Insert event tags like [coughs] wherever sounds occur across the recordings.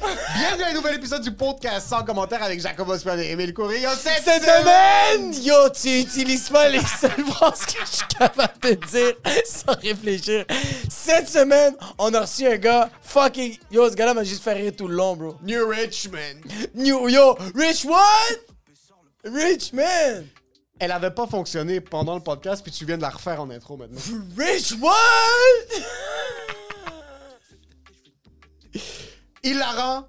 Bienvenue à un nouvel épisode du podcast sans commentaire avec Jacob Osman et Emile Coury. Yo, cette, Cette semaine, yo, tu utilises pas les [laughs] seules phrases que je suis capable de dire sans réfléchir. Cette semaine, on a reçu un gars fucking. Yo, ce gars-là m'a juste fait rire tout le long, bro. New Richmond. New, yo, Rich what? Rich man. Elle avait pas fonctionné pendant le podcast, puis tu viens de la refaire en intro maintenant. Rich what? [laughs] Hilarant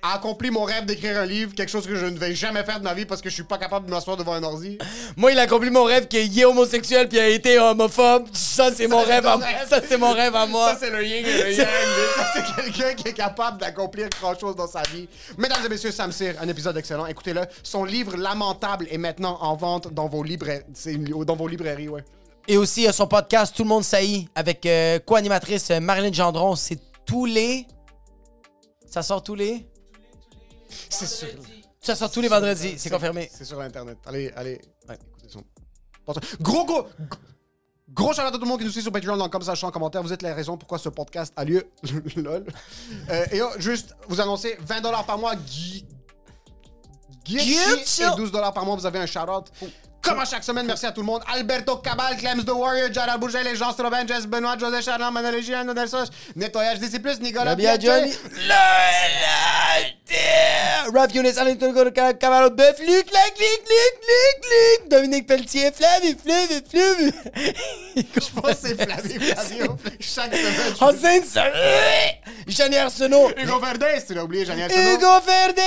a accompli mon rêve d'écrire un livre, quelque chose que je ne vais jamais faire de ma vie parce que je suis pas capable de m'asseoir devant un ordi. Moi, il a accompli mon rêve qu'il est homosexuel puis a été homophobe. Ça, c'est mon rêve à moi. Ça, c'est mon rêve à moi. Ça, c'est le yin et le yang. Ça, c'est quelqu'un qui est capable d'accomplir grand-chose dans sa vie. Mesdames et messieurs, Sam Cyr, un épisode excellent. Écoutez-le. Son livre Lamentable est maintenant en vente dans vos librairies. C'est une- dans vos librairies, ouais. Et aussi, son podcast Tout le monde saillit avec euh, co-animatrice euh, Marilyn Gendron. C'est tous les. Ça sort tous les. C'est sûr. Ça sort tous les vendredis, c'est confirmé. C'est sur Internet. Allez, allez. Ouais, écoutez son. Gros, gros. gros- Gros shout à tout le monde qui nous suit sur Patreon, comme ça, en commentaire. Vous êtes la raison pourquoi ce podcast a lieu. [laughs] Lol. Euh, et oh, juste vous annoncer 20$ par mois. Guy. Gucci et 12$ par mois, vous avez un shout-out. Comme à chaque semaine, merci à tout le monde. Alberto Cabal, Clems the Warrior, Jara Bourget, les gens Robin, Jess Benoît, José Charland, Manuel Gian, Nelson, Nettoyage DC+, Nicolas Bien Biaggi. Johnny. Raph Younes, Alain Camaro Bœuf, Luc, Luc, Luc, Luc, Luc, Dominique Pelletier, Flavie, Flavie, Flavie. [laughs] Je pense que c'est Flavie Flavio. Chaque semaine. je- Enceinte, ça. Jeannie Arsenault. Hugo Verdez, tu l'as oublié, Jeannie Arsenault. Hugo Verdes.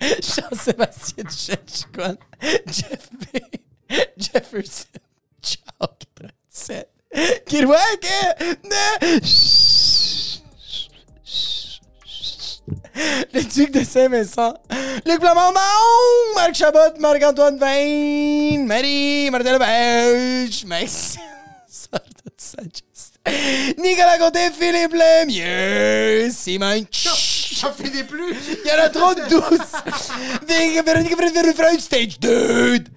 [laughs] Jean-Sébastien Duchesne, Jeff B. Jefferson. Ciao, 37. Kirouac. Le duc de Saint-Vincent. Luc Plamondon. Marc Chabot. Marc-Antoine Vain. Marie. Martin Lebeuge. Maxime. Sartre [laughs] Sanchez. [laughs] Nicolas Côté. Philippe Lemieux. Simon. [laughs] J'en finis plus. Il y en a trop de douce. Véronique Véronique Freud, stage dude.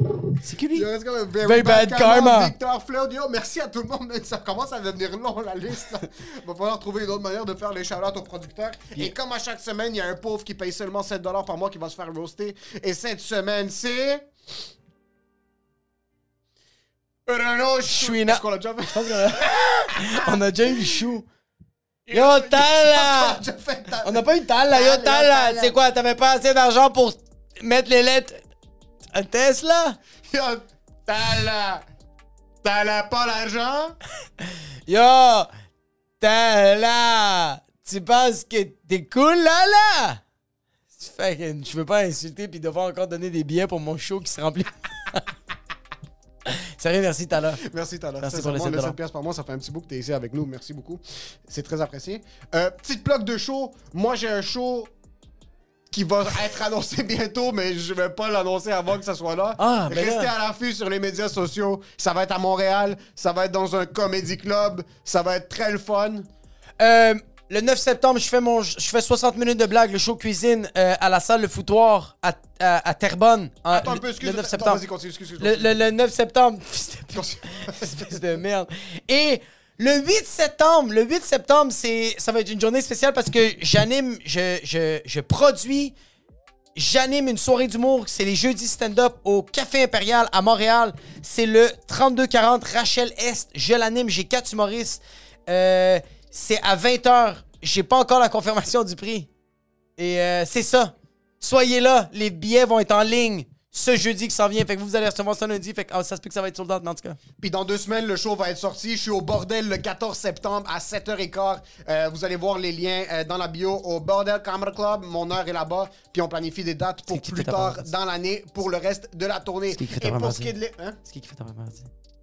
C'est qui lui? Il reste comme un very, Very bad karma. Victor. Yo, merci à tout le monde. mais Ça commence à devenir long, la liste. là. [laughs] Va falloir trouver une autre manière de faire les shout aux producteurs. Et comme à chaque semaine, il y a un pauvre qui paye seulement 7$ par mois qui va se faire roaster. Et cette semaine, c'est... Renaud Chouina. Est-ce qu'on l'a déjà fait? [laughs] On a déjà eu le chou. Yo, Tala! On n'a pas eu Tala, yo, Tala, Tala! Tala. C'est quoi, t'avais pas assez d'argent pour mettre les lettres? À Tesla? Yo, T'as la... T'as la pas l'argent? [laughs] Yo! Tala! Tu penses que t'es cool, là, là? Fait que je veux pas insulter puis devoir encore donner des billets pour mon show qui se remplit. [laughs] [laughs] Sérieux, merci, Tala. Merci, Tala. Merci pour les le 7 7 piastres par mois, ça fait un petit bout que t'es ici avec nous. Merci beaucoup. C'est très apprécié. Euh, petite plug de show. Moi, j'ai un show qui va être annoncé [laughs] bientôt, mais je vais pas l'annoncer avant que ça soit là. Ah, ben Restez là. à l'affût sur les médias sociaux. Ça va être à Montréal. Ça va être dans un comédie club. Ça va être très le fun. Euh, le 9 septembre, je fais mon, je fais 60 minutes de blague, le show cuisine euh, à la salle Le Foutoir à, à, à Terrebonne. en- Attends un le- peu, excuse Le 9 attends, septembre. Vas-y, continue, excuse, Le, le- le 9 septembre. [laughs] [laughs] Espèce de merde. Et le 8 septembre, le 8 septembre, c'est, ça va être une journée spéciale parce que j'anime, je, je, je produis, j'anime une soirée d'humour. C'est les jeudis stand-up au Café Impérial à Montréal. C'est le 3240 Rachel Est. Je l'anime, j'ai quatre humoristes. Euh, c'est à 20h. J'ai pas encore la confirmation du prix. Et euh, c'est ça. Soyez là, les billets vont être en ligne ce jeudi qui s'en vient. Fait que vous allez recevoir ça lundi. Fait que ah, ça se peut que ça va être sold out, mais en tout cas. Puis dans deux semaines, le show va être sorti. Je suis au bordel le 14 septembre à 7h15. Euh, vous allez voir les liens euh, dans la bio au Bordel Camera Club. Mon heure est là-bas. Puis on planifie des dates pour plus tard dans l'année pour le reste de la tournée. Et pour ce qui est de l'é- hein? C'est qui qui fait ta?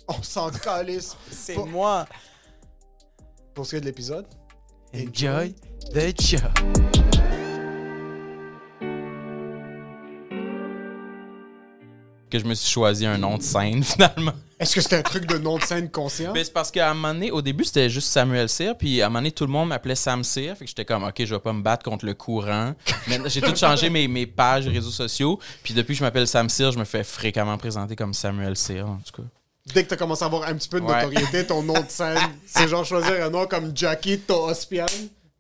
On s'en calisse. [laughs] C'est Pour- moi. Pour ce qui est de l'épisode. Enjoy the show. Que je me suis choisi un nom de scène, [laughs] finalement. Est-ce que c'était un truc de nom de scène conscient? Ben, c'est parce qu'à un moment donné, au début, c'était juste Samuel Cyr, puis à un moment donné, tout le monde m'appelait Sam Cyr, fait que j'étais comme, OK, je vais pas me battre contre le courant. Maintenant, j'ai tout changé mes, mes pages réseaux sociaux, puis depuis que je m'appelle Sam Cyr, je me fais fréquemment présenter comme Samuel Cyr, en tout cas. Dès que t'as commencé à avoir un petit peu de Ouais. notoriété, ton nom de scène, [laughs] c'est genre choisir un nom comme Jackie Tospian.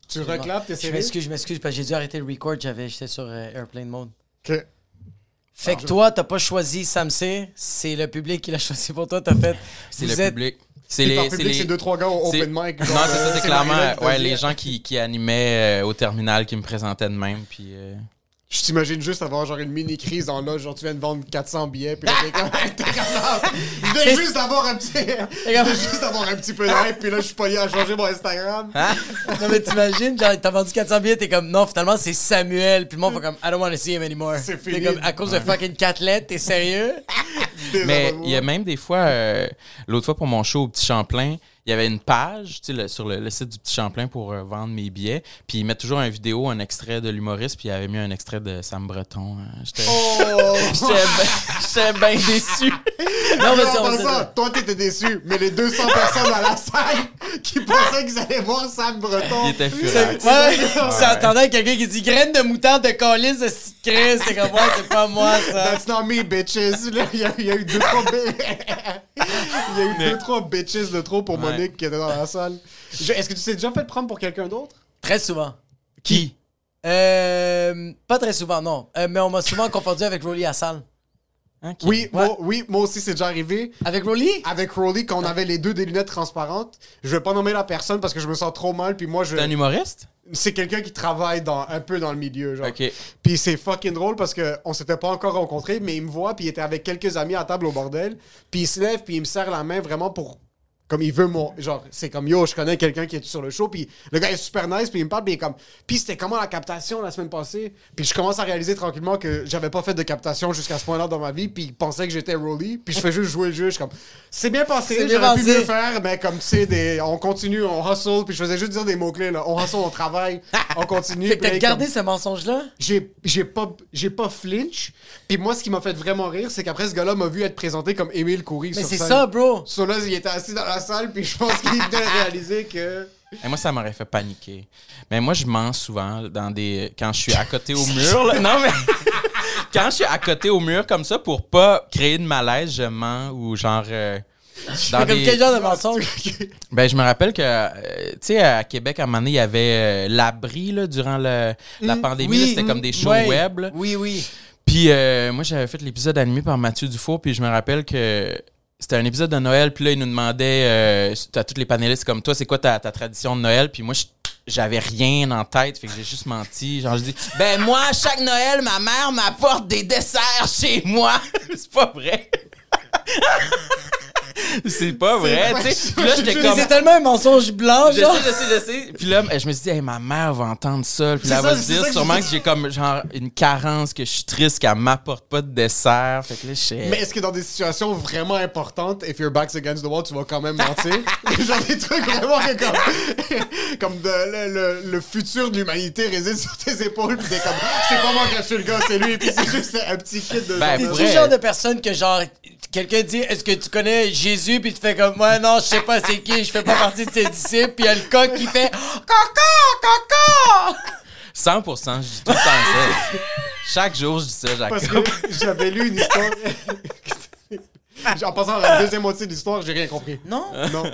Tu reclapes, t'es Je sérieux? m'excuse, je m'excuse, parce que j'ai dû arrêter le record. J'avais, j'étais sur euh, airplane mode. Ok. Fait que toi, t'as pas choisi Sam C. C'est le public qui l'a [laughs] choisi pour toi. T'as fait. C'est vous le êtes- public. C'est les, public, c'est deux, trois gars au open mic. Non, c'est ça, euh, c'est clairement ouais, les gens qui, qui animaient euh, au terminal qui me présentaient de même. Puis, euh, Je t'imagine juste avoir genre une mini crise dans loge, genre tu viens de vendre 400 billets, puis là t'es comme, [laughs] t'es comme, non, je viens juste d'avoir un petit, je juste d'avoir un petit peu d'aide, puis là je suis pas lié à changer mon Instagram. Non, mais t'imagines, genre, t'as vendu 400 billets, t'es comme, non, finalement, c'est Samuel. Puis le monde fait comme, I don't want to see him anymore. C'est T'es fini. comme, à cause de fucking 4 lettres, t'es sérieux? [laughs] Mais il y a même des fois, euh, l'autre fois pour mon show au Petit Champlain, il y avait une page tu sais, le- sur le, le site du Petit Champlain pour euh, vendre mes billets. Puis ils mettent toujours une vidéo, un extrait de l'humoriste, puis il avait mis un extrait de Sam Breton. Euh, J'étais Oh! [laughs] j'étais ben- bien déçu. [laughs] Non, mais Non, c'est- pas c'est- ça, toi t'étais déçu, mais les 200 personnes à la salle qui pensaient qu'ils allaient voir Sam Breton. Il était C'est- furax. Ouais, quelqu'un qui dit graine de moutarde de calice de citron. C'est comme, ouais, c'est pas moi, ça. That's not me, bitches. Là, Il y, a- il y a eu deux, trois [laughs] Il y a eu deux, trois bitches de trop pour Ouais. Qui était dans la salle. Je- Est-ce que tu t'es déjà fait prendre pour quelqu'un d'autre? Très souvent. Qui? Euh, pas très souvent, non. Euh, mais on m'a souvent confondu avec Rolly à salle. Hein, qui? Oui, moi, oui, moi aussi, c'est déjà arrivé. Avec Rolly? Avec Rolly, quand on avait les deux des lunettes transparentes, je vais pas nommer la personne parce que je me sens trop mal, puis moi, je... T'es un humoriste? c'est quelqu'un qui travaille dans, un peu dans le milieu, genre. Ok. Puis c'est fucking drôle parce que on s'était pas encore rencontrés, mais il me voit, puis il était avec quelques amis à table au bordel, puis il se lève, puis il me serre la main vraiment pour comme il veut mon genre c'est comme yo je connais quelqu'un qui est sur le show puis le gars est super nice puis il me parle puis il est comme puis c'était comment la captation la semaine passée? Puis je commence à réaliser tranquillement que j'avais pas fait de captation jusqu'à ce point-là dans ma vie puis il pensait que j'étais Rolly puis je fais juste jouer le jeu je suis comme c'est bien passé j'aurais pu mieux faire mais comme tu sais des on continue on hustle puis je faisais juste dire des mots clés là on hustle on travaille on continue [laughs] Fait que t'as gardé comme- ce mensonge-là? j'ai j'ai pas j'ai pas flinch puis moi ce qui m'a fait vraiment rire c'est qu'après ce gars-là m'a vu être présenté comme Émile Coury Mais c'est ça, bro. So là, il était assis dans la salle, puis je pense qu'il venait de réaliser que. Et moi, ça m'aurait fait paniquer. Mais moi, je mens souvent dans des quand je suis à côté au mur. là. Non, mais [laughs] quand je suis à côté au mur comme ça, pour pas créer de malaise, je mens ou genre. euh, [laughs] dans Comme quel genre de mensonge? [laughs] Ben, je me rappelle que, euh, tu sais, à Québec, à un moment donné, il y avait euh, l'abri, là, durant le- la pandémie. là, C'était comme des shows Ouais. web. là. Oui, oui. Puis euh, moi, j'avais fait l'épisode animé par Mathieu Dufour, puis je me rappelle que c'était un épisode de Noël, puis là, il nous demandait euh, à tous les panélistes comme toi, c'est quoi ta, ta tradition de Noël? Puis moi, j'avais rien en tête, fait que j'ai juste menti. Genre, je dis, ben moi, chaque Noël, ma mère m'apporte des desserts chez moi. [laughs] c'est pas vrai. [laughs] [laughs] c'est pas vrai, tu sais. Puis là, j'étais Mais comme... C'est tellement un mensonge blanc, Je genre. sais, je sais, je sais. Puis là, je me suis dit, hey, ma mère va entendre ça. Puis là, elle va se dire sûrement je que j'ai comme genre une carence, que je suis triste, qu'elle m'apporte pas de dessert. Fait que là, je sais. Mais est-ce que dans des situations vraiment importantes, if your back's against the wall, tu vas quand même mentir? [laughs] [laughs] Genre des trucs vraiment que comme. comme de, le, le- le futur de l'humanité réside sur tes épaules, puis t'es comme. C'est pas moi qui tué le gars, c'est lui, puis c'est juste un petit kid de. Ben, genre genre de personne que, genre, quelqu'un dit Est-ce que tu connais Jésus Puis tu fais comme Ouais, non, je sais pas c'est qui, je fais pas partie de ses disciples. Puis il y a le coq qui fait Coco, coco 100%, je dis tout le temps ça. Chaque jour, je dis ça, Parce Jacob. que j'avais lu une histoire. [laughs] en passant à la deuxième moitié de l'histoire, j'ai rien compris. Non Non.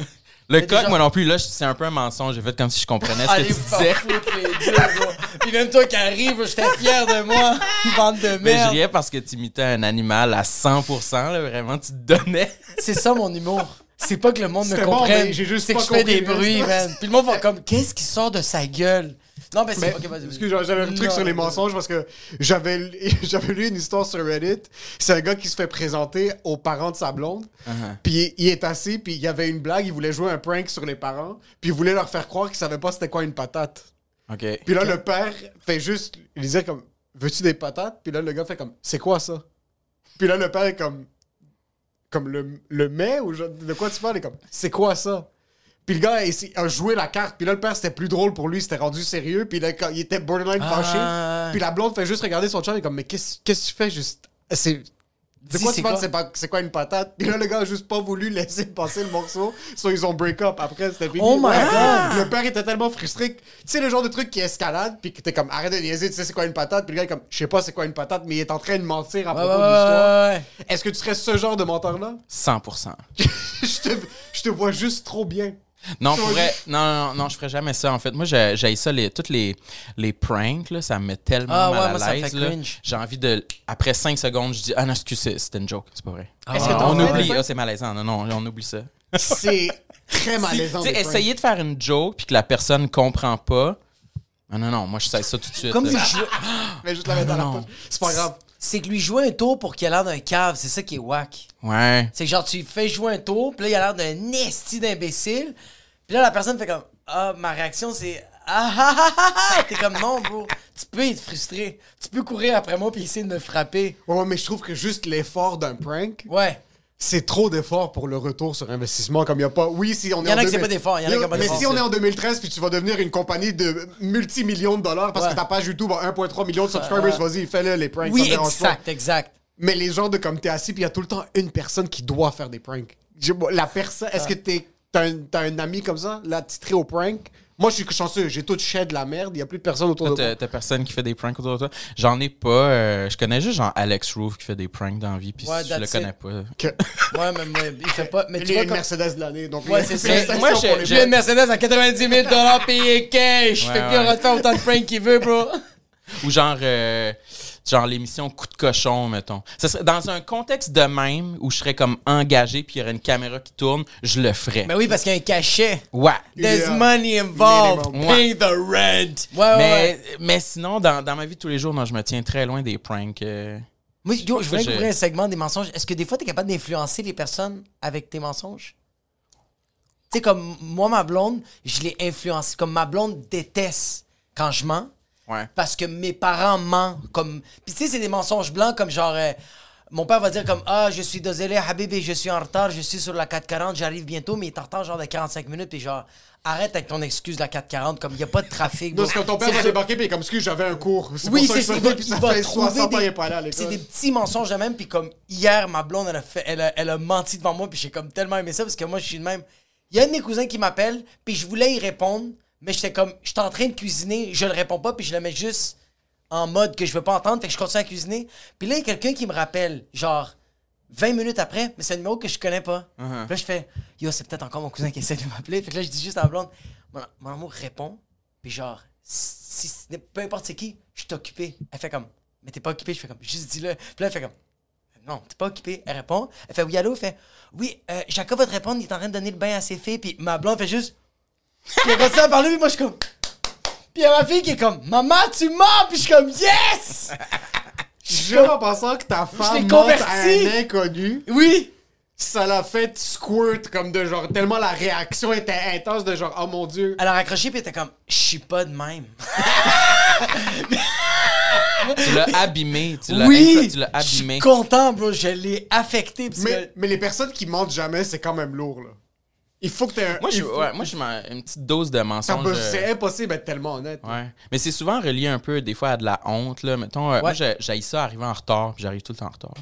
Le coq, déjà- moi non plus, là, c'est un peu un mensonge. J'ai fait comme si je comprenais ce Allez que tu disais. les deux. Puis même toi qui arrive, j'étais fier de moi. [laughs] Bande de Mais je merde. riais parce que tu imitais un animal à 100%, là, vraiment, tu te donnais. [laughs] C'est ça mon humour. C'est pas que le monde me bon, comprenne. mais j'ai juste c'est que je fais des bruits, man. Puis le monde va comme Qu'est-ce qui sort de sa gueule? Non, mais c'est. Ok, vas-y, excuse, j'avais un truc Non, sur les vas-y. mensonges parce que j'avais lu- [laughs] j'avais lu une histoire sur Reddit. C'est un gars qui se fait présenter aux parents de sa blonde. Uh-huh. Puis il est assis, puis il y avait une blague, il voulait jouer un prank sur les parents, puis il voulait leur faire croire qu'il savait pas c'était quoi une patate. OK. Puis là, le père fait juste, il disait comme, veux-tu des patates? Puis là, le gars fait comme, c'est quoi ça? Puis là, le père est comme, comme le, le mets ou je- de quoi tu parles? Il est comme, c'est quoi ça? Puis le gars a, joué la carte. Puis là, le père, c'était plus drôle pour lui. C'était rendu sérieux. Puis là, quand il était borderline Ah. fâché. Puis la blonde fait juste regarder son chum. Il est comme, mais qu'est-ce que tu fais juste? C'est. Quoi c'est quoi? C'est pas- C'est quoi une patate? Puis là, le gars a juste pas voulu laisser passer le morceau. Soit ils ont break up. Après, c'était fini. Oh my God! Le père était tellement frustré. Tu sais, le genre de truc qui escalade. Puis que t'es comme, arrête de niaiser. Tu sais, c'est quoi une patate? Puis le gars est comme, je sais pas c'est quoi une patate, mais il est en train de mentir à propos ouais, de l'histoire. ouais, ouais. Est-ce que tu serais ce genre de menteur-là? 100%. [laughs] je, te, je te vois juste trop bien. Non, Je pour vois vrai, non, non, non, je ferais jamais ça. En fait, moi, j'ai ça, les, toutes les, les pranks, là, ça me met tellement Ah ouais, mal à l'aise. J'ai envie de. Après 5 secondes, je dis Ah non, excuse, c'est- c'était une joke, c'est pas vrai. Que Ah, on oublie, ah, c'est malaisant. Non, non, on oublie ça. C'est très [laughs] malaisant. Tu essayer de faire une joke puis que la personne comprend pas. Ah non, non, moi, je sais ça tout de suite. Comme si je [gasps] Mais juste la mettre dans la poche. C'est pas grave. C'est que lui jouer un tour pour qu'il ait l'air d'un cave, c'est ça qui est whack. Ouais. C'est que genre, tu fais jouer un tour, puis là, il a l'air d'un esti d'imbécile. Puis là, la personne fait comme Ah, ma réaction, c'est Ah ah ah ah ah! T'es comme non, bro. Tu peux être frustré. Tu peux courir après moi puis essayer de me frapper. Ouais, ouais, mais je trouve que juste l'effort d'un prank, Ouais. C'est trop d'effort pour le retour sur investissement. Comme il n'y a pas. Oui, si on est Il y en a en que c'est 2000 pas d'effort, il y en a qui pas Mais si on est en 2013 puis tu vas devenir une compagnie de multimillions de dollars parce Ouais. que ta page YouTube a 1,3 million de subscribers, vas-y, fais-le les pranks. Oui, exact, exact. Mais les gens de comme t'es assis puis il y a tout le temps une personne qui doit faire des pranks. La personne. Est-ce que t'es t'as un, un ami comme ça, là, titré au prank? Moi, je suis chanceux. J'ai tout shed de la merde. Il n'y a plus de personne autour de Toi, moi. T'as personne qui fait des pranks autour de toi? J'en ai pas. euh, je connais juste genre Alex Roof qui fait des pranks dans la vie, puis Ouais, je le that's connais it. pas. Que- [laughs] Ouais, mais, mais il fait pas. Mais Il tu a vois, une comme- Mercedes de l'année. Donc, Ouais, c'est ça. Moi, pour j'ai- une Mercedes à 90 000 payé cash. Ouais, fait que lui, ouais. on va te [laughs] faire autant de pranks qu'il veut, bro. [laughs] Ou genre, euh, genre l'émission Coup de cochon, mettons. Ça serait dans un contexte de même où je serais comme engagé puis il y aurait une caméra qui tourne, je le ferais. Mais oui, parce qu'il y a un cachet. Ouais. There's Yeah. money involved. Minimum. Pay the rent. Ouais, ouais, mais, ouais. mais sinon, dans, dans ma vie de tous les jours, non, je me tiens très loin des pranks. euh. Moi, yo, je voulais couvrir un segment des mensonges. Est-ce que des fois, t'es capable d'influencer les personnes avec tes mensonges? Tu sais, comme moi, ma blonde, je l'ai influencée. Comme ma blonde déteste quand je mens. Ouais. parce que mes parents mentent comme puis tu sais c'est des mensonges blancs comme genre euh, mon père va dire comme ah je suis désolé Habibi je suis en retard je suis sur la 440 j'arrive bientôt mais il est en retard genre de 45 minutes puis genre arrête avec ton excuse de la 440 comme il y a pas de trafic Non, c'est quand ton père va débarquer puis comme excuse, j'avais un cours. C'est oui, c'est ça. va, ça fait trouver 60 ans pas à C'est des petits mensonges de même. Puis comme hier, ma blonde, elle a, fait, elle, a, elle a menti devant moi. Puis j'ai comme tellement aimé ça parce que moi, je suis de même. Il y a un de mes cousins qui m'appelle. Puis je voulais y répondre. Mais j'étais comme, j'étais en train de cuisiner. Je le réponds pas. Puis je le mets juste en mode que je veux pas entendre. Fait que je continue à cuisiner. Puis là, il y a quelqu'un qui me rappelle, genre 20 minutes après. Mais c'est un numéro que je connais pas. Puis là, je fais, yo, c'est peut-être encore mon cousin qui essaie de m'appeler. Fait que là, je dis juste à la blonde, mon, mon amour répond. Puis genre, si, si- peu importe c'est qui, je suis occupé. Elle fait comme, mais t'es pas occupé? Je fais comme, juste dis-le. Puis là, elle fait comme, non, t'es pas occupé. Elle répond. Elle fait, oui, allô? Elle fait, oui, euh, Jacob va te répondre, il est en train de donner le bain à ses filles. Puis ma blonde fait juste, puis elle continue à parler, puis moi, je suis comme, puis il y a ma fille qui est comme, maman, tu mens! Puis je suis comme, yes! Juste en pensant que ta l'ai femme mente converti. à un inconnu, Oui! ça l'a fait squirt comme de genre, tellement la réaction était intense de genre, oh mon dieu. Elle a raccroché, puis elle était comme, je suis pas de même. Tu l'as abîmé. Tu l'as Oui! influ- Tu l'as Je suis abîmé. content, bro. Je l'ai affecté. parce Mais, que- mais les personnes qui mentent jamais, c'est quand même lourd, là. Il faut que t'aies un. Moi, je, faut- ouais, moi, je mets une petite dose de mensonge. peut- euh, C'est impossible d'être tellement honnête. Ouais. Mais c'est souvent relié un peu, des fois, à de la honte. Là. Mettons, euh, moi, j'ai ça arriver en retard, puis j'arrive tout le temps en retard.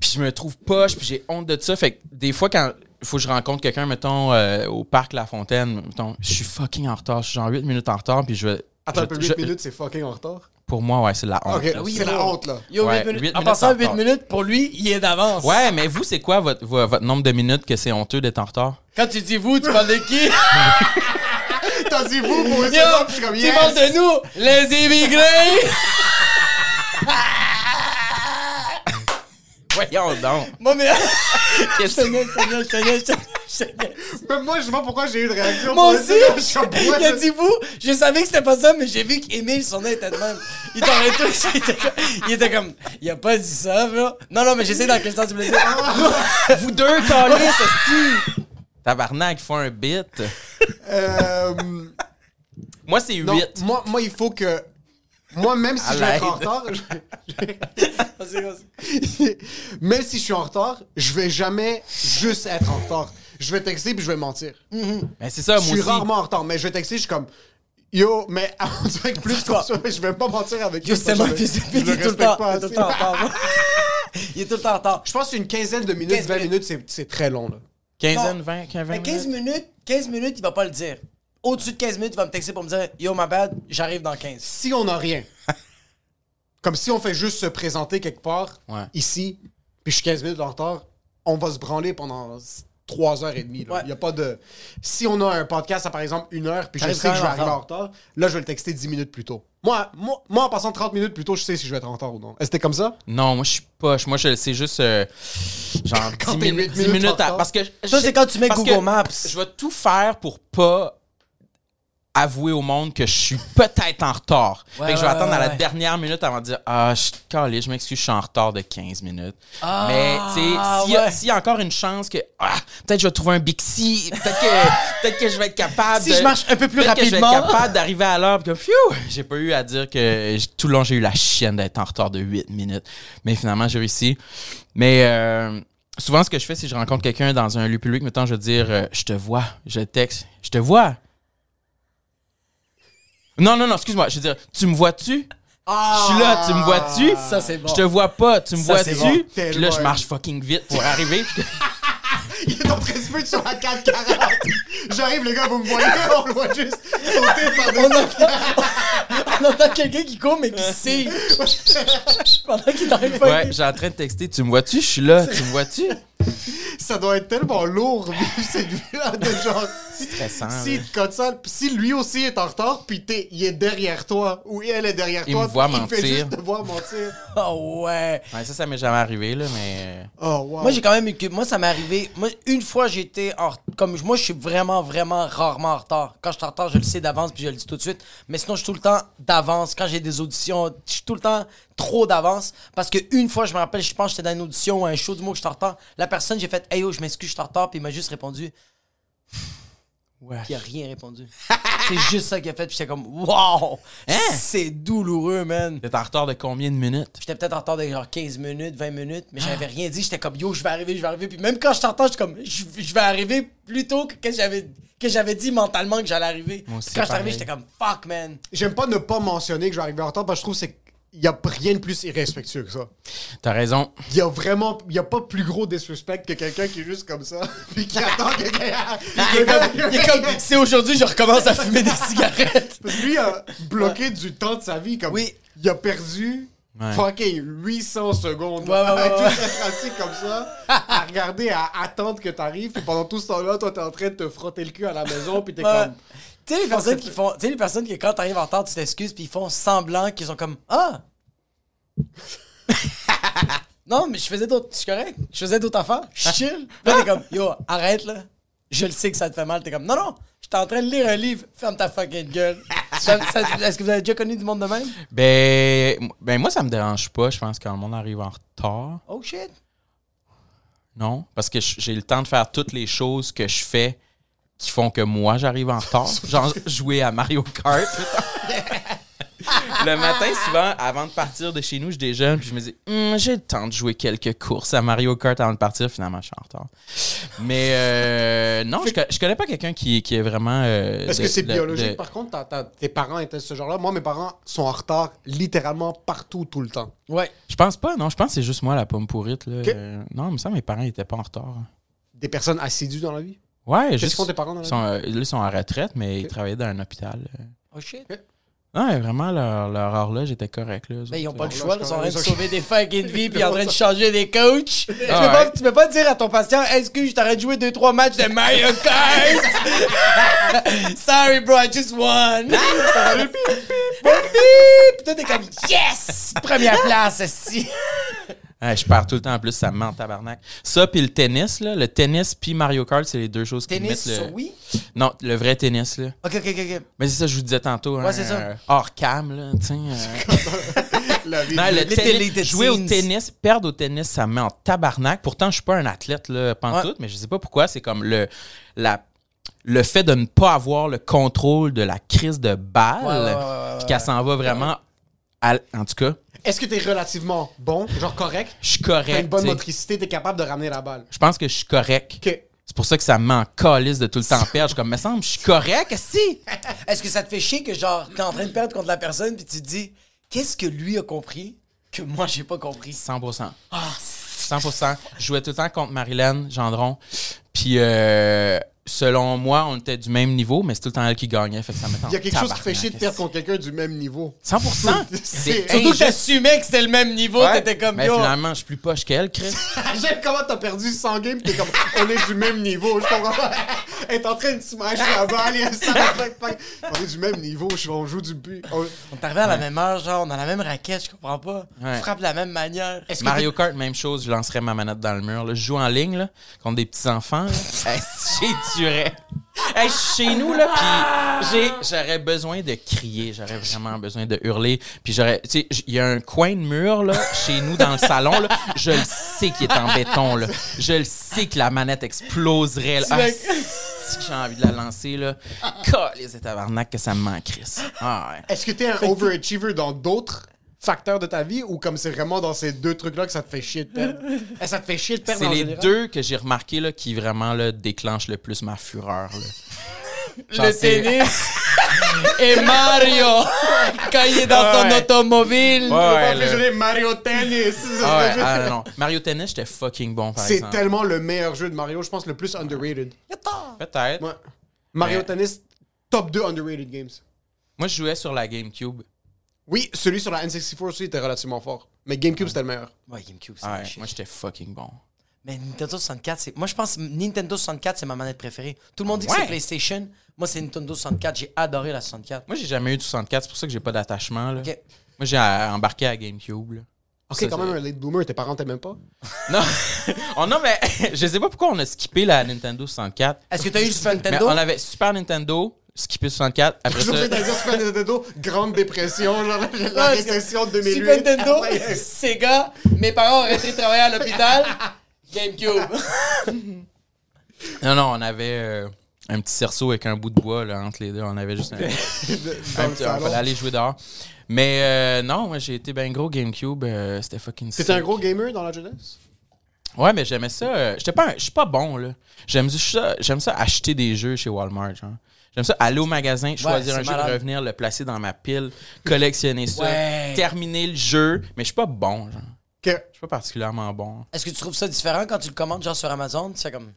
Puis je me trouve poche, puis j'ai honte de ça. Fait que des fois, quand il faut que je rencontre quelqu'un, mettons, euh, au parc La Fontaine, mettons, je suis fucking en retard. Je suis genre 8 minutes en retard, puis je vais. Attends je- un peu, 8 je- minutes, c'est fucking en retard? Pour moi, ouais, c'est la honte. Ok, là. c'est la honte, là. Yo, Ouais, 8 minutes. En minutes passant en 8 retard. minutes, pour lui, il est d'avance. Ouais, mais vous, c'est quoi votre, vo- votre nombre de minutes que c'est honteux d'être en retard? Quand tu dis vous, tu parles de qui? [laughs] T'as dit vous pour une Yo, seconde, puis je suis comme tu parles de nous, les immigrés! [laughs] Voyons donc. [laughs] Moi, mais. Qu'est-ce Je te niaise, je te niaise, je te niaise, je te niaise, je te niaise. Même moi, je sais pas pourquoi j'ai eu de réaction. Moi aussi! Il a dit vous, je savais que c'était pas ça, mais j'ai vu qu'Emile, son nom était de même. Il t'aurait tout, il était comme, il était comme, il a pas dit ça, là. Non, non, mais j'essaie dans quel sens tu voulais dire. [laughs] Vous deux, calés, ce Tabarnak, il faut un bit. Euh, Moi, c'est 8. non, moi, moi, il faut que. Moi, même si À je vais être en retard, [laughs] Vas-y, vas-y. même si je suis en retard, je vais jamais juste être en retard. Je vais texter puis je vais mentir. Mais c'est ça, je moi suis aussi. rarement en retard, mais je vais texter, je suis comme. Yo, mais on dirait que plus comme ça, mais je vais pas mentir avec mon que je- je il le est tout le respecte temps, pas est tout le temps en assez. retard. [laughs] Il est tout le temps en retard. Je pense qu'une quinzaine de minutes, 15 20 minutes. minutes, c'est- c'est très long. Là. Quinzaine, Non. 20, 15, 20 Mais 15 minutes? minutes, 15 minutes, il va pas le dire. Au-dessus de 15 minutes, il va me texter pour me dire Yo, my bad, j'arrive dans 15. Si on n'a rien, [laughs] comme si on fait juste se présenter quelque part, Ouais. ici, puis je suis 15 minutes en retard, on va se branler pendant 3 heures et demie. Ouais. Il y a pas de... Si on a un podcast à, par exemple, une heure, puis je sais que je vais arriver en retard, là, je vais le texter 10 minutes plus tôt. Moi, moi, moi, en passant 30 minutes plus tôt, je sais si je vais être en retard ou non. Est-ce que c'était comme ça? Non, moi, je suis poche. Moi, je c'est juste euh, genre 10, [laughs] Quand t'es minutes, huit 10 minutes à-. Parce que. Ça, c'est quand tu mets parce Google Maps. Je vais tout faire pour pas avouer au monde que je suis peut-être en retard. Ouais, fait que je vais ouais, attendre ouais, à la dernière minute avant de dire Ah, je suis calé, je m'excuse, je suis en retard de 15 minutes. Ah, Mais, tu sais, s'il y, a- y encore une chance que ah, peut-être je vais trouver un Bixi, peut-être que, [laughs] peut-être que je vais être capable Si de- je marche un peu plus peut-être que je vais être rapidement. capable d'arriver à l'heure, que, phew, j'ai pas eu à dire que tout le long j'ai eu la chienne d'être en retard de 8 minutes. Mais finalement, j'ai réussi. Mais euh, souvent, ce que je fais, si je rencontre quelqu'un dans un lieu public, mettons, je vais dire euh, Je te vois, je texte, je te vois. Non, non, non, excuse-moi, je veux dire Tu me vois-tu? Je suis là, tu me vois-tu? Ça, c'est bon. Je te vois pas, tu me Ça, c'est vois-tu? bon. Puis là, je marche fucking vite pour arriver. puis- [laughs] Il est en train de se mettre sur la 440. J'arrive, les gars, vous me voyez, [laughs] on le voit juste sauter par-dessus. On [laughs] entend quelqu'un qui court, mais qui sait. Pendant qu'il t'arrive pas. ouais, j'ai en train de texter Tu me vois-tu? Je suis là, tu me vois-tu? [laughs] Ça doit être tellement lourd, [laughs] vivre cette vie-là, de genre... Stressant. Si, là. comme ça, pis si lui aussi est en retard, puis t'es- il est derrière toi, ou elle est derrière Il toi, me voit il fait mentir. juste te voir mentir. Oh [laughs] ouais. Ouais, ça, ça m'est jamais arrivé, là, mais. Oh, wow. Moi, j'ai quand même eu que. Moi, ça m'est arrivé. Moi, une fois, j'étais en. Comme moi, je suis vraiment, vraiment rarement en retard. Quand je suis en retard, je le sais d'avance puis je le dis tout de suite. Mais sinon, je suis tout le temps d'avance. Quand j'ai des auditions, je suis tout le temps trop d'avance. Parce que une fois, je me rappelle, je pense que j'étais dans une audition ou un show du mot que je suis en retard. La personne, j'ai fait Hey yo, je m'excuse, je suis en retard. Puis il m'a juste répondu. Ouais. Puis il a rien répondu. [laughs] C'est juste ça qu'il a fait. Puis j'étais comme Wow! Hein? C'est douloureux, man. T'es en retard de combien de minutes? J'étais peut-être en retard de genre 15 minutes, 20 minutes, mais j'avais rien dit. J'étais comme yo, je vais arriver, je vais arriver. Puis même quand je t'entends, je suis comme je, vais arriver plus tôt que, que j'avais que j'avais dit mentalement que j'allais arriver. Moi aussi, quand je suis arrivé, j'étais comme fuck man. J'aime pas ne pas mentionner que je vais arriver en retard, parce que je trouve que c'est... Il y a rien de plus irrespectueux que ça. T'as raison. Il y a vraiment... Il y a pas plus gros disrespect que quelqu'un qui est juste comme ça, [laughs] puis qui attend que quelqu'un... C'est aujourd'hui, je recommence à fumer des cigarettes. Parce que lui a bloqué du temps de sa vie, comme... Oui. Il a perdu... Ouais. Fucking 800 secondes Ouais, ouais, être assis comme ça, à regarder, à attendre que t'arrives, puis pendant tout ce temps-là, toi, t'es en train de te frotter le cul à la maison, puis t'es comme... Tu sais les personnes qui font, tu sais les personnes qui quand t'arrives en retard, tu t'excuses puis ils font semblant qu'ils sont comme ah. [laughs] non, mais je faisais d'autres, je suis correct. Je faisais d'autres affaires. Je chill. Là t'es comme yo, arrête là. Je le sais que ça te fait mal. T'es comme non non, j'étais en train de lire un livre. Ferme ta fucking gueule. Est-ce que vous avez déjà connu du monde de même? Ben, ben moi, ça me dérange pas, je pense, quand le monde arrive en retard. Oh shit. Non, parce que j'ai le temps de faire toutes les choses que je fais qui font que moi, j'arrive en retard. [laughs] Genre, jouer à Mario Kart. le matin, souvent, avant de partir de chez nous, je déjeune, puis je me dis, Hum, j'ai le temps de jouer quelques courses à Mario Kart avant de partir. Finalement, je suis en retard. Mais euh, Euh, non, je, je connais pas quelqu'un qui, qui est vraiment. euh, Est-ce de- que c'est de- biologique, de- par contre? tes parents étaient ce genre-là? Moi, mes parents sont en retard littéralement partout, tout le temps. Ouais. Je pense pas, non. Je pense que c'est juste moi la pomme pourrite. Là. Euh, non, mais ça, mes parents étaient pas en retard. Des personnes assidues dans la vie? Ouais, Qu'est-ce juste. font tes parents dans la Ils vie? sont, euh, là, ils sont en retraite, mais ils Ok. travaillaient dans un hôpital. euh. Oh shit. Non, vraiment, leur, leur horloge était correct. Là, eux Mais ils ont pas le choix, là, ils sont en train de sauver des fucking [laughs] vies puis en train de changer des coachs. tu, peux Ah pas, ouais. tu peux pas dire à ton patient, excuse, je t'arrête de jouer 2-3 matchs de Mario Kart. [laughs] Sorry, bro, I just won. [laughs] Puis toi, t'es comme, yes! Première place, si. Ouais, je perds tout le temps en plus, ça me ment en tabarnak. Ça, puis le tennis, là, le tennis puis Mario Kart, c'est les deux choses qui Tennis mettent le... oui? Non, le vrai tennis, là. Ok, ok, ok. Mais c'est ça, je vous disais tantôt. Ouais, hein, c'est ça. euh, hors cam, là, tu sais. euh. [laughs] [laughs] Non, le tennis- jouer au tennis, perdre au tennis, ça me met en tabarnak. Pourtant, je suis pas un athlète, là, pantoute, mais je sais pas pourquoi. C'est comme le, la, le fait de ne pas avoir le contrôle de la crise de balle, Ouais, ouais, ouais, ouais, puis qu'elle s'en va vraiment... à en tout cas, Est-ce que t'es relativement bon, genre correct? je suis T'as correct. une bonne motricité, t'es capable de ramener la balle. Je pense que je suis correct. OK. C'est pour ça que ça me met en calice de tout le temps perdre. Je suis comme, me semble, je suis correct, si. [laughs] Est-ce que ça te fait chier que, genre, t'es en train de perdre contre la personne puis tu te dis, qu'est-ce que lui a compris que moi, j'ai pas compris? 100%. Ah, 100%. Je jouais tout le temps contre Marilyn Gendron. Puis, euh, selon moi, on était du même niveau, mais c'est tout le temps elle qui gagnait. Fait que ça Il y a quelque chose qui fait chier de perdre contre quelqu'un du même niveau. 100%. [laughs] C'est- C'est Surtout que t'assumais que c'était le même niveau, Ouais. t'étais comme, Mais yo. finalement, je suis plus poche qu'elle, Chris. [laughs] J'aime comment t'as perdu 100 games t'es comme, on est du même niveau, je comprends pas. Elle est en train de smash la balle. On est du même niveau, je- on joue du but. On- On est arrivé à la même heure, genre, on a la même raquette, je comprends pas. Ouais. On frappe de la même manière. Est-ce que Mario Kart, même chose, je lancerais ma manette dans le mur. là. Je joue en ligne là, contre des petits-enfants. là. [laughs] Hey, J'ai Hey, je suis chez nous, là, puis j'aurais besoin de crier. J'aurais vraiment besoin de hurler. Puis j'aurais... Tu sais, il y a un coin de mur, là, chez nous, dans le salon, là. Je le sais qu'il est en béton, là. Je le sais que la manette exploserait, là. Ah, que j'ai envie de la lancer, là? les tabarnak que ça me manque, Chris. Ah, ouais. Est-ce que t'es un overachiever dans d'autres facteurs de ta vie ou comme c'est vraiment dans ces deux trucs-là que ça te fait chier de perdre? Eh, ça te fait chier de perdre C'est en les général? deux que j'ai remarqué là, qui vraiment là, déclenchent le plus ma fureur. là. [laughs] Genre, le c'est- tennis [laughs] et Mario quand il est dans son Ouais. automobile. Ouais, ouais, Mario Tennis. Ah ouais, ah non, non. Mario Tennis, j'étais fucking bon, par C'est exemple. tellement le meilleur jeu de Mario, je pense le plus underrated. Peut-être. Ouais. Mario Mais- Tennis, top 2 underrated games. Moi, je jouais sur la GameCube. Oui, celui sur la N64 aussi était relativement fort. Mais GameCube, c'était le meilleur. Ouais, GameCube, c'est Ah Ouais, moi, j'étais fucking bon. Mais Nintendo 64, c'est. Moi, je pense que Nintendo 64, c'est ma manette préférée. Tout le monde dit que Ouais. c'est PlayStation. Moi, c'est Nintendo 64. J'ai adoré la 64. Moi, j'ai jamais eu de 64, c'est pour ça que j'ai pas d'attachement. là. Ok. Moi, j'ai euh, embarqué à GameCube. là. Ok, Ça, quand c'est- même un late boomer, tes parents t'aimaient pas? [laughs] Non, oh, non, mais [laughs] je sais pas pourquoi on a skippé la Nintendo 64. Est-ce que t'as eu le Super Mais Nintendo? on avait Super Nintendo, skippé 64. Après Je ça, dire Super Nintendo, grande dépression, genre la récession de 2008. Super Nintendo, Ouais. Sega, mes parents ont arrêté de travailler à l'hôpital. GameCube. [laughs] Non, non, on avait euh, un petit cerceau avec un bout de bois là, entre les deux. On avait juste un. [laughs] Un petit- on fallait aller jouer dehors. Mais euh, non, moi j'ai été ben gros GameCube. euh, C'était fucking T'étais un gros gamer dans la jeunesse? Ouais, mais j'aimais ça. euh, J'étais pas, un- je suis pas bon là. J'aime ça, j'aime ça acheter des jeux chez Walmart. genre. J'aime ça aller au magasin, choisir un jeu, malade. revenir, le placer dans ma pile, collectionner ça, Ouais. terminer le jeu. Mais je suis pas bon. Genre. Que Je suis pas particulièrement bon. Est-ce que tu trouves ça différent quand tu le commandes, genre sur Amazon? Tu sais, comme.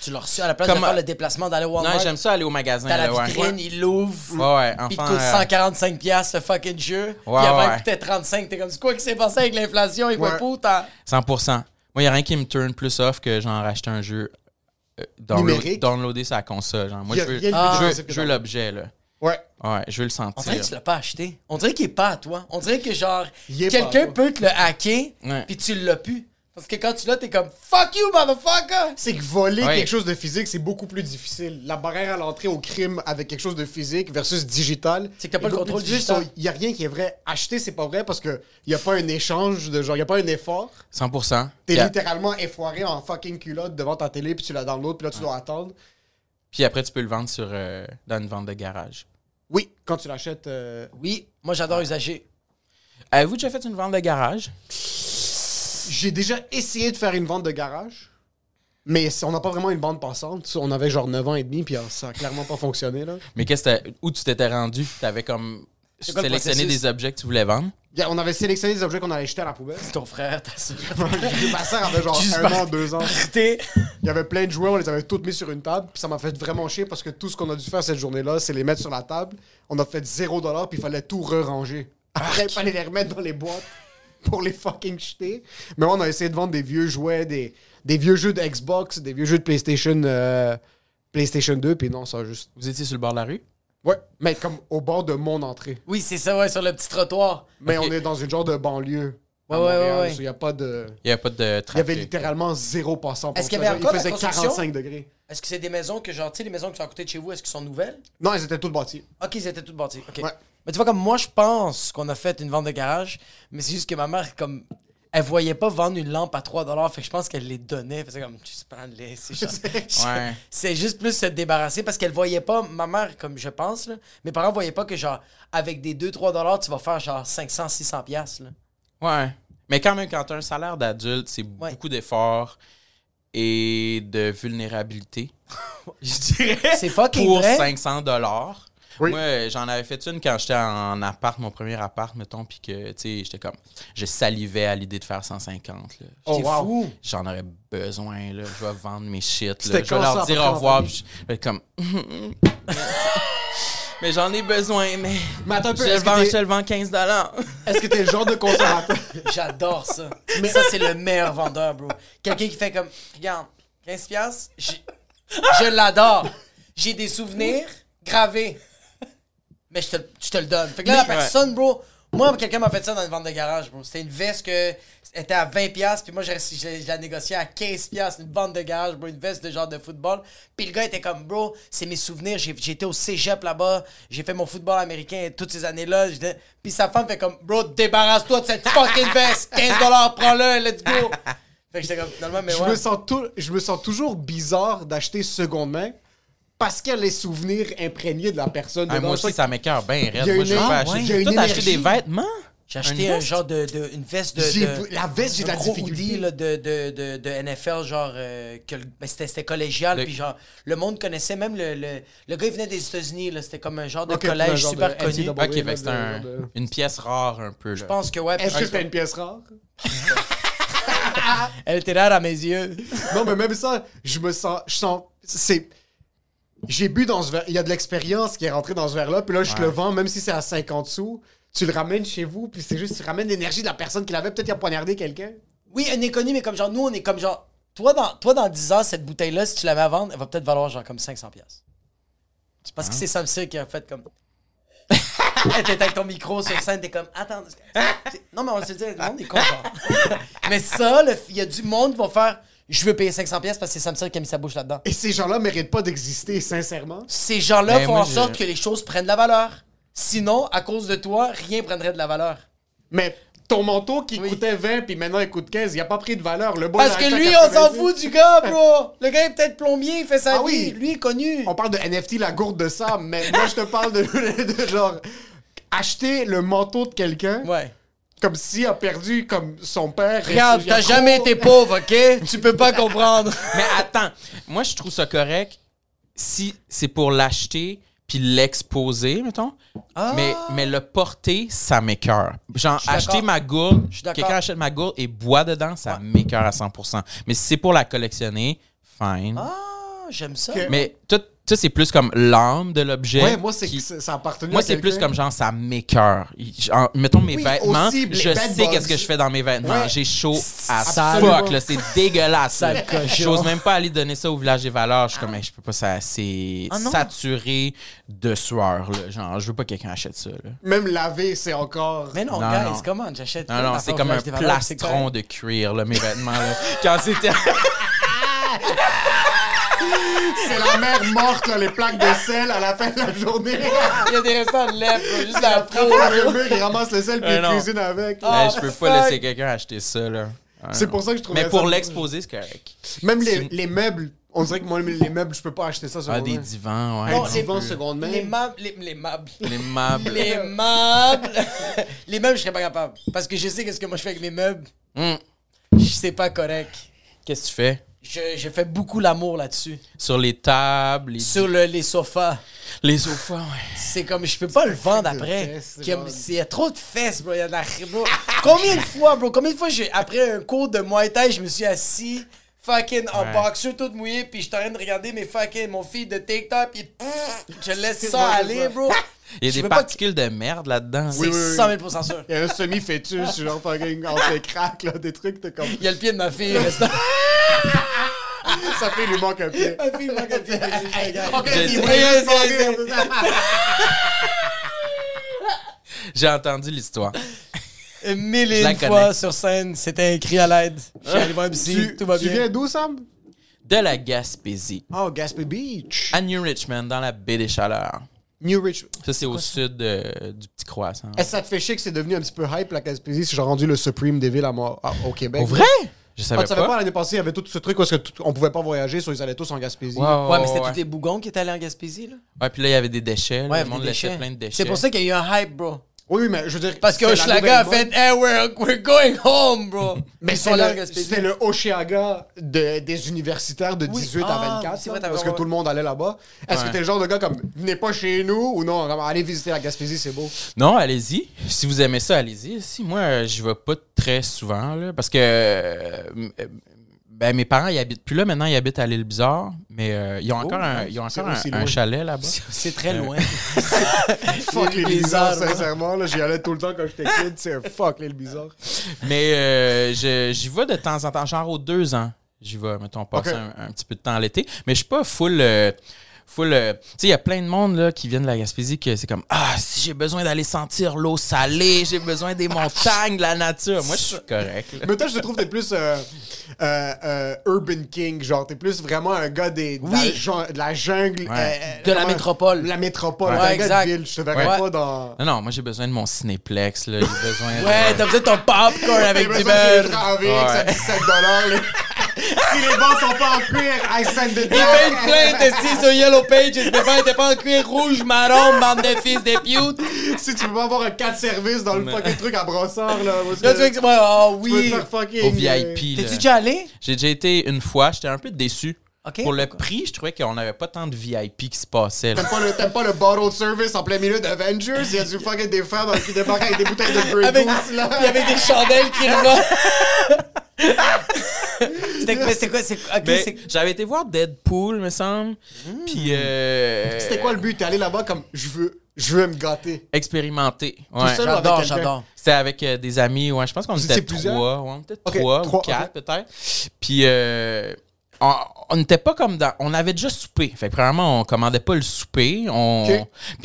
Tu l'as reçu à la place Comme- de faire le déplacement d'aller au Walmart? Non, j'aime ça aller au magasin. T'as la là, ouais. vitrine, il l'ouvre. Ouais, ouais. Puis il Enfin, coûte euh, 145 pièces ce fucking jeu. Ouais, puis avant il coûtait 35. T'es comme, c'est quoi qui s'est passé avec l'inflation? Il Ouais. quoi putain? 100%. Moi, il n'y a rien qui me turn plus off que genre racheter un jeu euh, download- Numérique? downloader sa console. Genre. Moi, a je veux, plus veux- l'objet, là. Ouais. Ouais, je veux le On dirait sentir. que tu l'as pas acheté. On dirait qu'il est pas à toi. On dirait que genre, quelqu'un peut te le hacker, puis tu l'as plus. Parce que quand tu l'as, t'es comme, fuck you, motherfucker! C'est que voler quelque chose de physique, c'est beaucoup plus difficile. La barrière à l'entrée au crime avec quelque chose de physique versus digital. C'est que t'as pas le contrôle digital. Il y a rien qui est vrai. Acheter, c'est pas vrai parce que y a pas un échange de genre, y a pas un effort. 100%. T'es littéralement effoiré en fucking culotte devant ta télé puis tu la downloads puis là tu dois attendre. puis après, tu peux le vendre sur, euh, dans une vente de garage. Oui, quand tu l'achètes. euh, Oui, moi j'adore usager. Avez-vous déjà fait une vente de garage? J'ai déjà essayé de faire une vente de garage. Mais on n'a pas vraiment une bande passante. On avait genre 9 ans et demi, puis ça a clairement pas fonctionné. Là. Mais qu'est-ce que t'as- où tu t'étais rendu? T'avais comme sélectionné des objets que tu voulais vendre? Yeah, on avait sélectionné des objets qu'on allait jeter à la poubelle. Ton frère, ta soeur. [laughs] Ma sœur avait genre Juste un par- an, deux ans. Il y avait plein de jouets, on les avait toutes mis sur une table, puis ça m'a fait vraiment chier parce que tout ce qu'on a dû faire cette journée-là, c'est les mettre sur la table. On a fait 0 dollar, puis il fallait tout re-ranger. Après, il fallait les remettre dans les boîtes [laughs] pour les fucking jeter. Mais on a essayé de vendre des vieux jouets, des, des vieux jeux de Xbox, des vieux jeux de PlayStation, euh, PlayStation 2, puis non, ça a juste. Vous étiez sur le bord de la rue? Ouais, mais comme au bord de mon entrée. Oui, c'est ça, ouais, sur le petit trottoir. Mais on est dans une genre de banlieue. Ouais, ouais, Montréal, ouais, Il n'y a pas de. Il n'y avait pas de Il y trafic. avait littéralement zéro passant. Est-ce qu'il y avait Genre, encore Il la faisait construction? 45 degrés. Est-ce que c'est des maisons que, genre, tu sais, les maisons qui sont à côté de chez vous, est-ce qu'elles sont nouvelles? Non, elles étaient toutes bâties. Ok, ils étaient toutes bâties. Ok. Ouais. Mais tu vois, comme moi, je pense qu'on a fait une vente de garage, mais c'est juste que ma mère, comme, elle voyait pas vendre une lampe à 3$, fait que je pense qu'elle les donnait. Faisait comme, tu prends-les. C'est [laughs] juste, [laughs] Ouais. c'est juste plus se débarrasser parce qu'elle voyait pas, ma mère, comme je pense, là, mes parents voyaient pas que, genre, avec des 2-3$, tu vas faire, genre, 500-600$. piastres, là. Ouais. Mais quand même, quand tu as un salaire d'adulte, c'est Ouais. beaucoup d'efforts et de vulnérabilité. [laughs] Je dirais. C'est fucking Pour vrai. 500 dollars. Oui. Moi, j'en avais fait une quand j'étais en appart, mon premier appart, mettons, puis que, tu sais, j'étais comme. Je salivais à l'idée de faire 150. Là. Oh, C'est wow. fou. J'en aurais besoin, là. Je vais vendre mes shit, là. Je vais leur dire au revoir, puis je vais être comme. [laughs] mais j'en ai besoin, mais. Mais attends un peu, Je le vends, je le vends 15 dollars. est-ce que t'es le genre de consommateur? [laughs] J'adore ça. Mais ça, c'est le meilleur vendeur, bro. Quelqu'un qui fait comme, regarde, 15 piastres, j'ai- je l'adore. J'ai des souvenirs gravés. Mais je te, je te le donne. Fait que là, la personne, bro, moi, quelqu'un m'a fait ça dans une vente de garage, bro. C'était une veste que était à 20 piastres, puis moi, j'ai je, l'ai- je l'ai négocié à 15 piastres, une vente de garage, bro, une veste de genre de football. Puis le gars était comme, bro, c'est mes souvenirs. Été au cégep là-bas, j'ai fait mon football américain toutes ces années-là. J'étais- Puis sa femme fait comme, bro, débarrasse-toi de cette fucking veste. 15 dollars, prends-le, let's go. Fait que j'étais comme, finalement, mais je, ouais. me sens tout- je me sens toujours bizarre d'acheter seconde main parce a les souvenirs imprégnés de la personne. Ah, dedans. moi aussi, ça m'écœure bien raide. Moi, je veux pas acheter. T'as acheté des vêtements? J'ai acheté Une un veste? genre de, de- une veste de. J'ai la veste, j'ai de la gros difficulté. hoodie là, de, de, de, de NFL, genre. euh, que ben, c'était, c'était collégial, Le- puis genre, le monde connaissait même le. Le, le gars, il venait des États-Unis, là, c'était comme un genre de Ok, un collège genre super de connu. NCAA. Ok, que c'est de- un- de- une pièce rare un peu. Je pense que ouais. Est-ce que c'était une pièce rare? [laughs] Elle était rare à mes yeux. Non, mais même ça, je me sens. Je sens. C'est. J'ai bu dans ce verre. Il y a de l'expérience qui est rentrée dans ce verre-là, puis là, je te le vends, même si c'est à 50 sous. Tu le ramènes chez vous, puis c'est juste, tu ramènes l'énergie de la personne qui l'avait. Peut-être qu'il a poignardé quelqu'un. Oui, un inconnu, mais comme genre, nous, on est comme genre. Toi, dans, toi, dans 10 ans, cette bouteille-là, si tu la mets à vendre, elle va peut-être valoir genre comme 500$. piastres. C'est parce que c'est Samsung qui a fait comme. [laughs] Était avec ton micro sur scène, t'es comme, attends. Non, mais on se dit, le monde est con, genre. [laughs] mais ça, le- il y a du monde qui va faire, je veux payer 500$ piastres parce que c'est Samsung qui a mis sa bouche là-dedans. Et ces gens-là méritent pas d'exister, sincèrement. Ces gens-là Ben, font moi, en sorte que les choses prennent de la valeur. Sinon, à cause de toi, rien prendrait de la valeur. Mais ton manteau qui Oui. coûtait 20 puis maintenant il coûte 15, il a pas pris de valeur. Le Parce que lui, on s'en 90. fout du gars, [laughs] bro. Le gars est peut-être plombier, il fait sa Ah vie. oui. Lui est connu. On parle de NFT, la gourde de sable, mais moi je te parle de, [laughs] de genre acheter le manteau de quelqu'un Ouais. Comme s'il a perdu comme son père. Regarde, t'as jamais été pauvre, ok? [laughs] Tu peux pas comprendre. Mais attends, moi, je trouve ça correct si c'est pour l'acheter puis l'exposer, mettons. Mais, mais le porter, ça m'écœure. Genre, acheter ma gourde, quelqu'un achète ma gourde et boit dedans, ça m'écœure à 100%. Mais si c'est pour la collectionner, fine. Ah, j'aime ça. Que- Mais tout, ça, c'est plus comme l'âme de l'objet. Ouais, moi c'est qui- que ça appartenait Moi, c'est plus comme genre, ça genre, mettons mes Oui, vêtements, aussi, je sais qu'est-ce que je fais dans mes vêtements. Ouais. J'ai chaud à Sale. fuck, là. C'est [laughs] dégueulasse. Sale. J'ose même pas aller donner ça au village des valeurs. Je suis comme, Hey, je peux pas, ça, c'est Ah saturé de sueur, là. Genre, je veux pas que quelqu'un achète ça, là. Même laver, c'est encore. Mais non, Non, guys, non. comment j'achète Non, non, c'est comme un plastron de cuir, là, mes vêtements, là. Quand c'était. [laughs] C'est la mère morte, là, les plaques de sel à la fin de la journée. Il y a des restants de lèvres, juste la peau. le mur, il ramasse le sel puis il cuisine avec. Ah, Hey, je peux pas laisser quelqu'un acheter ça, là. Ah, C'est pour ça que je trouvais Mais pour ça- l'exposer, c'est correct. Même les, meubles, on dirait que moi, les meubles, je peux pas acheter ça sur Ah, des divans, ouais. Un Non, les- divan seconde main. Les meubles, les, les meubles. Les meubles. Les meubles. [laughs] les meubles, je serais pas capable. Parce que je sais qu'est-ce que moi je fais avec mes meubles. Je sais pas correct. Qu'est-ce que tu fais? Je- j'ai fait beaucoup l'amour là-dessus. Sur les tables, les, Sur le- les sofas. les sofas, ouais. C'est comme, je peux pas le vendre de après. c'est- Il y a trop de fesses, bro. Il y a de la... bro. Combien de fois, bro? Combien de fois, j'ai, après un cours de Muay Thai, je me suis assis, fucking en Ouais. boxer, tout mouillé, puis je suis en train de regarder mes fucking, mon fil de TikTok, puis pff, je laisse C'est ça aller, bro. Il y a Je des particules de merde là-dedans. C'est Oui, oui, oui. 100 000 sûr. Il y a un semi-fœtus, genre fucking entre les cracks, là, des trucs, t'es comme. Il y a le pied de ma fille, [laughs] fait, il lui manque un pied. Ma fille, manque un pied. [laughs] Ok, il. [laughs] J'ai entendu l'histoire. Mille et Je la une connais. fois sur scène, c'était un cri à l'aide. Je suis allé voir un psy, Tu, tout va tu bien. viens d'où, Sam? De la Gaspésie. Oh, Gaspé Beach. À New Richmond, dans la baie des Chaleurs. New Rich. Ça, c'est au sud euh, du petit croissant. Est-ce que ça te fait chier que c'est devenu un petit peu hype, la Gaspésie, si j'ai rendu le Supreme des villes à moi, à- au Québec? Au vrai? Je Ah, savais tu savais pas, pas. l'année passée, il y avait tout ce truc où est-ce que tout- on pouvait pas voyager, soit ils allaient tous en Gaspésie. Ouais, Ouais, mais c'était ouais. tous les bougons qui étaient allés en Gaspésie, là? Ouais, puis là, il y avait des déchets. là. Ouais, le monde déchets. plein de déchets. C'est pour ça qu'il y a eu un hype, bro. Oui, oui, mais je veux dire. Parce que Hochelaga a fait Hey, we're, we're going home, bro. [laughs] Mais c'est le, Gaspésie. c'était le Oshiaga de- des universitaires de Oui. 18 Ah, à 24. c'est vrai, parce que tout le monde allait là-bas. Est-ce Ouais. que t'es le genre de gars comme venez pas chez nous ou non, allez visiter la Gaspésie, c'est beau. Non, allez-y. Si vous aimez ça, allez-y. Si moi, j'y vais pas très souvent, là, parce que euh, euh, ben, mes parents, ils habitent plus là. Maintenant, ils habitent à l'île Bizarre, mais euh, ils ont encore, un, ils ont encore un, chalet là-bas. C'est très loin. [laughs] Fuck L'île Bizarre, sincèrement. Là, j'y allais tout le temps quand j'étais kid. C'est un fuck les bizarres. Mais euh, je- j'y vais de temps en temps, genre aux deux ans. J'y vais, mettons, passer Ok. un, un petit peu de temps l'été. Mais je suis pas full. euh, full euh, tu sais, il y a plein de monde là, qui viennent de la Gaspésie que c'est comme Ah, si j'ai besoin d'aller sentir l'eau salée, j'ai besoin des montagnes, de la nature. Moi, je suis [laughs] correct. là. Mais toi, je te trouve que t'es plus euh, euh, euh, Urban King. Genre, t'es plus vraiment un gars des, de, la, Oui. de la jungle. Ouais. euh, De la métropole. La métropole. Ouais, gars exact. de ville. Je te verrais Ouais. pas dans. Non, non, moi, j'ai besoin de mon cinéplex. là. J'ai besoin de- Ouais, t'as besoin de ton popcorn avec J'ai du besoin de beurre. avec ça 17 dollars. [laughs] les bancs sont pas en cuir, I send the Il fait une plainte ici sur Yellow Pages. Mes pères étaient pas en cuir rouge, marron, bande de fils de pute. Si tu peux pas avoir un 4 services dans le fucking truc à brossard, là. parce Là, que tu veux que. Ouais, oh tu peux te oui. faire fucking. Au euh, VIP. là. T'es-tu déjà allé? J'ai déjà été une fois, j'étais un peu déçu. Ok. Pour le prix, je trouvais qu'on n'avait pas tant de VIP qui se passaient. là. T'aimes pas, le, t'aimes pas le bottle service en plein milieu d'Avengers? Il y a du fucking des femmes dans- qui débarquent avec des bouteilles de Grey Avec, Goose, là. puis avec des chandelles qui [laughs] revolent. [laughs] C'était quoi? C'est, c'est- j'avais été voir Deadpool, me semble. Puis. euh, C'était quoi le but? T'es allé là-bas comme je veux, je veux me gâter. Expérimenter. Tout Ouais. J'adore, j'adore. C'était avec euh, des amis, ouais, je pense qu'on était trois, ouais, on était trois, trois, ou quatre peut-être. Puis euh, on n'était pas comme dans, on avait déjà soupé. Fait que premièrement, on commandait pas le souper. On,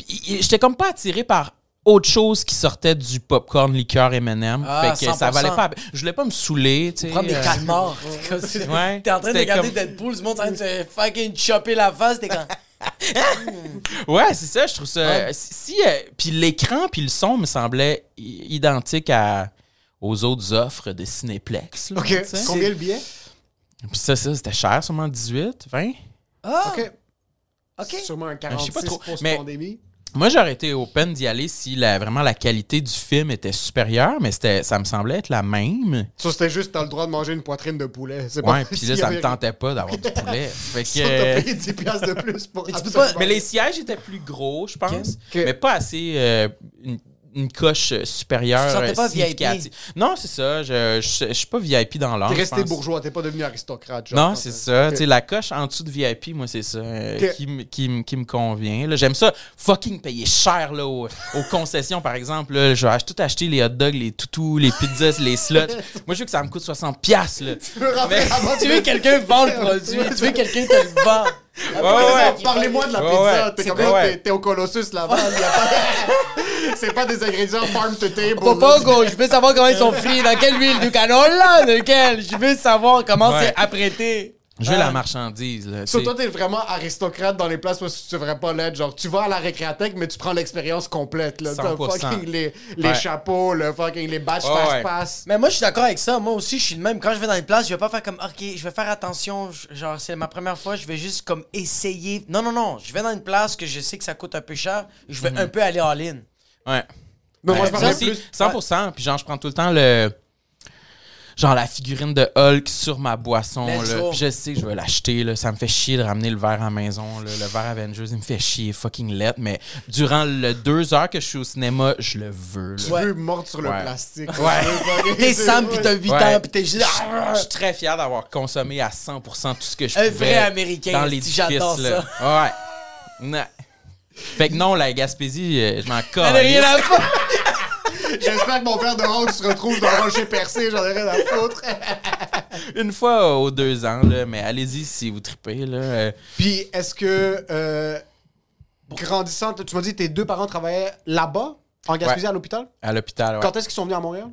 j'étais comme pas attiré par autre chose qui sortait du popcorn liqueur M&M. Ah, fait que ça 100%. valait pas. Je voulais pas me saouler, tu sais. Prendre des euh, morts. T'es [laughs] Ouais, T'es en train de regarder comme- Deadpool, le monde est en train de se fucking chopper la face. T'es comme. [laughs] Ouais, c'est ça, je trouve ça. Si, si, euh, puis l'écran puis le son me semblait identique à aux autres offres de Cinéplex. là, Ok, combien le billet? Puis ça, ça c'était cher, sûrement 18, 20. Ah! Ok. Ok. Sûrement un je 46 sais pas trop, pour mais- pandémie. Moi, j'aurais été open d'y aller si la, vraiment la qualité du film était supérieure, mais c'était, ça me semblait être la même. Ça, c'était juste, t'as le droit de manger une poitrine de poulet. C'est Ouais, puis là, ça me tentait pas d'avoir du poulet. [laughs] Fait que, Ça, t'as euh, payé 10 piastres de plus pour [laughs] Mais pas- mais les sièges étaient plus gros, je pense, mais pas assez euh, une, une coche euh, supérieure. Tu euh, pas significative. Non, c'est ça. Je, je, je suis pas VIP dans l'âge. T'es resté bourgeois, t'es pas devenu aristocrate. genre, Non, c'est ça. La coche en dessous de VIP, moi, c'est ça euh, qui, me- qui, me- qui me convient. là. J'aime ça fucking payer cher là, aux, aux concessions, par exemple. Là, je vais tout acheter les hot dogs, les toutous, les pizzas, les sluts. Moi, je veux que ça me coûte 60$. piastres, Là. Tu veux Mais- Tu veux que quelqu'un vend le [laughs] produit, tu veux que quelqu'un te le vend. Ouais, ouais. Parlez-moi de la Ouais, pizza. ouais. T'es C'est comme là, ouais. t'es- au Colossus là-bas. pas- [laughs] C'est pas des ingrédients farm to table. Go, je veux savoir comment ils sont frits, dans quelle huile, du canola, de quelle? Je veux savoir comment Ouais. c'est apprêté. Je veux la marchandise. Là, So, toi, t'es vraiment aristocrate dans les places où tu devrais pas l'être. Genre, tu vas à la récréathèque, mais tu prends l'expérience complète. Là. T'as 100%. fucking les, les Ouais. chapeaux, le fucking les badges fast ouais. pass. Mais moi, je suis d'accord avec ça. Moi aussi, je suis le même. Quand je vais dans une place, je vais pas faire comme, OK, je vais faire attention. Genre, c'est ma première fois, je vais juste comme essayer. Non, non, non. Je vais dans une place que je sais que ça coûte un peu cher. Je vais un peu aller en ligne. Ouais. Mais moi, je ça aussi, plus. 100%. Puis genre, je prends tout le temps le... genre la figurine de Hulk sur ma boisson. Là. Puis je sais que je vais l'acheter. Ça me fait chier de ramener le verre à la maison. là. Le verre Avengers, il me fait chier, fucking let. Mais durant le deux heures que je suis au cinéma, je le veux. là. Tu Ouais. veux mordre sur le Ouais. plastique. Ouais. [laughs] T'es Sam pis t'as 8 Ouais. ans pis t'es juste. Je suis très fier d'avoir consommé à 100% tout ce que je Un pouvais vrai Américain, dans l'édifice. j'adore là. Ouais. Non. Fait que non, la Gaspésie, euh, je m'en Elle a rien à [laughs] faire. J'espère que mon verre de Hulk se retrouve dans Rocher Percé, j'en ai rien à foutre. [laughs] Une fois aux deux ans, là, mais allez-y si vous tripez. Là. Puis, est-ce que, euh, grandissant, tu m'as dit que tes deux parents travaillaient là-bas, en Gaspésie, à l'hôpital? à l'hôpital, ouais. Quand est-ce qu'ils sont venus à Montréal?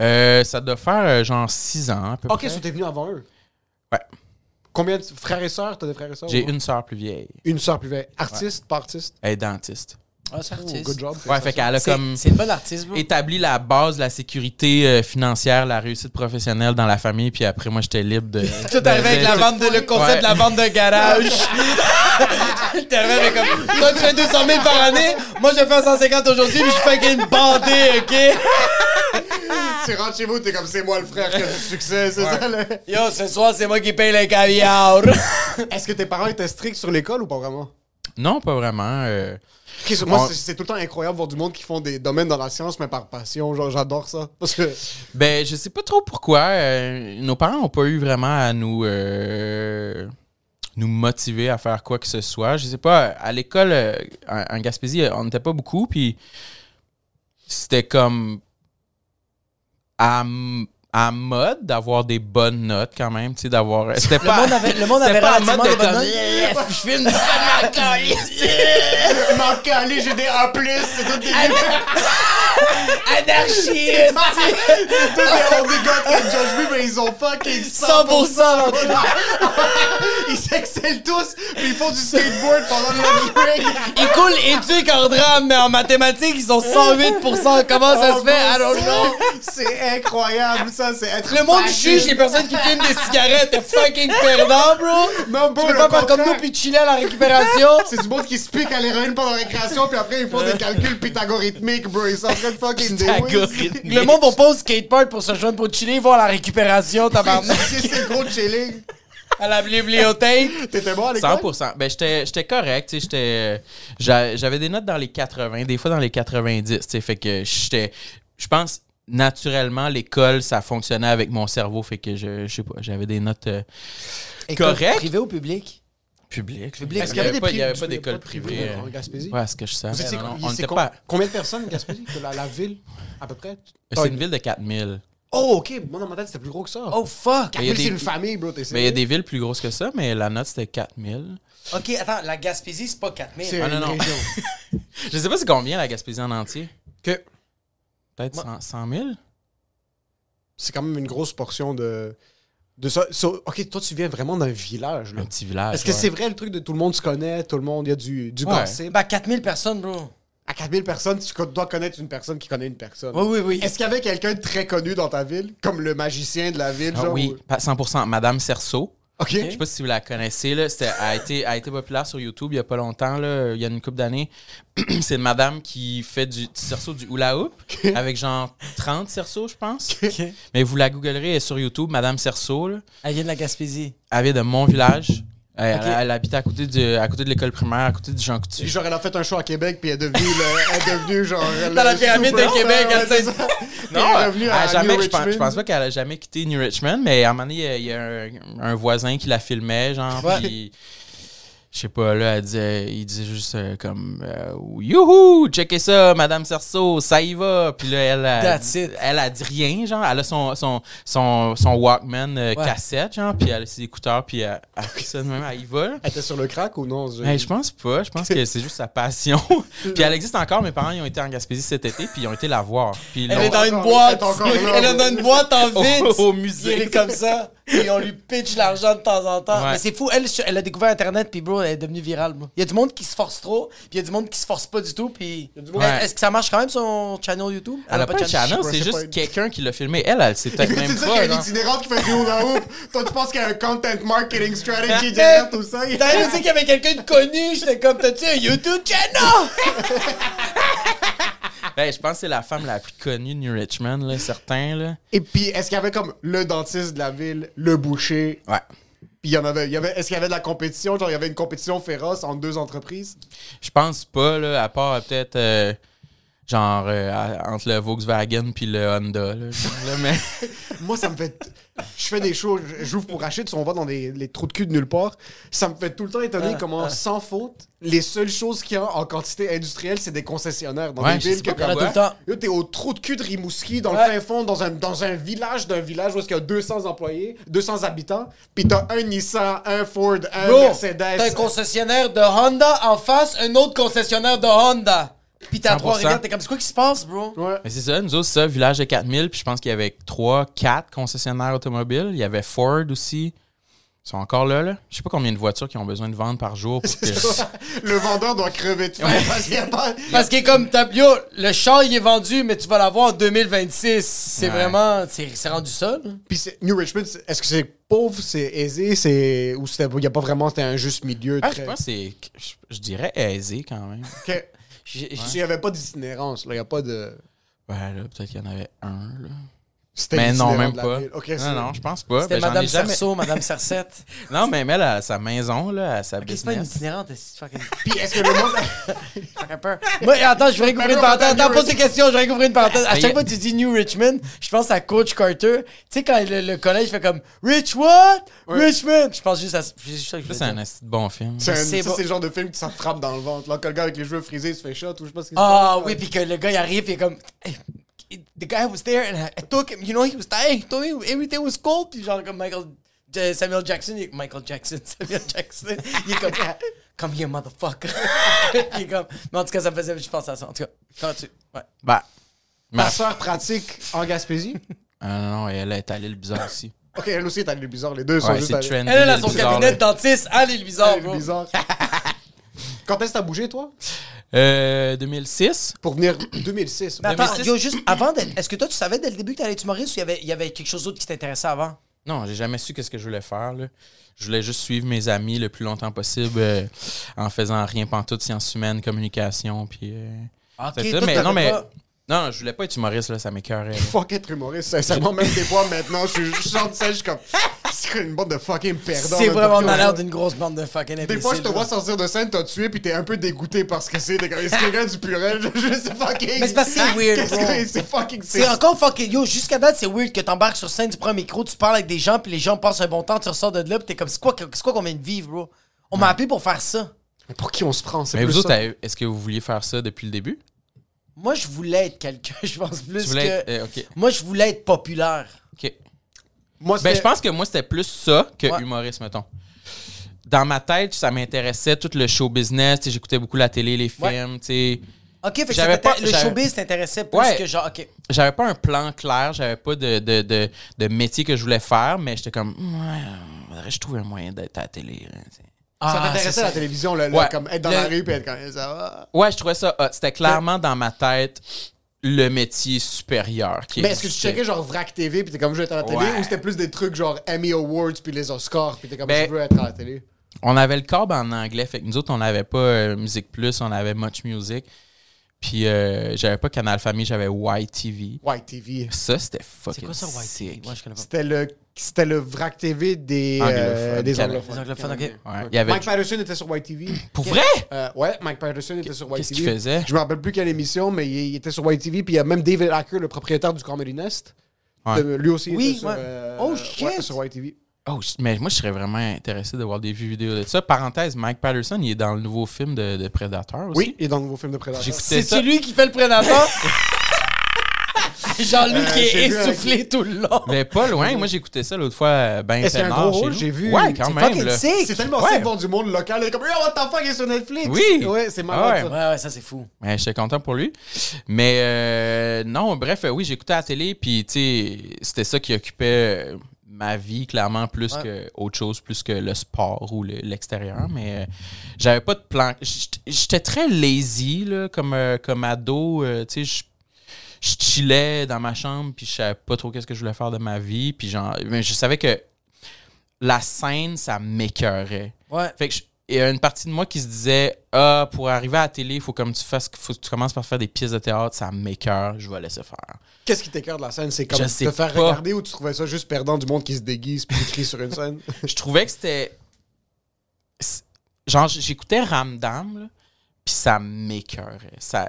Euh, ça doit faire euh, genre six ans, à peu Ok, près. so t'es venu avant eux. Ouais. Combien de frères et sœurs? T'as des frères et sœurs? J'ai une sœur plus vieille. Une sœur plus vieille. Artiste, pas artiste? Elle est dentiste. Ah, c'est artiste. good job. Ouais, fait qu'elle a C'est comme c'est une bonne artiste, établi la base de la sécurité euh, financière, la réussite professionnelle dans la famille, puis après, moi, j'étais libre de... [laughs] Tout arrivé avec la vente de, le concept Ouais. de la vente de garage. T'es [laughs] arrivé avec comme, toi tu fais 200 000 par année, moi je fais 150 aujourd'hui, puis je fais qu'une bandée, ok? [laughs] Tu rentres chez vous, t'es comme c'est moi le frère qui a du succès, c'est ça? là? Yo, ce soir c'est moi qui paye le caviar. Est-ce que tes parents étaient stricts sur l'école ou pas vraiment? Non, pas vraiment. euh, So- moi, On- c'est- tout le temps incroyable de voir du monde qui font des domaines dans la science, mais par passion. Genre, j'adore ça. [laughs] Parce que. Ben, je sais pas trop pourquoi. euh, nos parents n'ont pas eu vraiment à nous euh, nous motiver à faire quoi que ce soit. Je sais pas, à l'école, euh, en, en Gaspésie, on n'était pas beaucoup, puis c'était comme à, à mode d'avoir des bonnes notes quand même, tu sais, d'avoir... C'était Le pas... monde avait, le monde c'était avait pas en mode des de bonnes comme, notes. Yeah, je filme du [laughs] Je m'en j'ai des A, c'est tout [laughs] des. Anarchiste! C'est des on qui judge me, mais ils ont fucking 100%. 100%! Ils s'excellent tous, puis ils font du skateboard pendant le break. Ils coulent éthique en drame, mais en mathématiques, ils sont 108%. Comment ça Oh, se fait? I don't know. C'est incroyable, ça. C'est être. Le monde juge les personnes qui fument des cigarettes. T'es fucking perdant, bro. Non, bro, Tu peux le pas faire comme nous puis chiller à la récupération. C'est du monde qui se pique à l'héroïne pendant la récréation, puis après ils font des calculs pythagorithmiques, bro. Ils sont en train fucking. Le monde va pas au skatepark pour se joindre pour chiller, à la récupération, tabarnak. [laughs] C'est gros chilling. à la bibliothèque. T'étais bon à l'école? 100%. Ben, j'étais j'étais correct, J'avais des notes dans les 80, des fois dans les 90, tu sais, fait que j'étais... Je pense, naturellement, l'école, ça fonctionnait avec mon cerveau, fait que je, je sais pas, j'avais des notes euh, correctes. Privé ou public? Public. Est-ce qu'il y avait des pas, il y avait pri- pas d'école privée. en Gaspésie? Ouais, à ce que je sais. Vous étiez- Non, non, il- on c'est n'était com- pas... Combien de personnes, Gaspésie? La, la ville, à peu près? C'est une ville de 4000. Oh, ok. Moi, dans ma tête, c'était plus gros que ça. Oh fuck! il y a 4000, c'est une famille, bro. Mais il y a des villes plus grosses que ça, mais la note, c'était 4000. Ok, attends, la Gaspésie, c'est pas 4000. C'est Ah, non, non. [laughs] Je sais pas c'est combien la Gaspésie en entier. Que Peut-être 100, 100 000? c'est quand même une grosse portion de, de ça. So, ok, toi, tu viens vraiment d'un village, là. Un petit village. Est-ce que ouais. c'est vrai le truc de tout le monde se connaît, tout le monde, il y a du, du Ouais. gossip? Bah 4000 personnes, bro. À 4000 personnes, tu dois connaître une personne qui connaît une personne. Oui, oui, oui. Est-ce qu'il y avait quelqu'un de très connu dans ta ville? Comme le magicien de la ville, Ah genre? oui, ou- pas 100%. Madame Cerceau. Ok. Je sais pas si vous la connaissez, là. C'était, a, été, a été populaire sur YouTube il y a pas longtemps, là, il y a une couple d'années. [clears throat] c'est une madame qui fait du, cerceau du hula hoop [laughs] avec genre 30 cerceaux, je pense. Mais vous la googlerez elle est sur YouTube, Madame Cerceau. Là. Elle vient de la Gaspésie. Elle vient de mon village. Elle, Ok. elle, elle habitait à côté, du, à côté de l'école primaire, à côté du Jean Coutu. Genre, elle a fait un show à Québec, puis elle est devenue, le- elle est devenue genre. Dans la pyramide de Québec, elle s'est- [laughs] Non, elle est revenue à a jamais, New je, pense, je pense pas qu'elle a jamais quitté New Richmond, mais à un moment donné, il y a- il y a un, un voisin qui la filmait, genre, Ouais. puis je sais pas, là, elle disait, il disait juste euh, comme euh, Youhou, checkez ça, Madame Cerceau, ça y va. Puis là, elle a, That's dit, it. elle a dit rien, genre, elle a son, son, son, son Walkman euh, Ouais. cassette, genre, puis elle a ses écouteurs, puis elle, elle fait ça de même, elle y va. là. Elle était sur le crack ou non? je- Hey, je pense pas. Je pense que c'est juste sa passion. [laughs] puis elle existe encore. Mes parents ils ont été en Gaspésie cet été, puis ils ont été la voir. Puis Elle est dans une boîte. Elle est dans une boîte en [laughs] Au- vide. au musée. Elle est comme ça. Et on lui pitch l'argent de temps en temps. Ouais. Mais c'est fou. Elle, elle a découvert Internet, puis bro, elle est devenue virale. bro. Il y a du monde qui se force trop, puis il y a du monde qui se force pas du tout. Puis monde- Ouais. est-ce que ça marche quand même son channel YouTube? Elle a pas de channel, c'est juste pas. quelqu'un qui l'a filmé. Elle, elle sait peut-être [laughs] Tu même pas. qu'il y a une genre. itinérante qui fait du hula hoop. Toi, tu penses qu'il y a un content marketing strategy [laughs] derrière tout ça? T'as dit qu'il y avait quelqu'un de connu. J'étais comme, t'as-tu un YouTube channel? [laughs] Ben, je pense que c'est la femme la plus connue de New Richmond, là, certain, là. Et puis, est-ce qu'il y avait comme le dentiste de la ville, le boucher, Ouais. puis il y en avait, il y avait est-ce qu'il y avait de la compétition, genre il y avait une compétition féroce entre deux entreprises? Je pense pas, là, à part euh, peut-être, euh, genre, euh, à- entre le Volkswagen puis le Honda, là. genre, là, mais... [laughs] Moi, ça me fait. Je fais des shows, je- j'ouvre pour Rachid, si on va dans des, les trous de cul de nulle part. Ça me fait tout le temps étonner comment, sans faute, les seules choses qu'il y a en quantité industrielle, c'est des concessionnaires dans Ouais, des villes que comme. tout le temps. T'es au trou de cul de Rimouski, dans Ouais. le fin fond, dans un, dans un village d'un village où il y a 200 employés, 200 habitants, puis t'as un Nissan, un Ford, un Bro, Mercedes. t'as un concessionnaire de Honda en face, un autre concessionnaire de Honda. Puis t'es à 100%. Trois-Rivières, t'es comme, c'est quoi qui se passe, bro? Ouais. Mais c'est ça, nous autres, c'est ça, village de 4000, puis je pense qu'il y avait 3, 4 concessionnaires automobiles. Il y avait Ford aussi. Ils sont encore là, là. Je sais pas combien de voitures qu'ils ont besoin de vendre par jour. pour [laughs] que- le vendeur doit crever de faim parce qu'il y a pas. Parce qu'il est comme, t'as- yo, le char, il est vendu, mais tu vas l'avoir en 2026. C'est Ouais. vraiment, c'est c'est rendu ça, là. Puis c'est- New Richmond, c'est- est-ce que c'est pauvre, c'est aisé, c'est ou c'était il y a pas vraiment c'était un juste milieu Ah, très. je pense que c'est, je, je dirais aisé quand même. Ok. J'ai- Il y avait pas d'itinérance, là, il y a pas de Ouais, là, peut-être qu'il y en avait un, là. C'était Mais non, même pas. non, non, je pense pas. C'était Ben, j'en ai Madame jamais- Cerceau, Madame Cercette. [laughs] Non, mais elle a sa maison, là, à sa Ok, c'est pas une business. itinérante, fucking [laughs] Puis est-ce que le monde [laughs] peur. Moi, attends, je vais récouvrir une parenthèse. attends, pose tes questions, je vais récouvrir une parenthèse. À Mais chaque fois que tu dis New Richmond, je pense à Coach Carter. Tu sais, quand le, le collège fait comme Rich what? Richmond! Je pense juste à ça. C'est un bon film. c'est le genre de film qui te frappe dans le ventre. Là, que le gars avec les cheveux frisés se fait shot ou je sais pas ce qu'il Ah oui, puis que le gars il arrive, il est comme. Hey, The guy was there and I, I took him, you know, he was dying, he told me everything was cold. Puis genre comme Michael, J- Samuel Jackson, Michael Jackson, [laughs] Samuel Jackson, il est comme, come here, motherfucker. [laughs] il est comme, mais en tout cas, ça me faisait, je pense à ça. En tout cas, quand tu. Ouais. Bah. Ma soeur pratique en Gaspésie? Ah non, non, elle est allée le bizarre aussi. Ok, elle aussi est allée le bizarre. Les deux sont Ouais, juste c'est allés. trendy. Elle, a son bizarre, cabinet de dentiste, elle est le bizarre, Elle est bro. bizarre. [laughs] Quand est-ce que t'as bougé, toi? Euh, 2006. Pour venir 2006. Mais attends, 2006. yo, juste avant d'être. Est-ce que toi, tu savais dès le début que t'allais être humoriste ou il y avait, il y avait quelque chose d'autre qui t'intéressait avant? Non, j'ai jamais su qu'est-ce que je voulais faire. Là. Je voulais juste suivre mes amis le plus longtemps possible euh, en faisant rien pantoute, sciences humaines, communication, puis... euh, Ok, c'est ça. toi, Mais t'avais non, mais... pas- Non, je voulais pas être humoriste, là, ça m'écœurait. là. Fuck être humoriste, sincèrement, même des fois maintenant, je suis je sors de ça, je suis comme. C'est quoi une bande de fucking perdants. C'est vraiment dans l'air d'une grosse bande de fucking Des imbéciles. fois, je te vois sortir de scène, t'as tué, puis t'es un peu dégoûté parce que c'est. quelqu'un du purel? [laughs] Je, sais fucking. Mais c'est parce que c'est weird, bro. C'est fucking. C'est encore fucking yo, jusqu'à date, c'est weird que t'embarques sur scène, tu prends un micro, tu parles avec des gens, puis les gens passent un bon temps, tu ressors de là, puis t'es comme, c'est quoi, que- c'est quoi qu'on vient de vivre, bro? On m'a appelé pour faire ça. Mais Pour qui on se prend? C'est Mais plus vous autres, ça. est-ce que vous vouliez faire ça depuis le début? Moi, je voulais être quelqu'un, [laughs] je pense plus que. être- euh, OK. Moi, je voulais être populaire. Moi, Ben, je pense que moi, c'était plus ça que Ouais. humoriste, mettons. Dans ma tête, ça m'intéressait tout le show business. J'écoutais beaucoup la télé, les Ouais. films. tu sais. Ok, fait que pas- le showbiz t'intéressait plus Ouais. que genre, ok. J'avais pas un plan clair, j'avais pas de, de, de, de métier que je voulais faire, mais j'étais comme, ouais, faudrait que je trouve un moyen d'être à la télé. là. Ça Ah, t'intéressait la télévision, là, Ouais. comme être dans Le- la rue, puis être comme ça va. Ouais, je trouvais ça hot. C'était clairement dans ma tête le métier supérieur qui Mais est-ce que tu checkais genre VRAC TV, puis t'es comme je veux être à la télé, Ouais. ou c'était plus des trucs genre Emmy Awards, puis les Oscars, puis t'es comme Ben- je veux être à la télé? On avait le câble en anglais, fait que nous autres, on n'avait pas euh, Musique Plus, on avait Much Music. Puis euh, j'avais pas Canal Famille, j'avais YTV. White TV. Ça, c'était fucking C'est quoi ça, White sick. TV? Moi, je connais pas. C'était le, c'était le VRAC TV des, Anglophones. euh, des anglophones. Les anglophones, ok. Ouais, il y avait... Mike Patterson était sur White TV. Pour vrai? Euh, ouais, Mike Patterson était sur White Qu'est-ce qu'il faisait? Je me rappelle plus quelle émission, mais il, il était sur White TV. Puis il y a même David Acker, le propriétaire du Comedy Nest. Ouais. De- lui aussi Oui, était sur, ouais. euh, Oh, ouais, shit! sur White TV. Oh, mais moi, je serais vraiment intéressé de voir des vues vidéo de ça. Parenthèse, Mike Patterson, il est dans le nouveau film de, de Predator aussi. Oui, il est dans le nouveau film de Predator. C'est lui qui fait le prédateur? [laughs] [laughs] Jean-Luc Euh, qui j'ai est essoufflé tout le long. Mais pas loin. Moi, j'écoutais ça l'autre fois, ben chez rôle? nous. J'ai vu. Ouais, quand C'est même. C'est tellement Ouais. voir du monde local. Il est comme, yo, what the fuck, il est sur Netflix? Oui. Ouais, c'est marrant. Ouais. ça. Ouais, ouais, ça c'est fou. Ouais, j'étais content pour lui. Mais euh, non, bref, euh, oui, j'écoutais à la télé, puis tu sais, c'était ça qui occupait euh, ma vie, clairement, plus Ouais. que autre chose, plus que le sport ou le- l'extérieur. Mais euh, j'avais pas de plan. J'étais- J'étais très lazy, là, comme, euh, comme ado. euh, tu sais, je chillais dans ma chambre, puis je savais pas trop qu'est-ce que je voulais faire de ma vie. Puis genre, mais je savais que la scène, ça m'écœurait. Ouais. Fait que je- il y a une partie de moi qui se disait Ah, pour arriver à la télé, il faut comme tu fasses, faut que tu commences par faire des pièces de théâtre, ça m'écœure, je vais laisser faire. Qu'est-ce qui t'écœure de la scène? C'est comme Je te sais faire pas. regarder ou tu trouvais ça juste perdant du monde qui se déguise puis qui crie sur une scène? [laughs] Je trouvais que c'était. Genre, j'écoutais Ramdam, là, puis ça m'écœurait. Ça,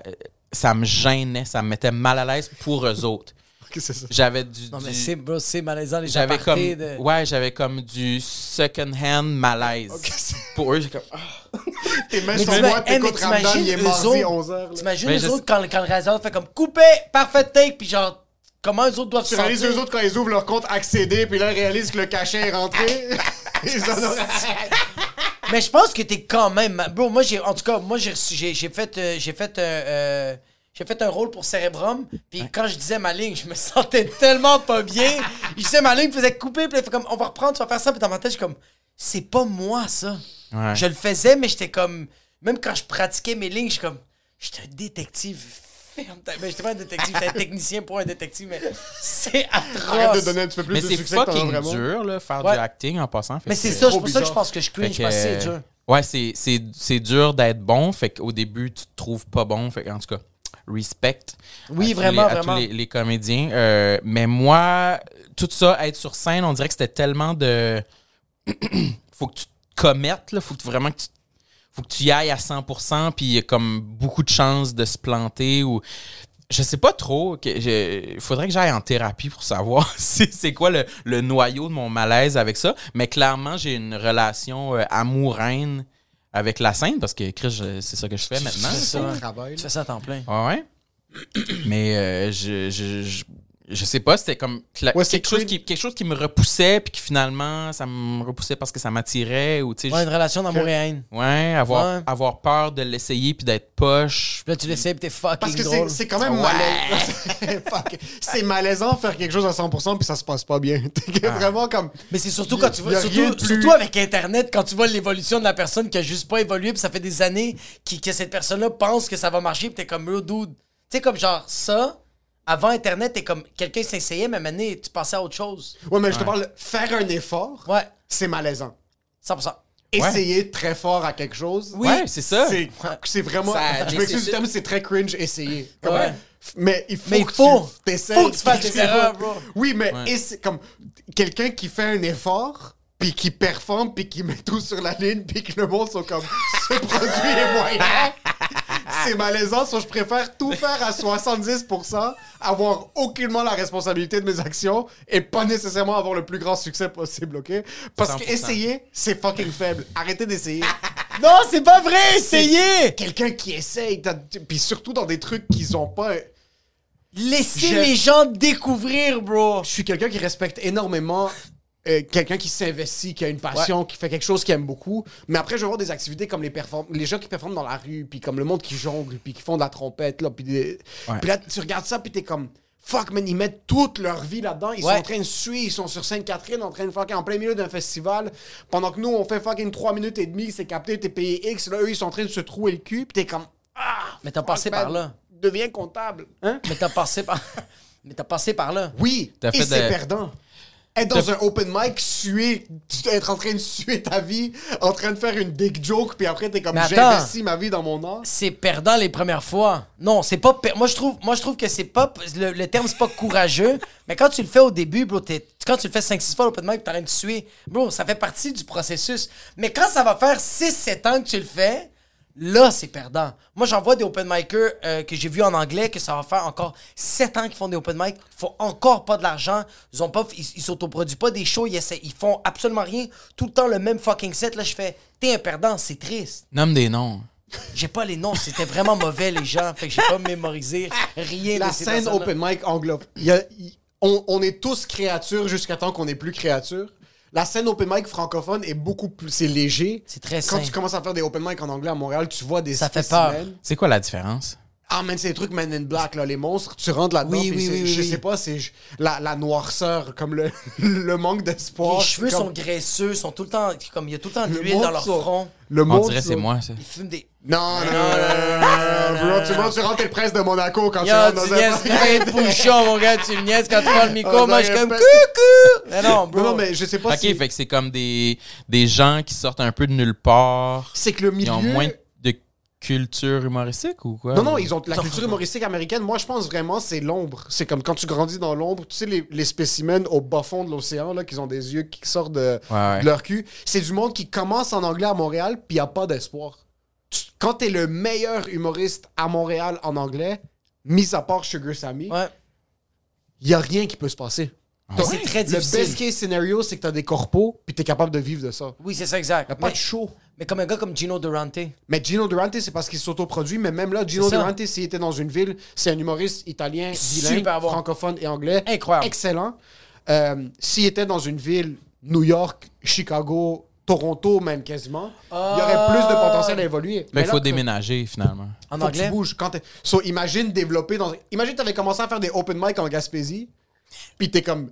ça me gênait, ça me mettait mal à l'aise pour eux autres. [laughs] Ok, c'est ça. J'avais du. Non, mais c'est, bro, c'est malaisant, les J'avais comme. de... Ouais, j'avais comme du second-hand malaise. Ok, c'est- Pour eux, j'ai comme. ah. [laughs] Tes mains Mais sont moites, t'écoutes Ramdan, il est t'imagines mardi eux 11h. T'imagines les je autres quand, quand le réalisateur fait comme couper, parfait take, puis genre, comment eux autres doivent Tu se réalises sentir? eux autres quand ils ouvrent leur compte accéder, puis là, ils réalisent que le cachet est rentré. [laughs] ils en ont Mais je pense que t'es quand même. Bro, moi, j'ai. En tout cas, moi, j'ai reçu- j'ai fait. euh, j'ai fait. euh, euh, j'ai fait un rôle pour Cérébrum, puis quand je disais ma ligne, je me [laughs] sentais tellement pas bien. Je disais ma ligne, faisait couper, puis fait comme, on va reprendre, tu vas faire ça, puis dans ma tête, je suis comme, c'est pas moi, ça. Ouais. Je le faisais, mais j'étais comme, même quand je pratiquais mes lignes, je suis comme, j'étais un détective. Ferme ta... Ben, j'étais pas un détective, j'étais un technicien pour un détective, mais c'est [laughs] atroce. Arrête de donner un petit peu plus Mais de c'est succès que t'en as fucking vraiment. dur, là, faire Ouais. du acting en passant. Fait Mais que c'est ça, c'est pour ça que je pense que je cringe, Fait parce que c'est que, dur. Ouais, c'est, c'est, c'est dur d'être bon. Fait qu'au début, tu te trouves pas bon. Fait qu'en tout cas, respect. Oui, à tous vraiment, les, à vraiment. tous les, les comédiens. Euh, mais moi, tout ça, être sur scène, on dirait que c'était tellement de. [clears throat] faut que tu te commettes, là. Faut que tu- vraiment que tu. Faut que tu y ailles à 100%, puis il y a comme beaucoup de chances de se planter ou. Je sais pas trop. Il faudrait que j'aille en thérapie pour savoir [laughs] c'est c'est quoi le, le noyau de mon malaise avec ça. Mais clairement, j'ai une relation euh, amour-haine avec la scène parce que, Chris, c'est ça que je fais maintenant. C'est C'est ça. un travail. Tu fais ça à temps plein. Ouais, ouais. [clears throat] Mais euh, je, je, je, je sais pas, c'était comme cla- Ouais, c'est quelque, chose qui, quelque chose qui me repoussait, puis qui finalement, ça me repoussait parce que ça m'attirait, ou tu sais, Ouais, une relation d'amour et haine. ouais, avoir, Ouais. avoir peur de l'essayer puis d'être poche. Puis là, tu l'essayes, puis t'es fucking Parce que c'est drôle. c'est quand même Ouais. [laughs] malaisant. C'est malaisant faire quelque chose à 100% puis ça se passe pas bien. [laughs] T'es vraiment comme. Mais c'est surtout quand tu rien surtout, de plus- surtout avec Internet, quand tu vois l'évolution de la personne qui a juste pas évolué, puis ça fait des années qui, que cette personne-là pense que ça va marcher, puis t'es comme, oh, dude. Tu sais, comme genre ça, avant Internet, t'es comme, quelqu'un s'essayait, mais maintenant, tu passais à autre chose. Ouais, mais je te parle, faire un effort, Ouais, c'est malaisant. 100%. Essayer très fort à quelque chose. Oui. Ouais, c'est ça. C'est c'est vraiment. Ça je m'excuse du terme, c'est très cringe essayer. Comme, Ouais. Mais il faut Mais il que faut. tu t'essayes. Faut que tu fasses [laughs] des erreurs, bro. Oui, mais essa- comme quelqu'un qui fait un effort, puis qui performe, puis qui met tout sur la ligne, puis que le monde sont comme ce produit est moyen. [laughs] [laughs] C'est malaisant, so je préfère tout faire à 70%, avoir aucunement la responsabilité de mes actions et pas nécessairement avoir le plus grand succès possible, ok? Parce 100%. que essayer, c'est fucking faible. Arrêtez d'essayer. [laughs] Non, c'est pas vrai, essayez! Quelqu'un qui essaye, puis surtout dans des trucs qu'ils ont pas. Laissez Je- les gens découvrir, bro. Je suis quelqu'un qui respecte énormément euh, quelqu'un qui s'investit, qui a une passion, qui fait quelque chose qu'il aime beaucoup. Mais après, je vais voir des activités comme les, perform- les gens qui performent dans la rue, puis comme le monde qui jongle, puis qui font de la trompette, là, puis, des- Ouais. puis là, tu regardes ça, puis t'es comme... Fuck, man, ils mettent toute leur vie là-dedans. Ils Ouais. sont en train de suer, ils sont sur Sainte-Catherine, en train de fucking en plein milieu d'un festival. Pendant que nous, on fait fucking 3 minutes et demie, c'est capté, t'es payé X. Là, eux, ils sont en train de se trouer le cul, puis t'es comme... Ah! Mais t'as passé par là. Deviens comptable. Hein? Mais t'as passé par. [laughs] Mais t'as passé par là. Oui, T'as et fait c'est de- perdant. Être dans un open mic, suer, être en train de suer ta vie, en train de faire une big joke, puis après t'es comme investi ma vie dans mon art. c'est perdant les premières fois. Non, c'est pas. Moi, je trouve, moi, je trouve que c'est pas. Le, le terme, c'est pas courageux. [laughs] mais quand tu le fais au début, bro, quand tu le fais 5-6 fois l'open mic, t'es en train de suer. Bro, ça fait partie du processus. Mais quand ça va faire 6-7 ans que tu le fais, là, c'est perdant. Moi, j'en vois des open micers euh, que j'ai vus en anglais, que ça va faire encore 7 ans qu'ils font des open mic. Ils font encore pas de l'argent. Ils ont pas. Ils, ils s'autoproduisent pas des shows. Ils, essaient- ils font absolument rien. Tout le temps le même fucking set. Là, je fais. T'es un perdant, c'est triste. Nomme des noms. J'ai pas les noms, c'était vraiment mauvais les gens, fait que j'ai pas mémorisé rien La de ces scène open mic anglophone. On, on est tous créatures jusqu'à temps qu'on n'est plus créatures. La scène open mic francophone est beaucoup plus. C'est léger. C'est très Quand sain. tu commences à faire des open mic en anglais à Montréal, tu vois des Ça fait peur. spécimens. C'est quoi la différence? Ah, man, c'est des trucs Men in Black, là, les monstres. Tu rentres là-dedans, Oui, oui, oui, je oui. sais pas, c'est la, la noirceur, comme le, [laughs] le manque d'espoir. Les cheveux comme- sont graisseux, sont tout le temps. Comme il y a tout le temps de Le l'huile dans leur sont- front. Le On dirait c'est moi, ça. Ils fument des. Non, non, non, non, non, non, tu vois, tu rentres, t'es le prince de Monaco quand tu Yo, rentres tu dans niaises un... rien de bouchon, mon gars, tu me niaises quand tu prends le micro, [laughs] Oh, moi je suis comme coucou! Mais non, bro. Non, mais je sais pas Ok, si... fait que c'est comme des, des gens qui sortent un peu de nulle part. C'est que le Ils milieu... ont moins de culture humoristique ou quoi? Non, non, ils ont la culture humoristique américaine. Moi, je pense vraiment c'est l'ombre. C'est comme quand tu grandis dans l'ombre. Tu sais, les, les spécimens au bas fond de l'océan, là, qui ont des yeux qui sortent de, Ouais, ouais. de leur cul. C'est du monde qui commence en anglais à Montréal, puis il a pas d'espoir. Tu- Quand t'es le meilleur humoriste à Montréal en anglais, mis à part Sugar Sammy, Ouais. il y a rien qui peut se passer. T'as- C'est très Le difficile. best case scenario, c'est que t'as des corpos, puis t'es capable de vivre de ça. Oui, c'est ça, exact. Y a pas Mais, de show. Mais comme un gars comme Gino Durante. Mais Gino Durante, c'est parce qu'il s'autoproduit. Mais même là, Gino. Durante, s'il était dans une ville, c'est un humoriste italien, bilingue, Super bon. francophone et anglais. Incroyable. Excellent. Euh, s'il était dans une ville, New York, Chicago, Toronto, même quasiment, il y aurait plus de potentiel à évoluer. Mais il faut là, déménager finalement. En faut que tu anglais? bouges. Quand so, imagine développer dans. Imagine, tu avais commencé à faire des open mic en Gaspésie, puis t'es comme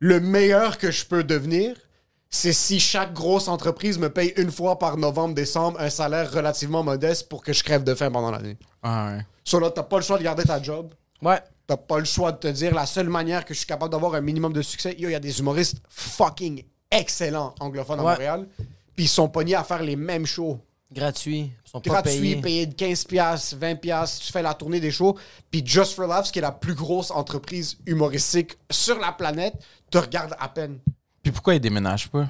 le meilleur que je peux devenir. C'est si chaque grosse entreprise me paye une fois par novembre-décembre un salaire relativement modeste pour que je crève de faim pendant l'année. Ah, ouais. So là, t'as pas le choix de garder ta job. Ouais. T'as pas le choix de te dire la seule manière que je suis capable d'avoir un minimum de succès. Yo, il y a des humoristes fucking excellents anglophones à Ouais. Montréal. Puis ils sont pognés à faire les mêmes shows Gratuit. Ils sont pas gratuit, payés. payé de 15$, piastres, 20$, piastres, tu fais la tournée des shows. Puis Just for Laughs, qui est la plus grosse entreprise humoristique sur la planète, te regarde à peine. Puis pourquoi ils déménagent pas?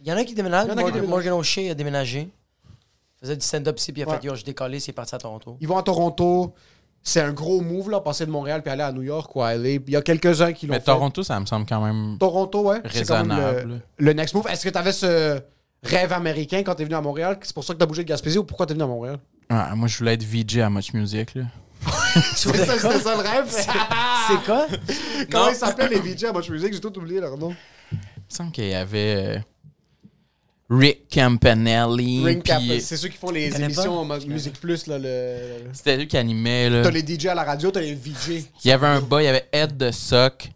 Il y en a qui déménagent. Il y en a qui Morgan, déménagent. Morgan O'Shea a déménagé. Il faisait du stand-up ici, puis il a Ouais. fait Yo, je décolle, il est parti à Toronto. Ils vont à Toronto. C'est un gros move, là, passer de Montréal puis aller à New York ou à LA. Il y a quelques-uns qui l'ont Mais fait. Toronto, ça me semble quand même. Toronto, ouais. C'est quand même Raisonnable. le, le next move. Est-ce que tu avais ce rêve américain quand t'es venu à Montréal? C'est pour ça que t'as bougé de Gaspésie ou pourquoi t'es venu à Montréal? Ah, moi, je voulais être VJ à Much Music. Là. [laughs] C'était ça, c'était ça le rêve? C'est quoi? Comment Non. ils s'appellent les VJ à Much Music? J'ai tout oublié leur nom. Il me semble qu'il y avait euh, Rick Campanelli. Cap, puis c'est ceux qui font les émissions pas? en Musique Plus, là, le... C'était lui qui animait. Là. T'as les DJ à la radio, t'as les VJ. Il y avait un bas, il y avait Ed de Sock.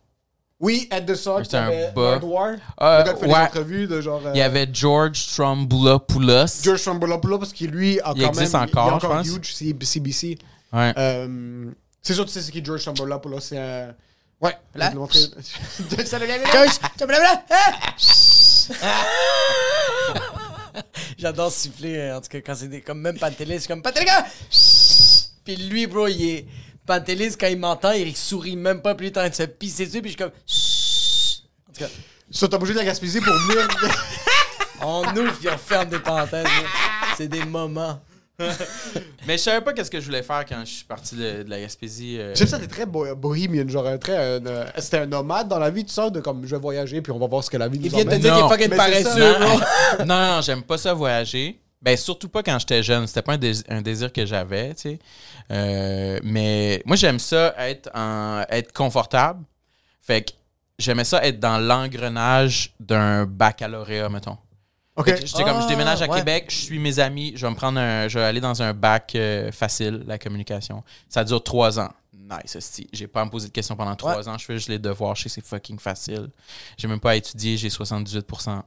Oui, Ed the Sock, C'était un bas. Nerd War, Euh, le gars qui fait des ouais. entrevues de genre... euh, Il y avait George Stromboulopoulos. George Strombolopoulos, parce qu'il lui a Il quand existe même... encore, il est je encore pense. huge, CBC. Ouais. Euh, c'est sûr, tu sais c'est qui George Strombolopoulos, c'est un... Ouais, Là. J'adore siffler, euh, en tout cas, quand c'est des, comme même Pantelis, je suis comme Pantelis, gars! Puis lui, bro, il est. Pantelis, quand il m'entend, il sourit même pas, puis il est en train de se pisser dessus, puis je suis comme. En tout cas, Ça, t'as bougé de la Gaspésie pour venir... [laughs] on ouvre, puis on ferme des parenthèses. là. C'est des moments. [laughs] Mais je savais pas qu'est-ce que je voulais faire quand je suis parti de, de la Gaspésie. euh. J'aime ça, t'es très bo- bohemian, genre un très... un, euh, C'était un nomade dans la vie, tu sors de comme, je vais voyager, puis on va voir ce que la vie nous Il vient de te dire qu'il est Non. fucking paresseux, bro. [laughs] non, non, j'aime pas ça voyager. Ben, surtout pas quand j'étais jeune. C'était pas un, dés- un désir que j'avais, tu sais. Euh, mais moi, j'aime ça être, en, être confortable. Fait que j'aimais ça être dans l'engrenage d'un baccalauréat, mettons. OK. Fait que J'étais comme, je Ah, déménage à ouais. Québec, je suis mes amis, je vais me prendre un, je vais aller dans un bac euh, facile, la communication. Ça dure trois ans. Nice, hostie. J'ai pas à me poser de questions pendant trois ans. Je fais juste les devoirs. Je sais c'est fucking facile. J'ai même pas à étudier. J'ai 78%.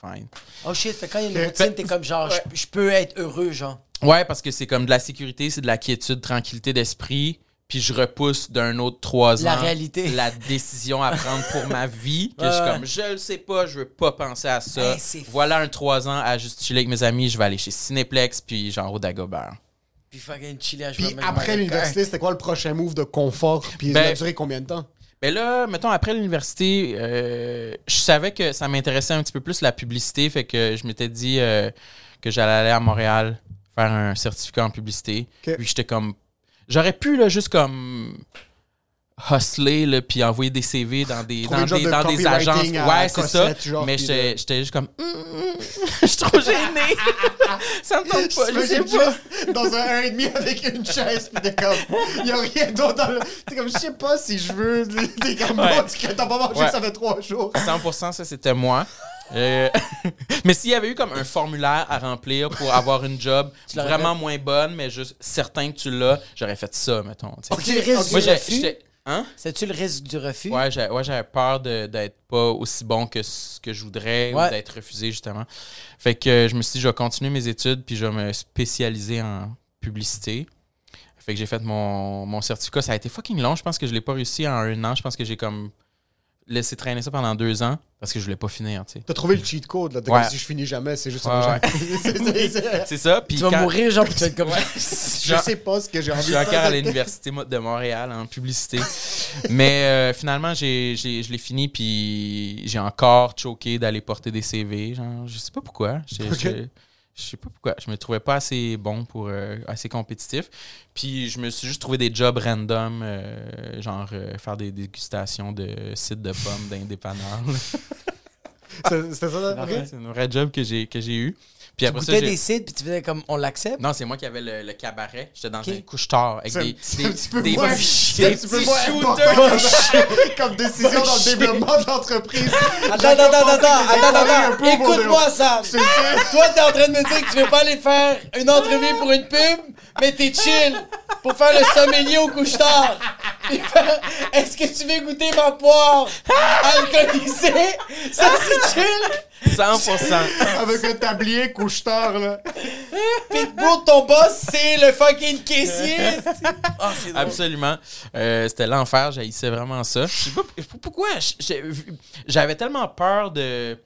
Fine. Oh shit, fait quand il y a une routine, t'es comme genre, je- je peux être heureux, genre. Ouais, parce que c'est comme de la sécurité, c'est de la quiétude, tranquillité d'esprit. Puis je repousse d'un autre trois ans La réalité. la décision à prendre pour ma vie. Que je suis comme, je le sais pas, je veux pas penser à ça. Voilà un trois ans à juste chiller avec mes amis. Je vais aller chez Cinéplex, puis genre au Dagobert. Puis fucking chiller à Puis après l'université, c'était quoi le prochain move de confort? Puis Ben- ça a duré combien de temps? Mais là, mettons, après l'université, euh, je savais que ça m'intéressait un petit peu plus la publicité. Fait que je m'étais dit euh, que j'allais aller à Montréal faire un certificat en publicité. Puis j'étais comme. J'aurais pu, là, juste comme. Hustler, là, puis envoyer des CV dans des, Trouver dans des, de dans des agences. Ouais, c'est ça. Genre, Mais puis j'étais juste comme. Hum, hum, [laughs] je suis trop gêné. [laughs] ça me tente pas. Je sais pas. juste dans un 1,5 avec une chaise, pis t'es comme, y a rien d'autre dans le. T'es comme, je sais pas si je veux. [laughs] T'es comme, Ouais. t'as pas mangé, Ouais. ça fait trois jours. 100%, ça, c'était moi. Euh, mais s'il y avait eu comme un formulaire à remplir pour avoir une job vraiment moins bonne, mais juste certain que tu l'as, j'aurais fait ça, mettons. le risque Moi, j'étais. Hein? C'est-tu le risque du refus? Ouais, j'avais peur de- d'être pas aussi bon que ce que je voudrais Ouais. ou d'être refusé, justement. Fait que euh, je me suis dit, je vais continuer mes études puis je vais me spécialiser en publicité. Fait que j'ai fait mon, mon certificat. Ça a été fucking long. Je pense que je l'ai pas réussi en un an. Je pense que j'ai comme laissé traîner ça pendant deux ans parce que je voulais pas finir, tu sais. T'as trouvé le cheat code, là. Ouais. comme si je finis jamais, c'est juste Ouais, un ouais. [laughs] [laughs] C'est- ça. Puis Tu vas quand- mourir, genre, puis tu vas être comme... [laughs] Je sais pas ce que j'ai Je envie suis de encore faire. à l'université de Montréal en publicité. Mais euh, finalement, j'ai, j'ai- je l'ai fini, puis j'ai encore choqué d'aller porter des CV. Genre, je sais pas pourquoi. Je. Je, sais pas pourquoi. Je me trouvais pas assez bon pour euh, assez compétitif. Puis je me suis juste trouvé des jobs random, euh, genre euh, faire des dégustations de sites de pommes d'indépanneurs. [laughs] C'était c'était ça, là? Ok. C'est un vrai job que j'ai, que j'ai eu. Puis Tu après ça, goûtais j'ai- des sites, puis tu faisais comme, on l'accepte? Non, c'est moi qui avais le, le cabaret. J'étais dans Ok. un couche-tard avec C'est un- des, c'est des, un petit peu des moins- des petits shooters. [laughs] important comme décision dans le développement de l'entreprise. Attends, attends, attends, attends, attends, Écoute-moi, ça. Toi, t'es en train de me dire que tu veux pas aller faire une entrevue pour une pub, mais t'es chill pour faire le sommelier au couche-tard. [laughs] Est-ce que tu veux goûter ma poire alcoolisée? Ça, c'est chill. 100%. Avec un tablier couche-tard, là. Pour ton boss, c'est le fucking caissier. Ah, drôle. Absolument. Euh, C'était l'enfer, j'haïssais vraiment ça. Je sais pas pourquoi. J'avais tellement peur de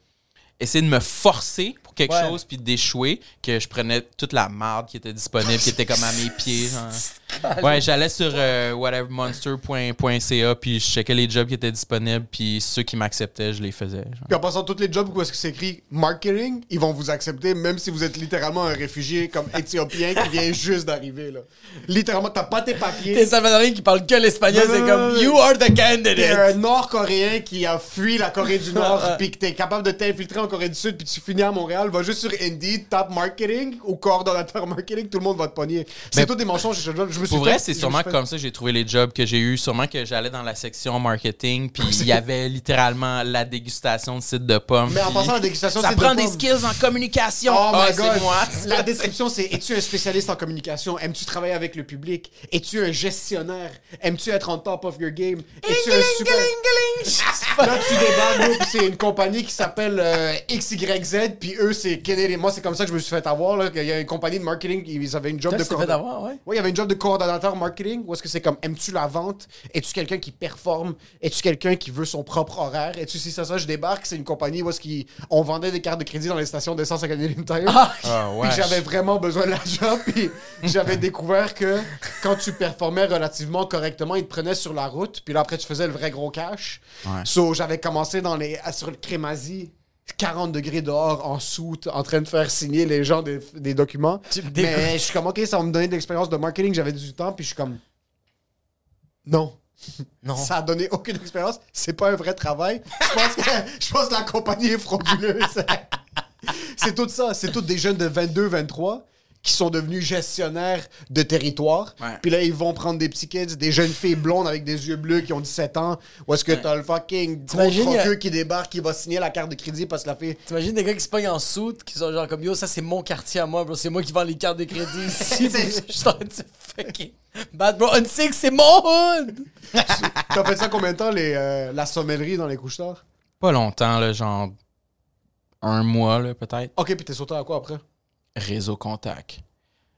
essayer de me forcer pour quelque Ouais. chose puis d'échouer que je prenais toute la marde qui était disponible, qui était comme à mes pieds. genre. [laughs] Ouais, j'allais sur euh, whatevermonster.ca puis je checkais les jobs qui étaient disponibles puis ceux qui m'acceptaient, je les faisais. genre. Puis en passant tous les jobs où est-ce que c'est écrit marketing, ils vont vous accepter même si vous êtes littéralement un réfugié comme [laughs] éthiopien qui vient juste d'arriver là. Littéralement, t'as pas tes T'es papiers. salvadorien qui parle que l'espagnol, c'est comme You are the T'es candidate. un Nord-Coréen qui a fui la Corée du [laughs] Nord puis que t'es capable de t'infiltrer en Corée du Sud puis tu finis à Montréal, va juste sur Indeed, tape marketing ou coordonnateur marketing, tout le monde va te pogner. C'est tout des mensonges. Je, je me suis Pour vrai, c'est je me sûrement comme ça que j'ai trouvé les jobs que j'ai eu. Sûrement que j'allais dans la section marketing, puis il y avait littéralement la dégustation de sites de pommes. Mais en passant à la dégustation, ça c'est de prend des pommes. skills en communication. Oh Ah, my god. moi. La [laughs] description, c'est es-tu un spécialiste en communication? Aimes-tu travailler avec le public? Es-tu un gestionnaire? Aimes-tu être on top of your game? Es-tu un super. Là, tu puis c'est une compagnie qui s'appelle euh, XYZ, puis eux, c'est Canadian. Moi, c'est comme ça que je me suis fait avoir. Là, qu'il y a une compagnie de marketing, ils avaient une job Toi, de coordonnateur. ouais. Oui, il y avait une job de coordonnateur marketing. Ou est-ce que c'est comme aimes-tu la vente? Es-tu quelqu'un qui performe? Es-tu quelqu'un qui veut son propre horaire? Es-tu si ça, ça? Je débarque, c'est une compagnie où est-ce qu'on vendait des cartes de crédit dans les stations d'essence à Canadian Tire. Ah, ouais. j'avais vraiment besoin de la job. Puis j'avais découvert que quand tu performais relativement correctement, ils te prenaient sur la route. Puis là, après, tu faisais le vrai gros cash. Ouais. So, j'avais commencé dans les, sur le crémazie. 40 degrés dehors en soute en train de faire signer les gens des, des documents. Mais je suis comme, OK, ça va me donner de l'expérience de marketing. J'avais du temps, puis je suis comme, non. [laughs] Non. Ça a donné aucune expérience. C'est pas un vrai travail. Je pense que, je pense que la compagnie est frauduleuse. [laughs] c'est tout ça. C'est tous des jeunes de 22, 23 qui sont devenus gestionnaires de territoire. Ouais. Puis là, ils vont prendre des petits kids, des jeunes filles blondes avec des yeux bleus qui ont 17 ans. Ou est-ce que t'as le fucking gros a- qui débarque, qui va signer la carte de crédit parce que la fille... T'imagines des gars qui se pognent en soute, qui sont genre comme Yo, ça c'est mon quartier à moi, bro. C'est moi qui vends les cartes de crédit [laughs] ici. Je suis en train de fucking. Bad bro, on sait que c'est mon hood! T'as fait ça combien de temps, les, euh, la sommellerie dans les couches tard? Pas longtemps, là, genre un mois, là, peut-être. OK, puis t'es sauté à quoi après? Réseau Contact.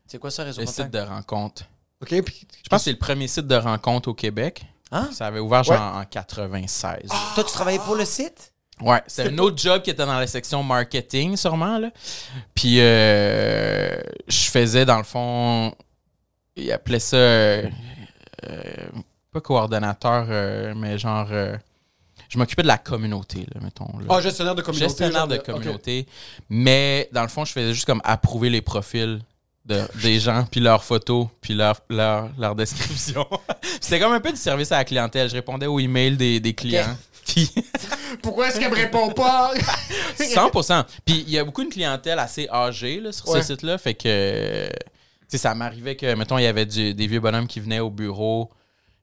C'est quoi ça, réseau Le contact? site de rencontre. OK, puis... Je pense que c'est le premier site de rencontre au Québec. Hein? Ça avait ouvert genre en 96. Toi, tu travaillais pour le site? Ouais, c'était un autre job qui était dans la section marketing, sûrement. Là. Puis, euh, je faisais, dans le fond, ils appelaient ça, euh, euh, pas coordonnateur, euh, mais genre, euh, je m'occupais de la communauté, là, mettons. là. Ah, gestionnaire de communauté. Gestionnaire de communauté. Mais, dans le fond, je faisais juste comme approuver les profils. De, des gens, puis leurs photos, puis leur, leur, leur description. [laughs] C'était comme un peu du service à la clientèle. Je répondais aux emails des, des clients. Puis [laughs] Pourquoi est-ce qu'elle me répond pas? [laughs] 100%. Puis il y a beaucoup de clientèle assez âgée là, sur Ouais. ce site-là. Fait que, tu sais, ça m'arrivait que, mettons, il y avait du- des vieux bonhommes qui venaient au bureau.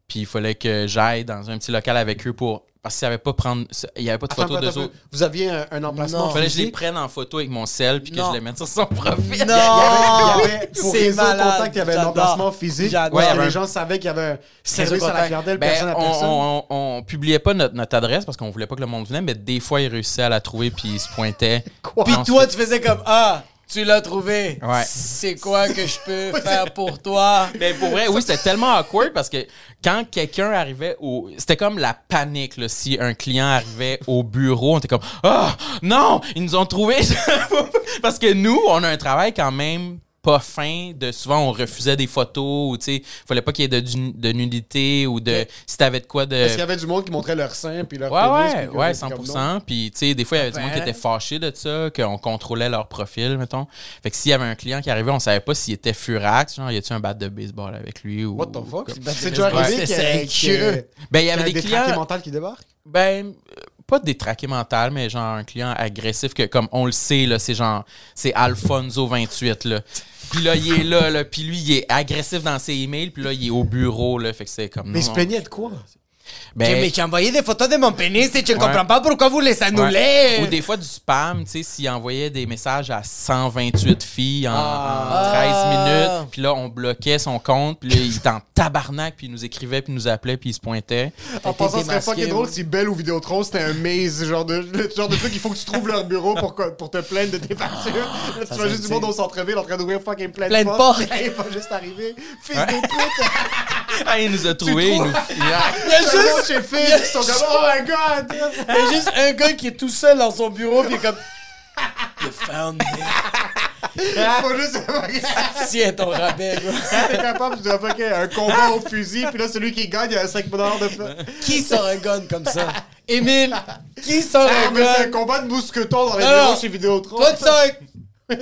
Puis il fallait que j'aille dans un petit local avec eux pour parce qu'il n'y avait pas prendre, il y avait pas de Attends, photo attends, autres. Vous aviez un, un emplacement. Il fallait que je les prenne en photo avec mon sel puis que Non. je les mette sur son profil. Il Non! y avait, pour contact, il y avait un J'adore. emplacement physique. Ouais, il les un- gens savaient qu'il y avait un service à la clientèle, Ben, personne à on, personne. on, on- on publiait pas notre, notre adresse parce qu'on voulait pas que le monde venait, mais des fois, ils réussissaient à la trouver puis ils se pointaient. Quoi? Puis toi, tu faisais comme Ah, tu l'as trouvé. Ouais. C'est quoi que je peux [laughs] faire pour toi? Mais pour vrai, oui, c'était tellement awkward parce que quand quelqu'un arrivait au. C'était comme la panique, là. Si un client arrivait au bureau, on était comme Ah, non, ils nous ont trouvé. [laughs] parce que nous, on a un travail quand même pas fin de souvent on refusait des photos ou tu sais fallait pas qu'il y ait de, nudité ou de si t'avais de quoi de Est-ce qu'il y avait du monde qui montrait leur sein puis leur Ouais, pénis, ouais, ouais, vous étiez comme 100%. Puis, tu sais, des fois, il y avait du monde qui était fâché de ça, qu'on contrôlait leur profil, mettons. Fait que s'il y avait un client qui arrivait, on savait pas s'il était furax, genre, y a-tu un bat de baseball avec lui ou. What the fuck? C'est déjà arrivé C'est Ben, il y avait ait des clients. mentales qui débarquent? Ben, euh, pas détraqué mental, mais genre un client agressif que, comme on le sait, là, c'est genre, c'est Alfonso 28, là. Puis là, il est là, là. Puis lui, il est agressif dans ses emails. Puis là, il est au bureau, là. Fait que c'est comme. Mais il se plaignait de quoi? Ben, Mais j'ai envoyé des photos de mon pénis et je ne Ouais. comprends pas pourquoi vous les annulez. Ouais. Ou des fois du spam, tu sais, s'il envoyait des messages à 128 filles en, en 13 Ah. minutes, puis là, on bloquait son compte, puis là, il était en tabarnak, puis il nous écrivait, puis il nous appelait, puis il se pointait. En passant, ce serait fucking drôle si Belle ou Vidéotron c'était un maze, genre de, le genre de truc, il faut que tu trouves leur bureau pour, pour te plaindre de tes factures. Là, tu vois juste du monde au centre-ville en train d'ouvrir fucking plein de Plein de portes. [laughs] Il va juste arriver. Fils de pute! [laughs] Ah, il nous a trouvés, il nous... [laughs] Il y a Juste juste, chez ils sont comme, oh my god! il y a juste un gars qui est tout seul dans son bureau puis il est comme You found me. Faut juste, Tiens ton rabais, bro. si t'es capable, tu dois faire un combat au fusil, puis là, celui qui gagne, il a un 5 dollars de feu. Qui sort un gun comme ça? Émile, qui sort Ah, un mais c'est un gun? combat de mousquetons dans les Non, bureaux chez Vidéotron. Toi, tu sors un...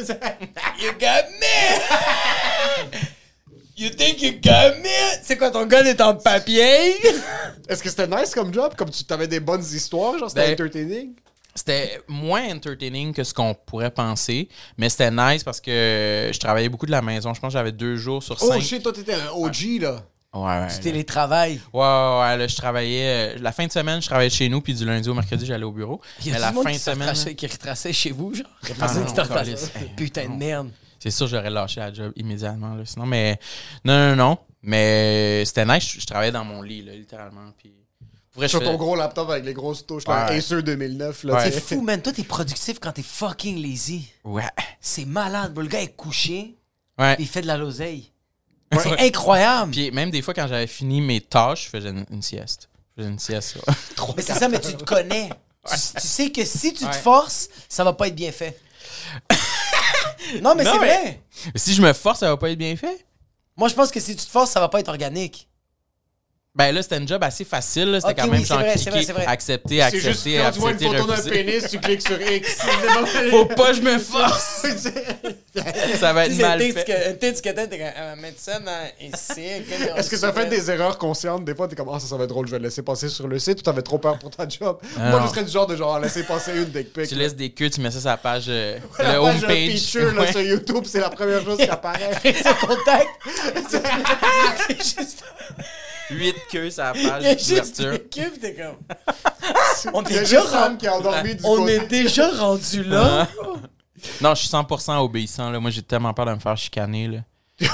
You got me! You think you got me? C'est quoi, ton gun est en papier? [laughs] Est-ce que c'était nice comme job? Comme tu avais des bonnes histoires, genre c'était Ben, entertaining? C'était moins entertaining que ce qu'on pourrait penser, mais c'était nice parce que je travaillais beaucoup de la maison. Je pense que j'avais deux jours sur Oh cinq. shit, toi t'étais un OG là. Ouais, ouais, Du télétravail. Ouais, ouais, ouais, là, je travaillais. euh, la fin de semaine, je travaillais chez nous, puis du lundi au mercredi, j'allais au bureau. Il y a Mais la monde fin qui de se semaine. retraçait- qui retraçait chez vous, genre? Il y a Ah, personne qui te. Putain de merde. C'est sûr, j'aurais lâché la job immédiatement. Là. Sinon, mais. Non, non, non. Mais c'était nice. Je, je travaillais dans mon lit, là, littéralement. Puis. Vrai, Sur fais- ton gros laptop avec les grosses touches, là, Ouais. Acer 2009 là. Ouais. C'est fou, man. Toi, t'es productif quand t'es fucking lazy. Ouais. C'est malade, bro. Le gars est couché, Ouais. puis il fait de la l'oseille. C'est incroyable. Puis même des fois, quand j'avais fini mes tâches, je faisais une, une sieste. Je faisais une sieste. là. [laughs] Mais c'est ça, mais tu te connais. Tu, tu sais que si tu te Ouais. forces, ça va pas être bien fait. [laughs] non, mais c'est mais- vrai. Mais si je me force, ça va pas être bien fait. Moi, je pense que si tu te forces, ça va pas être organique. Ben là, c'était un job assez facile. C'était quand oui, même c'est genre vrai, c'est cliquer, vrai, c'est vrai. accepter, C'est accepter, juste quand tu vois une accepter, photo d'un pénis, tu cliques sur X. [laughs] Faut pas que je me force. ça va être Tu sais, mal fait. que t'as, t'es comme, mettre ça dans ici. Est-ce que ça fait des erreurs conscientes? Des fois, t'es comme, ah, ça, ça va être drôle, je vais le laisser passer sur le site ou t'avais trop peur pour ta job? Ah, Moi, je serais du genre de genre laisser passer une dick pic. Tu là. laisses des queues, tu mets ça sur la page, euh, la le page homepage. un feature là, Ouais. sur YouTube, c'est la première chose qui [laughs] apparaît. ce contact. [laughs] c'est juste, 8 queues sur la page juste d'ouverture. t'es comme. [laughs] On est déjà qui du on est déjà rendu là. [laughs] Non, je suis 100% obéissant. Là. Moi, j'ai tellement peur de me faire chicaner. Là.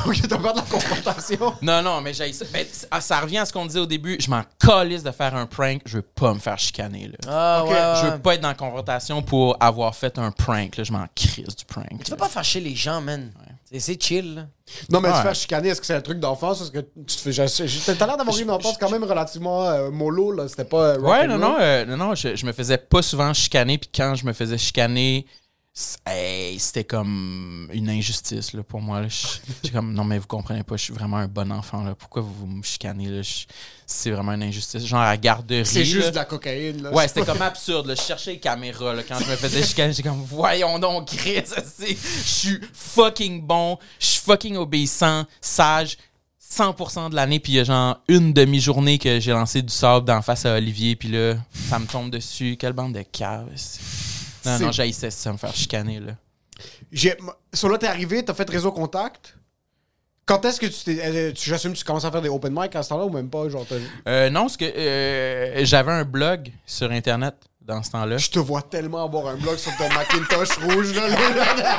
Ok, t'as peur de la confrontation. Non, non, mais j'ai ça. Ben, ah, ça revient à ce qu'on disait au début. Je m'en calisse de faire un prank. Je veux pas me faire chicaner. Là. Ah, Ok, ouais, ouais, Je ouais. veux pas être dans la confrontation pour avoir fait un prank. Là. Je m'en crisse du prank. Tu là. veux pas fâcher les gens, man. C'est- C'est chill, là. Non, mais Ouais. te faire chicaner, est-ce que c'est un truc d'enfance? Est-ce que tu te fais. j'ai- j'ai- T'as l'air d'avoir eu une enfance quand même relativement euh, mollo, là. C'était pas. euh, Ouais, rock non, and non, roll. euh, non, non, je, je me faisais pas souvent chicaner, puis quand je me faisais chicaner, hey, c'était comme une injustice là, pour moi. J'ai comme, non, mais vous comprenez pas, je suis vraiment un bon enfant. Là. Pourquoi vous me chicanez? C'est vraiment une injustice. Genre à la garderie. C'est juste là. de la cocaïne, là. Ouais, c'était comme absurde. là. Je cherchais les caméras là, quand je me faisais chicaner. J'étais comme, voyons donc, Chris, [laughs] je suis fucking bon, je suis fucking obéissant, sage. 100% de l'année, puis il y a genre une demi-journée que j'ai lancé du sable d'en face à Olivier, puis là, ça me tombe dessus. Quelle bande de caves. Non, non, j'haïssais ça, me faire chicaner, là. J'ai- Sur là, t'es arrivé, t'as fait réseau contact. Quand est-ce que tu t'es. euh, tu- J'assume que tu commences à faire des open mic à ce temps-là ou même pas? Genre, Euh, non, parce que euh, j'avais un blog sur Internet dans ce temps-là. Je te vois tellement avoir un blog sur ton Macintosh rouge, là, là, là,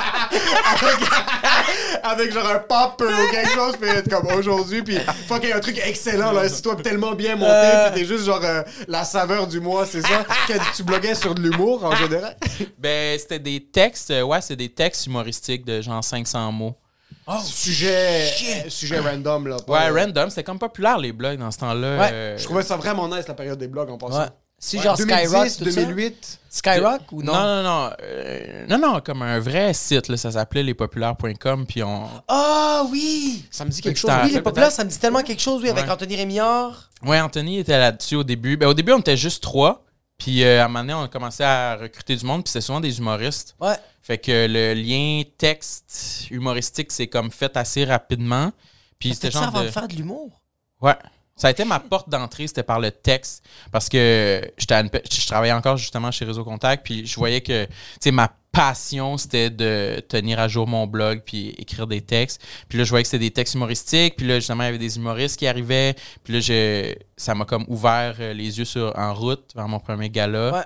avec, [laughs] avec genre un pop ou quelque chose, puis être comme aujourd'hui, puis fucking un truc excellent, là, c'est toi tellement bien monté, Euh. puis t'es juste genre euh, la saveur du mois, c'est ça? Que tu bloguais sur de l'humour en général? Ben, c'était des textes, euh, ouais, c'est des textes humoristiques de genre 500 mots. sujet, euh, sujet random, là. Ouais, random, c'était comme populaire les blogs dans ce temps-là. Ouais, euh, Je trouvais ça vraiment nice, la période des blogs en passant. Ouais. Si Ouais, genre 2010, Skyrock, tout ça? 2008. Skyrock ou non? Non, non, non. euh, non, non, comme un vrai site, là, ça s'appelait lespopulaires.com, puis on... Ah oui! Ça me dit quelque que chose. Oui, les populaires, ça me dit tellement quelque chose, oui, avec. Anthony Rémillard. Ouais, Anthony était là-dessus au début. Ben, au début, on était juste trois, puis euh, à un moment donné, on a commencé à recruter du monde, puis c'était souvent des humoristes. Ouais. Fait que le lien texte humoristique s'est comme fait assez rapidement. Puis c'était C'était ça genre avant de... de faire de l'humour. Ouais. Ça a été ma porte d'entrée, c'était par le texte. Parce que je travaillais encore justement chez Réseau Contact, puis je voyais que, tu sais, ma passion, c'était de tenir à jour mon blog, puis écrire des textes. Puis là, je voyais que c'était des textes humoristiques, puis là, justement, il y avait des humoristes qui arrivaient. Puis là, je, ça m'a comme ouvert euh, les yeux sur, en route vers mon premier gala. Ouais.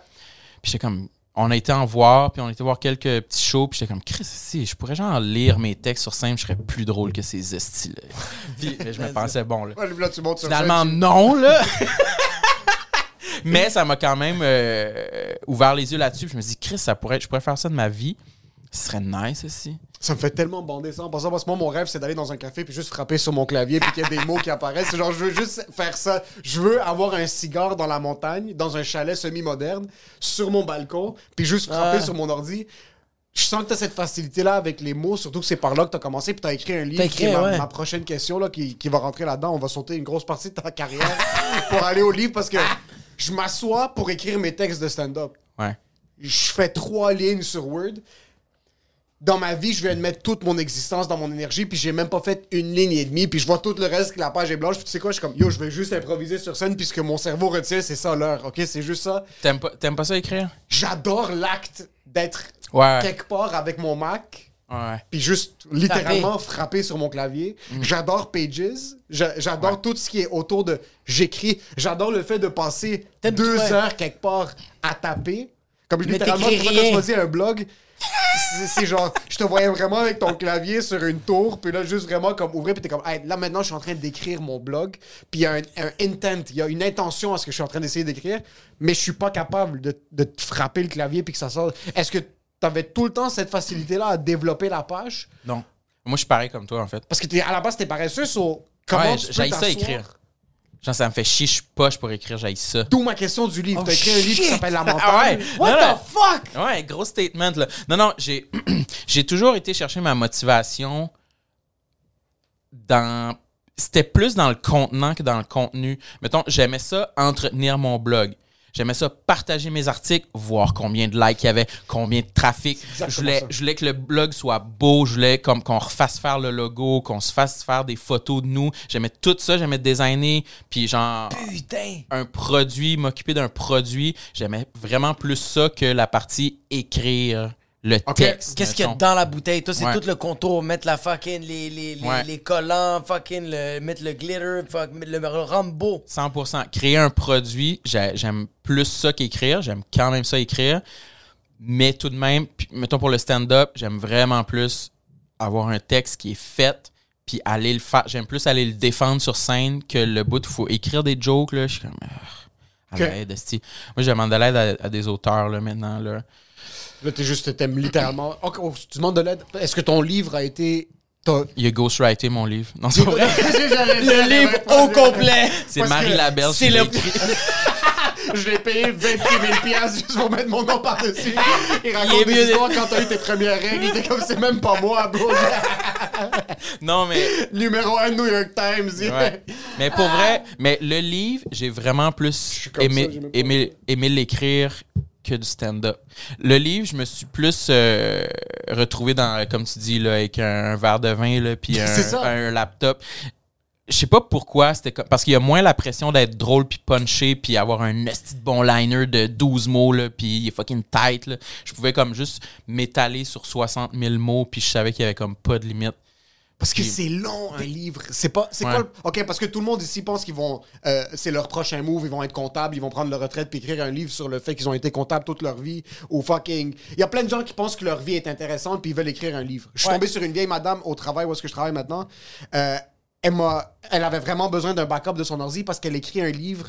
Puis j'étais comme, on a été en voir, puis on a été voir quelques petits shows, puis j'étais comme, Chris, si, je pourrais genre lire mes textes sur scène, je serais plus drôle que ces estis là [laughs] Puis je me pensais, bon, là. Ouais, là, tu montes sur Finalement, non, là. [laughs] Mais ça m'a quand même euh, ouvert les yeux là-dessus. puis Je me dis, Chris, ça pourrait, je pourrais faire ça de ma vie. Ce serait nice aussi. Ça me fait tellement bander ça. En passant, parce que moi, mon rêve, c'est d'aller dans un café puis juste frapper sur mon clavier puis qu'il y a des mots qui apparaissent. C'est genre, je veux juste faire ça. Je veux avoir un cigare dans la montagne, dans un chalet semi-moderne, sur mon balcon, puis juste frapper sur mon ordi. Je sens que tu as cette facilité-là avec les mots, surtout que c'est par là que tu as commencé, puis tu as écrit un livre T'as qui écrit, est ma, ouais. ma prochaine question là, qui, qui va rentrer là-dedans. On va sauter une grosse partie de ta carrière pour aller au livre parce que je m'assois pour écrire mes textes de stand-up Ouais. je fais trois lignes sur Word. Dans ma vie, je viens de mettre toute mon existence dans mon énergie, puis j'ai même pas fait une ligne et demie, puis je vois tout le reste, que la page est blanche, puis tu sais quoi, je suis comme, yo, je vais juste improviser sur scène, puisque mon cerveau retient, c'est ça l'heure, ok? C'est juste ça. T'aimes pas, t'aimes pas ça écrire? J'adore l'acte d'être Ouais. quelque part avec mon Mac, Ouais. puis juste littéralement frapper sur mon clavier. J'adore Pages. J'a- J'adore tout ce qui est autour de j'écris. J'adore le fait de passer T'aimes deux heures quelque part à taper. Comme Mais littéralement, tu m'as dit un blog. C'est- genre, je te voyais vraiment avec ton clavier sur une tour, puis là, juste vraiment comme ouvrir, puis t'es comme, Hey, là maintenant, je suis en train d'écrire mon blog, puis il y a un, un intent, il y a une intention à ce que je suis en train d'essayer d'écrire, mais je suis pas capable de, de te frapper le clavier, puis que ça sorte. Est-ce que t'avais tout le temps cette facilité-là à développer la page? Non. Moi, je suis pareil comme toi, en fait. Parce que t'es, à la base, t'es paresseux sur comment Ouais, tu peux ça écrire. Genre, ça me fait chier, je suis poche pour écrire, j'aille ça. D'où ma question du livre. Oh, T'as écrit un livre qui s'appelle La montagne. Ah ouais. What Non, the fuck? Ouais, gros statement, là. Non, non, j'ai, [clears throat] j'ai toujours été chercher ma motivation dans. C'était plus dans le contenant que dans le contenu. Mettons, j'aimais ça entretenir mon blog. J'aimais ça partager mes articles, voir combien de likes il y avait, combien de trafic. Je voulais, ça. je voulais que le blog soit beau, je voulais comme qu'on refasse faire le logo, qu'on se fasse faire des photos de nous. J'aimais tout ça, j'aimais designer, puis genre Putain. un produit, m'occuper d'un produit. J'aimais vraiment plus ça que la partie écrire le texte. Qu'est-ce qu'il y a dans la bouteille? Toi, c'est Ouais. tout le contour. Mettre la fucking, les, les, les, Ouais. les collants, fucking, le, mettre le glitter, fuck, mettre le rendre beau. 100%. Créer un produit, j'ai- j'aime plus ça qu'écrire. J'aime quand même ça écrire. Mais tout de même, puis, mettons pour le stand-up, j'aime vraiment plus avoir un texte qui est fait puis aller le faire. J'aime plus aller le défendre sur scène que le bout où il faut écrire des jokes. Là. Je suis comme... ah, à Ok. l'aide, esti. Moi, je demande de l'aide à, à des auteurs là, maintenant. Là. Là, t'es juste, t'aimes littéralement. Oh, tu demandes de l'aide. Est-ce que ton livre a été. t'as- Il a ghostwrité mon livre. Non, c'est vrai. Le livre au complet. C'est Parce Marie que c'est qui l'a le- écrit. [laughs] Je l'ai payé 28 000 piastres juste pour mettre mon nom par-dessus. [laughs] Il raconte est des mieux- histoires quand t'as eu tes premières règles. Il était comme, c'est même pas moi, bro. [laughs] Non, mais Numéro 1 New York Times. Ouais. Mais pour vrai, mais le livre, j'ai vraiment plus comme aimé, ça, j'ai même pas aimé, aimé l'écrire que du stand-up. Le livre, je me suis plus euh, retrouvé dans, comme tu dis, là, avec un, verre de vin, là, puis [laughs] un, un laptop. Je sais pas pourquoi, c'était comme- parce qu'il y a moins la pression d'être drôle puis punché puis avoir un esti de bon liner de 12 mots là puis il est fucking tight là. Je pouvais comme juste m'étaler sur 60 000 mots puis je savais qu'il y avait comme pas de limite. Parce que c'est long, un livre. C'est pas. C'est Ouais. quoi le- OK, parce que tout le monde ici pense qu'ils vont. euh, c'est leur prochain move, ils vont être comptables, ils vont prendre leur retraite puis écrire un livre sur le fait qu'ils ont été comptables toute leur vie. Ou fucking. Il y a plein de gens qui pensent que leur vie est intéressante puis ils veulent écrire un livre. Je suis Ouais. tombé sur une vieille madame au travail où est-ce que je travaille maintenant. Euh, elle, m'a- elle avait vraiment besoin d'un backup de son ordi parce qu'elle écrit un livre.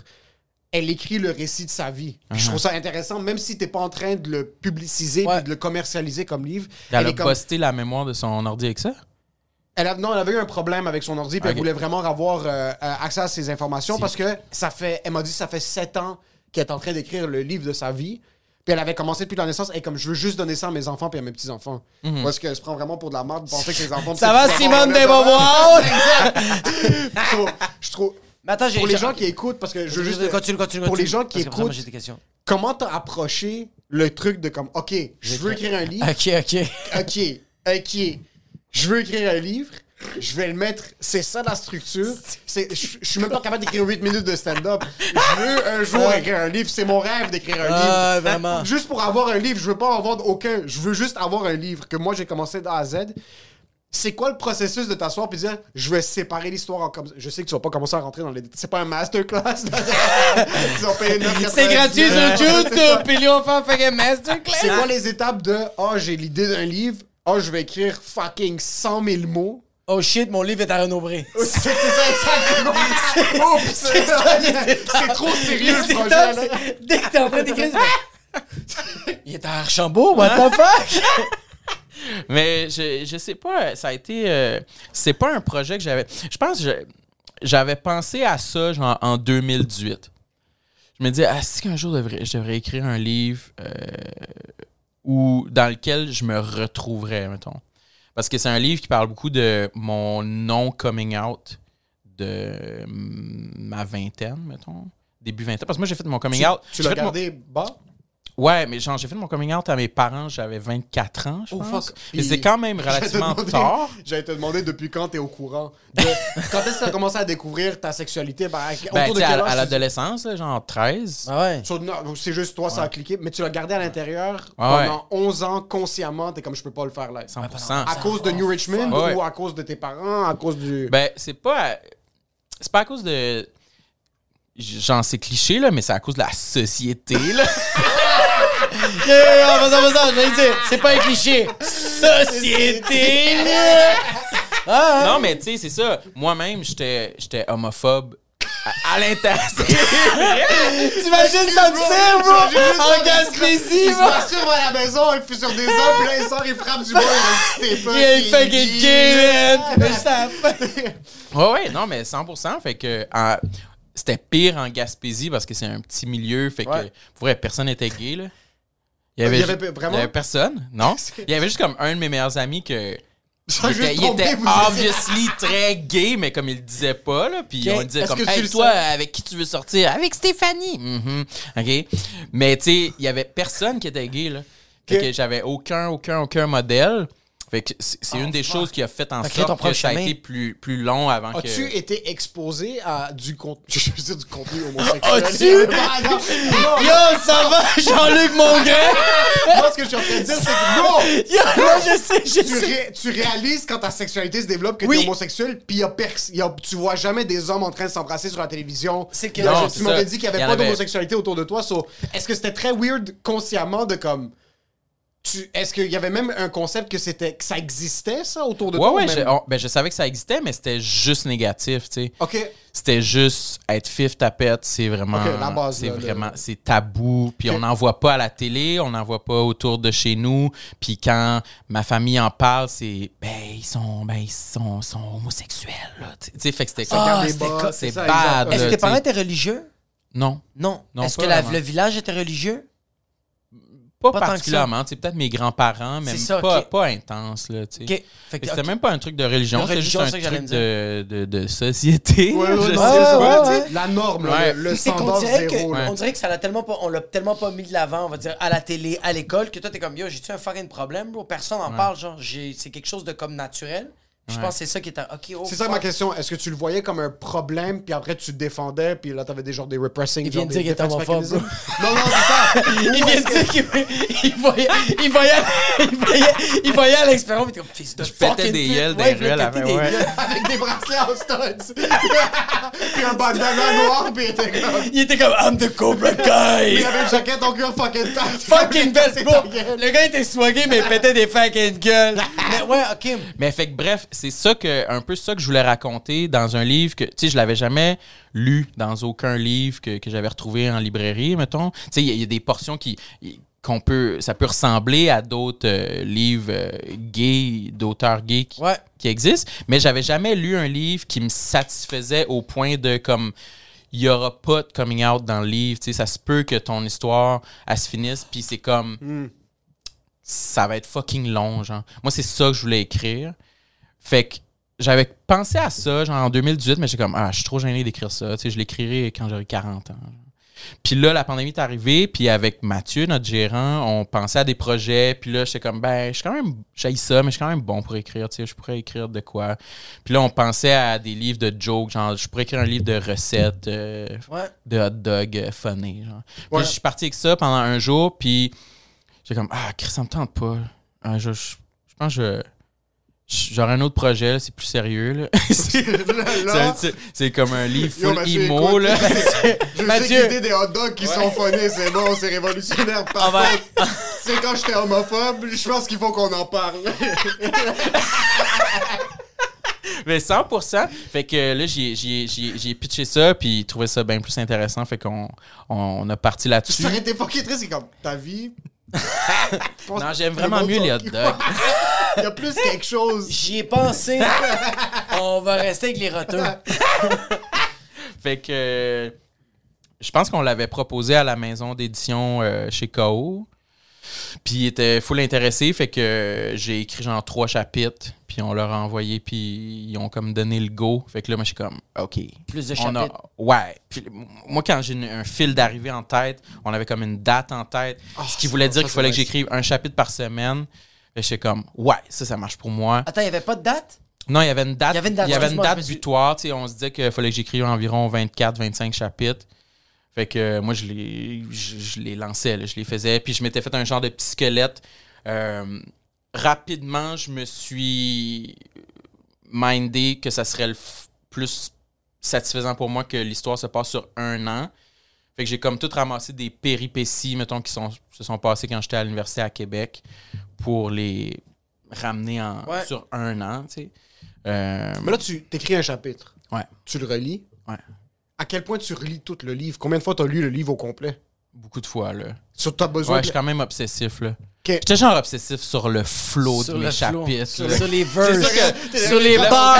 Elle écrit le récit de sa vie. Je trouve ça intéressant, même si t'es pas en train de le publiciser Ouais. puis de le commercialiser comme livre. Elle a est comme- busté la mémoire de son ordi avec ça? Elle a- non, elle avait eu un problème avec son ordi, puis elle voulait vraiment avoir euh, euh, accès à ces informations parce que ça fait, elle m'a dit, ça fait sept ans qu'elle est en train d'écrire le livre de sa vie. Puis elle avait commencé depuis la naissance, et comme je veux juste donner ça à mes enfants puis à mes petits-enfants. Parce qu'elle se prend vraiment pour de la merde de penser que ses enfants. Ça va, Simone des Desbois? [laughs] Je trouve. Mais attends, j'ai. Pour les j'ai- gens qui écoutent, parce que je veux juste. Continue, continue, Pour les continue. gens qui écoutent, j'ai des questions. comment t'as approché le truc de comme, OK, je veux écrire un livre. Ok, ok. OK, OK, je veux écrire un livre, je vais le mettre, c'est ça la structure. C'est, je, je suis même pas capable d'écrire 8 minutes de stand-up. Je veux un jour écrire un livre, c'est mon rêve d'écrire un Ah, livre. vraiment. Juste pour avoir un livre, je veux pas en vendre aucun, je veux juste avoir un livre que moi j'ai commencé d'A à Z. C'est quoi le processus de t'asseoir et dire je vais séparer l'histoire en comme je sais que tu vas pas commencer à rentrer dans les détails. C'est pas un masterclass. [laughs] Ils ont payé 9,99. C'est gratuit sur. YouTube, [laughs] puis lui, on fait un masterclass. C'est quoi les étapes de oh j'ai l'idée d'un livre, oh je vais écrire fucking 100 000 mots. Oh shit, mon livre est à Renaud-Bré. [laughs] C'est c'est ça exactement. [laughs] Oups, c'est c'est trop sérieux ce projet là. Dès que t'es en train d'écrire, [laughs] Il est à Archambault, what the fuck? Mais je, je sais pas, ça a été. euh, c'est pas un projet que j'avais. Je pense que j'avais pensé à ça genre en 2018. Je me disais, ah, si qu'un jour je devrais, je devrais écrire un livre euh, où, dans lequel je me retrouverais, mettons. Parce que c'est un livre qui parle beaucoup de mon non-coming out de mm, ma vingtaine, mettons. Début vingtaine. Parce que moi, j'ai fait mon coming out. Tu l'as fait mon- bas? Ouais, mais genre, j'ai fait mon coming out à mes parents, j'avais 24 ans, je Oh, pense. fuck. Mais c'est quand même relativement demander- tard. [laughs] J'allais te demander depuis quand t'es au courant. de- [laughs] quand est-ce que t'as commencé à découvrir ta sexualité? Ben, Ben, autour de tu sais, quel à, âge à tu- l'adolescence, genre 13. Ah ouais. C'est juste toi, ça a cliqué. Mais tu l'as gardé à l'intérieur Ah pendant 11 ans consciemment. T'es comme je peux pas le faire là. 100%. À cause de New Richmond Ouais. ou à cause de tes parents, à cause du. Ben, c'est pas. C'est pas à cause de. Genre, c'est cliché, là, mais c'est à cause de la société, là. [laughs] Vas-y, vas-y, dire. C'est pas un cliché. Société. Ah, non, mais tu sais, c'est ça. Moi-même, j'étais j'étais homophobe à, à l'intérieur. T'imagines ça me sert, bro? En Gaspésie, Il se bro. masturbe à la maison, il fait sur des hommes, puis là il sort, il frappe du bois, il reste Il est fucking gay, man. Mais Ouais, ouais, non, mais 100%. Fait que en- c'était pire en Gaspésie parce que c'est un petit milieu. Fait que, Ouais. pour vrai, personne n'était gay, là. Il y Il avait, y ju- avait vraiment? il y avait personne, non? [laughs] Il y avait juste comme un de mes meilleurs amis que. Il était, il était obviously très gay, mais comme il le disait pas, là, puis on disait Est-ce comme Hey, toi, avec qui tu veux sortir? Avec Stéphanie Mhm. OK. Mais tu sais, il y avait personne qui était gay, là. Fait Ok. que j'avais aucun, aucun, aucun modèle. Fait que c'est c'est une des choses qui a fait en Fait que sorte que propre ça a été plus, plus long avant que. As-tu été exposé à du contenu. [laughs] Je veux dire du contenu homosexuel? As-tu? Ah, non, non, Yo, ça va, Jean-Luc Mongrain? [laughs] Moi, ce que je suis en train de dire, c'est que non! Yo, là, je sais, je Tu, sais. ré- tu réalises quand ta sexualité se développe que Oui. t'es homosexuel, puis y a pers- y a- tu vois jamais des hommes en train de s'embrasser sur la télévision. C'est que- Là, Non, je- tu m'avais dit qu'il y avait y pas avait. d'homosexualité autour de toi. so, Est-ce que c'était très weird consciemment de comme. Tu, est-ce qu'il y avait même un concept que c'était que ça existait ça autour de Ouais, toi? ouais, même- je, on- ben, je savais que ça existait, mais c'était juste négatif, tu sais. Ok. C'était juste être fif tapette, c'est vraiment. Ok, la base, C'est le- vraiment. C'est tabou. Puis on n'en voit pas à la télé, on n'en voit pas autour de chez nous. Puis quand ma famille en parle, c'est. Ben, ils sont. Ben, ils sont, sont homosexuels, là. Tu sais, fait que c'était comme. Ah, c'est bad. Est-ce que tes parents étaient religieux? Non. Non. Non, Est-ce que la- le village était religieux? Pas, Pas que particulièrement. C'est peut-être mes grands-parents, mais C'est ça, pas, intense, là, tu sais. OK. Fait Fait que, que C'était même pas un truc de religion, De c'était juste un c'est que truc de, de, de société. Ouais, [laughs] ouais, c'est ouais, La norme, là, le, le C'est qu'on standard dirait que, zéro. là. on dirait que ça l'a tellement pas, on l'a tellement pas mis de l'avant, on va dire, à la télé, à l'école, que toi, t'es comme, yo, j'ai-tu un fucking problème, bro? Personne en parle, genre, c'est quelque chose de comme naturel. Je pense que c'est ça qui est. en- Ok, oh, C'est ça ma question. Est-ce que tu le voyais comme un problème, puis après tu te défendais, puis là t'avais des genres des repressing. Il vient genre de des dire qu'il defense homophobe? [laughs] Non, non, c'est ça. Il vient de dire qu'il il voyait, il voyait, il voyait, il voyait à l'expérience, il était comme fils de Je pétais des il des ruelles ouais. Avec des bracelets en studs. [laughs] puis un bandana noir, puis il était comme. Il était comme I'm the Cobra Guy. Il avait une jaquette en cuir fucking tight. Fucking [laughs] bro. gueule. Le gars était swagué, mais il pétait des fucking gueules. Mais ouais, ok. Mais fait que bref, c'est ça que un peu ça que je voulais raconter dans un livre que tu sais je l'avais jamais lu dans aucun livre que, que j'avais retrouvé en librairie mettons. Tu sais il y, a- il y a des portions qui qu'on peut ça peut ressembler à d'autres euh, livres euh, gays d'auteurs gays qui, Ouais. qui existent, mais j'avais jamais lu un livre qui me satisfaisait au point de comme il y aura pas de coming out dans le livre, tu sais ça se peut que ton histoire elle se finisse puis c'est comme ça va être fucking long, genre. Moi, c'est ça que je voulais écrire. Fait que j'avais pensé à ça, genre en 2018, mais j'ai comme, ah, je suis trop gêné d'écrire ça. Tu sais, je l'écrirai quand j'aurai 40 ans. Puis là, la pandémie est arrivée, puis avec Mathieu, notre gérant, on pensait à des projets. Puis là, j'étais comme, ben, je suis quand même, j'aille ça, mais je suis quand même bon pour écrire, tu sais, je pourrais écrire de quoi. Puis là, on pensait à des livres de jokes, genre, je pourrais écrire un livre de recettes, euh, Ouais. de hot dog euh, funny, genre. Puis Ouais. je suis parti avec ça pendant un jour, puis j'ai comme, ah, Chris, ça me tente pas. Ah, je, je, je pense que je- je- j'aurai un autre projet, c'est plus sérieux, c'est, comme un livre Yo, full Mathieu, emo, écoute, là. [laughs] [laughs] Je Mathieu. sais des hot dogs qui sont phonés, c'est bon, c'est révolutionnaire. Par Ah ben. [laughs] c'est quand j'étais homophobe, je pense qu'il faut qu'on en parle. Mais 100%. Fait que là, j'ai, j'ai, j'ai, j'ai pitché ça, puis il trouvait ça bien plus intéressant. Fait qu'on on a parti là-dessus. Ça aurait été fucking triste, c'est comme ta vie. Non, j'aime vraiment mieux les hot dogs. [laughs] Il y a plus quelque chose. J'y ai pensé. On va rester avec les roteux. [laughs] Fait que euh, je pense qu'on l'avait proposé à la maison d'édition euh, chez KO. Puis il était full intéressé, fait que j'ai écrit genre trois chapitres, puis on leur a envoyé, puis ils ont comme donné le go. Fait que là, moi, je suis comme, OK. Plus de On a- chapitres? ouais. Puis, moi, quand j'ai un fil d'arrivée en tête, on avait comme une date en tête, ce qui voulait dire qu'il fallait que j'écrive un chapitre par semaine. Fait que j'étais comme, ouais, ça, ça marche pour moi. Attends, il n'y avait pas de date? Non, il y avait une date, Il y avait une date, je suis- butoir. tu sais, On se disait qu'il fallait que j'écrive environ 24-25 chapitres. Fait que euh, moi, je les, je, je les lançais, là, je les faisais. Puis je m'étais fait un genre de petit squelette. Euh, rapidement, je me suis mindé que ça serait le plus satisfaisant pour moi que l'histoire se passe sur un an. Fait que j'ai comme tout ramassé des péripéties, mettons, qui sont, se sont passées quand j'étais à l'université à Québec pour les ramener en, Ouais. sur un an, tu sais. Euh, Mais là, tu t'écris un chapitre. Ouais. Tu le relis. Ouais. À quel point tu relis tout le livre? Combien de fois tu as lu le livre au complet? beaucoup de fois, là. Sur t'as besoin Ouais, de- je suis quand même obsessif, là. J'étais genre obsessif sur le flow Sur de mes chapitres. Sur, les verses. que- sur les bars.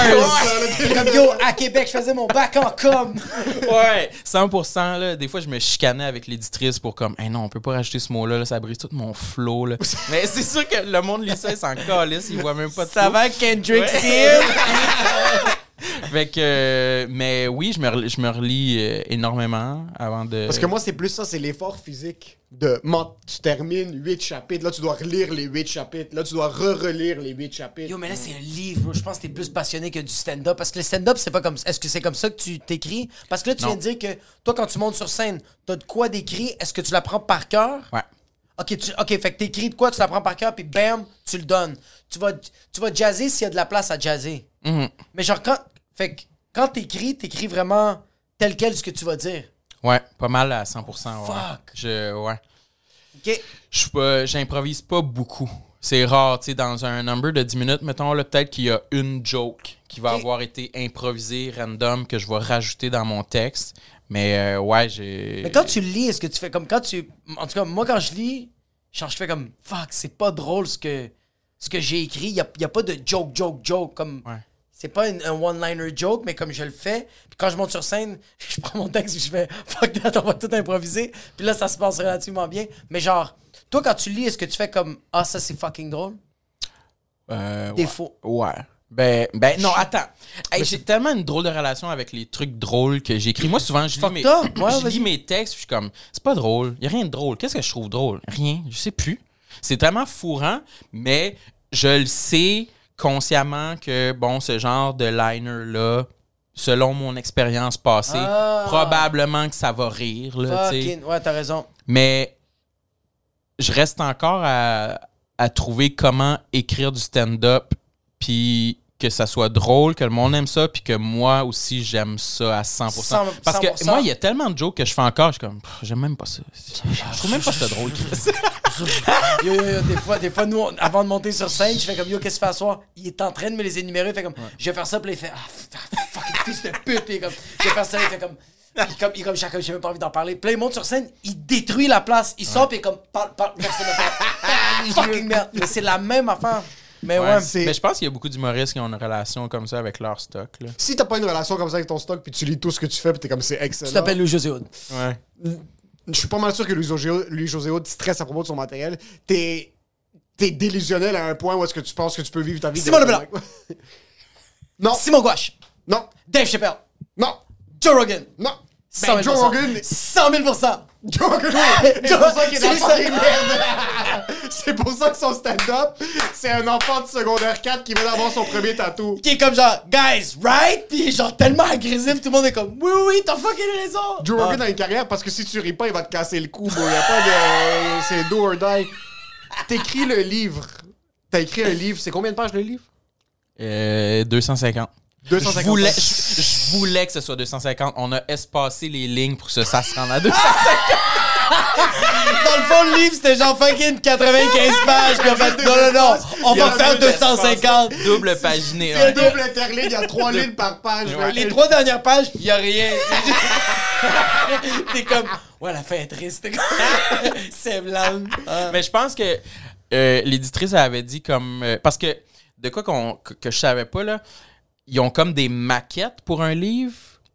Comme yo, à Québec, je faisais mon bac en com. [laughs] Ouais, 100%. Là, des fois, je me chicanais avec l'éditrice pour comme, hey, non, on peut pas rajouter ce mot-là, là, ça brise tout mon flow. Là. [laughs] Mais c'est sûr que le monde lit ça, il s'en calisse, il voit même pas de Ça flow. va, Kendrick Ouais. [laughs] Fait que, euh, mais oui, je me, relis- je me relis euh, énormément avant de. Parce que moi, c'est plus ça, c'est l'effort physique. De, man, tu termines 8 chapitres, là, tu dois relire les 8 chapitres, là, tu dois re-relire les 8 chapitres. Yo, mais là, c'est un livre, bro. Je pense que t'es plus passionné que du stand-up. Parce que le stand-up, c'est pas comme Est-ce que c'est comme ça que tu t'écris? Parce que là, tu Non. viens de dire que toi, quand tu montes sur scène, t'as de quoi d'écrit? Est-ce que tu l'apprends par cœur? Ouais. Ok, tu, ok, fait que t'écris de quoi, tu l'apprends par cœur, puis bam, tu le donnes. Tu vas, tu vas jazzer s'il y a de la place à jazzer. Mhm. Mais genre, quand, fait que quand t'écris, t'écris vraiment tel quel ce que tu vas dire. Ouais, pas mal à 100%. ouais. Fuck. Je, ouais. Ok? Je pas- j'improvise pas beaucoup. C'est rare, tu sais, dans un number de 10 minutes, mettons, là, peut-être qu'il y a une joke qui va avoir été improvisée, random, que je vais rajouter dans mon texte. Mais euh, ouais, j'ai. Mais quand tu lis, est-ce que tu fais comme quand tu. En tout cas, moi, quand je lis, genre, je fais comme fuck, c'est pas drôle ce que, ce que j'ai écrit. Il n'y a, y a pas de joke, joke, joke. Comme. Ouais. C'est pas une- un one-liner joke, mais comme je le fais. Puis quand je monte sur scène, [laughs] je prends mon texte et je fais [laughs] fuck that, on va tout improviser. Puis là, ça se passe relativement bien. Mais genre, toi, quand tu lis, est-ce que tu fais comme ah, ça c'est fucking drôle? Euh, T'es ouais. faux. Ouais. Ben, ben non, attends. Hey, j'ai tellement une drôle de relation avec les trucs drôles que j'écris. Moi, souvent, je lis, mes. [coughs] Ouais, je lis mes textes, puis je suis comme, c'est pas drôle. Il a rien de drôle. Qu'est-ce que je trouve drôle? Rien. Je sais plus. C'est tellement fourrant, mais je le sais consciemment que, bon, ce genre de liner-là, selon mon expérience passée, Ah. probablement que ça va rire, là. Fucking- Ouais, t'as raison. Mais je reste encore à, à trouver comment écrire du stand-up, puis que ça soit drôle, que le monde aime ça, puis que moi aussi j'aime ça à 100%. Cent- Parce que 100%. moi, il y a tellement de jokes que je fais encore, je suis comme, j'aime même pas ça. Je trouve même pas ça drôle. [laughs] Yo, yo, yo, des fois, des fois, nous, on- avant de monter sur scène, je fais comme, yo, qu'est-ce que tu fais à soir? Il est en train de me les énumérer, il fait comme, je vais faire ça, puis il fait, ah, fucking fils de pute, puis comme, je vais faire ça, il fait comme, il, comme, il comme, chacun, j'ai même pas envie d'en parler. Puis là, il monte sur scène, il détruit la place, il sort, puis il est comme, parle, parle, ne parle. [laughs] fucking merde. Mais c'est la même affaire. Mais ouais. Ouais. c'est- Mais je pense qu'il y a beaucoup d'humoristes qui ont une relation comme ça avec leur stock. Là. Si t'as pas une relation comme ça avec ton stock, puis tu lis tout ce que tu fais, puis t'es comme c'est Tu excellent. t'appelles Louis José Hood. Ouais. Je suis pas mal sûr que Louis José Hood stresse à propos de son matériel. T'es t'es délusionnel à un point où est-ce que tu penses que tu peux vivre ta vie. Simon de- Leblanc. non, Simon Gouache. non, Dave Chappelle. non, Joe Rogan. non. 100 Ben, 000 Joe Rogan, 100 000 [laughs] Joe Rogan, [laughs] c'est pour ça qu'il est C'est dans [laughs] pour ça que son stand-up, c'est un enfant de secondaire 4 qui vient d'avoir son premier tatou. Qui est comme genre, guys, right? Puis il est genre tellement agressif, tout le monde est comme, oui, oui, t'as fucking raison. Joe Ah. Rogan a une carrière parce que si tu ris pas, il va te casser le cou, bro. Il y a pas de. C'est do or die. T'écris le livre. T'as écrit un livre. C'est combien de pages le livre? Euh, 250. 250 Je voulais, pages. je, je voulais que ce soit 250. On a espacé les lignes pour que ça se rende à 250. Dans le fond, le livre, c'était genre fucking 95 pages. Puis en fait, non, non, non, on Il va faire deux 250. Double paginé. C'est un ouais. double interligne, il y a trois lignes par page. Ouais. Les trois dernières pages, y a rien. C'est [laughs] juste- T'es comme, ouais, la fin est triste. [laughs] C'est blanc. Ah. Mais je pense que euh, l'éditrice avait dit comme. euh, parce que de quoi qu'on, que, que je savais pas, là, ils ont comme des maquettes pour un livre.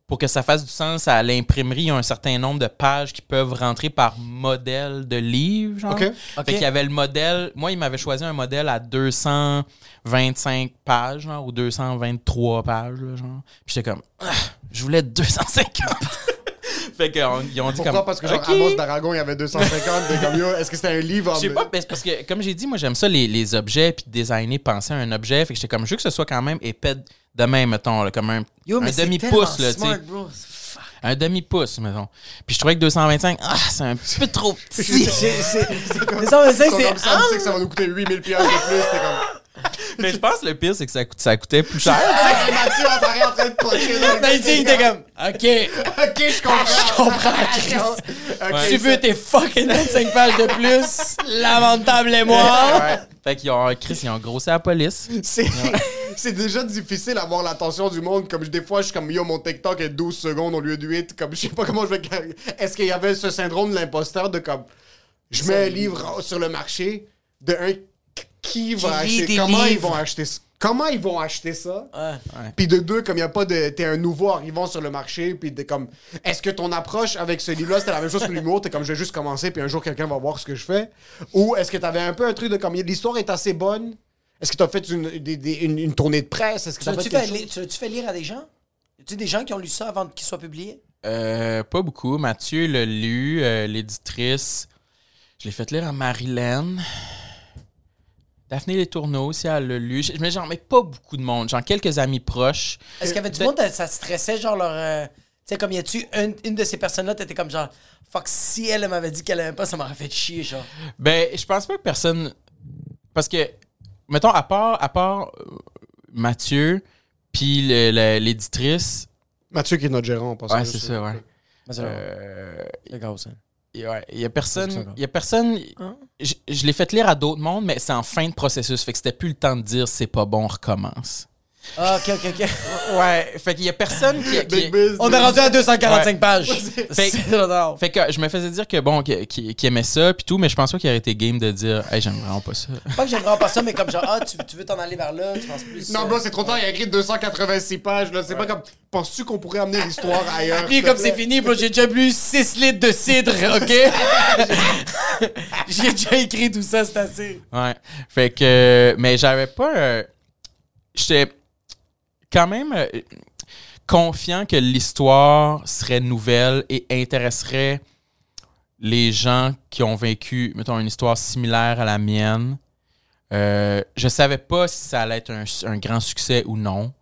Pour que ça fasse du sens à l'imprimerie, il y a un certain nombre de pages qui peuvent rentrer par modèle de livre. Genre. Ok. Fait qu'il y avait le modèle. Moi, il m'avait choisi un modèle à 225 pages, genre, ou 223 pages, là, genre. Puis j'étais comme, Ah, je voulais 250. Fait qu'ils ont dit Pourquoi? comme. Parce que genre OK. Amos d'Aragon, il y avait 250. mais comme yo, est-ce que c'était un livre? En. Je sais pas, mais parce que, comme j'ai dit, moi, j'aime ça, les, les objets, puis designer, penser à un objet. Fait que j'étais comme, je veux que ce soit quand même épais de même, mettons, là, comme un, Yo, demi-pouce, là, tu sais. Un demi-pouce, mettons. Puis je trouvais que 225, ah, c'est un petit peu trop [laughs] petit. C'est- c'est- C'est comme, Mais ça, mais ça, comme c'est- ça, on sait que ça va nous coûter 8000 pièces de plus. T'es comme. [laughs] mais je pense que le pire, c'est que ça, coûte, ça coûtait plus cher. Ah, Mathieu arrière en train de pocher. Dans le signe, t'es comme, ok, Ok, je comprends. je comprends, Chris. Ok, Tu veux tes fucking 25 pages de plus? Lamentable et moi. Ouais. Fait qu'ils ont, Chris, ils ont grossé la police. C'est [laughs] c'est déjà difficile d'avoir l'attention du monde. Comme je- des fois, je suis comme yo, mon TikTok est 12 secondes au lieu de 8. Comme je sais pas comment je vais. Est-ce qu'il y avait ce syndrome de l'imposteur de comme je mets un livre sur le marché de un qui va Qui acheter des comment ils vont acheter ça comment ils vont acheter ça? Ouais. puis de deux comme il y a pas de t'es un nouveau arrivant sur le marché puis t'es comme est-ce que ton approche avec ce livre là c'était la même chose que l'humour? T'es comme je vais juste commencer puis un jour quelqu'un va voir ce que je fais ou est-ce que t'avais un peu un truc de comme l'histoire est assez bonne est-ce que t'as fait une, des- des- une, une tournée de presse? Est-ce que Tu fait fait, li- chose? tu l'as-tu fait lire à des gens? Y a-tu des gens qui ont lu ça avant qu'il soit publié? Euh, pas beaucoup. Mathieu l'a lu, euh, l'éditrice. Je l'ai fait lire à Marilyn. Daphné Les Tourneaux aussi, elle l'a lu. Mais genre, mais pas beaucoup de monde. Genre, quelques amis proches. Est-ce qu'il y avait du Ben- monde, ça stressait, genre leur. euh, tu sais, comme y a-tu une, une de ces personnes-là, t'étais comme genre, fuck, si elle, m'avait dit qu'elle aimait pas, ça m'aurait fait chier, genre. Ben, je pense pas que personne. Parce que, mettons, à part, à part euh, Mathieu, puis l'éditrice. Mathieu qui est notre gérant en passant Ouais, c'est ça, ouais. Euh, le gars, ça. Y- ouais, il y a personne. Il y a personne. Hein? Je, je l'ai fait lire à d'autres mondes, mais c'est en fin de processus. Fait que c'était plus le temps de dire c'est pas bon, on recommence. Ah, ok, ok, ok. [laughs] Ouais, fait qu'il y a personne qui. qui- Big biz, On est rendu à 245 Ouais. pages. Fait-. [laughs] Fait que je me faisais dire que bon, qu'il qu'il- qu'il aimait ça puis tout, mais je pense pas qu'il aurait été game de dire Hey, j'aime vraiment pas ça. Pas que j'aime vraiment pas ça, mais comme genre, ah, tu, tu veux t'en aller vers là, tu penses plus. Non, bro, c'est trop tard, il a écrit 286 pages, là. C'est pas comme. Penses-tu qu'on pourrait amener l'histoire ailleurs? Puis comme c'est fini, bro, j'ai déjà bu 6 litres de cidre, ok? [laughs] j'ai déjà écrit tout ça, c'est assez. Ouais. Fait que. Mais j'avais pas. euh, J'étais quand même euh, confiant que l'histoire serait nouvelle et intéresserait les gens qui ont vécu, mettons, une histoire similaire à la mienne. Euh, je savais pas si ça allait être un, un grand succès ou non.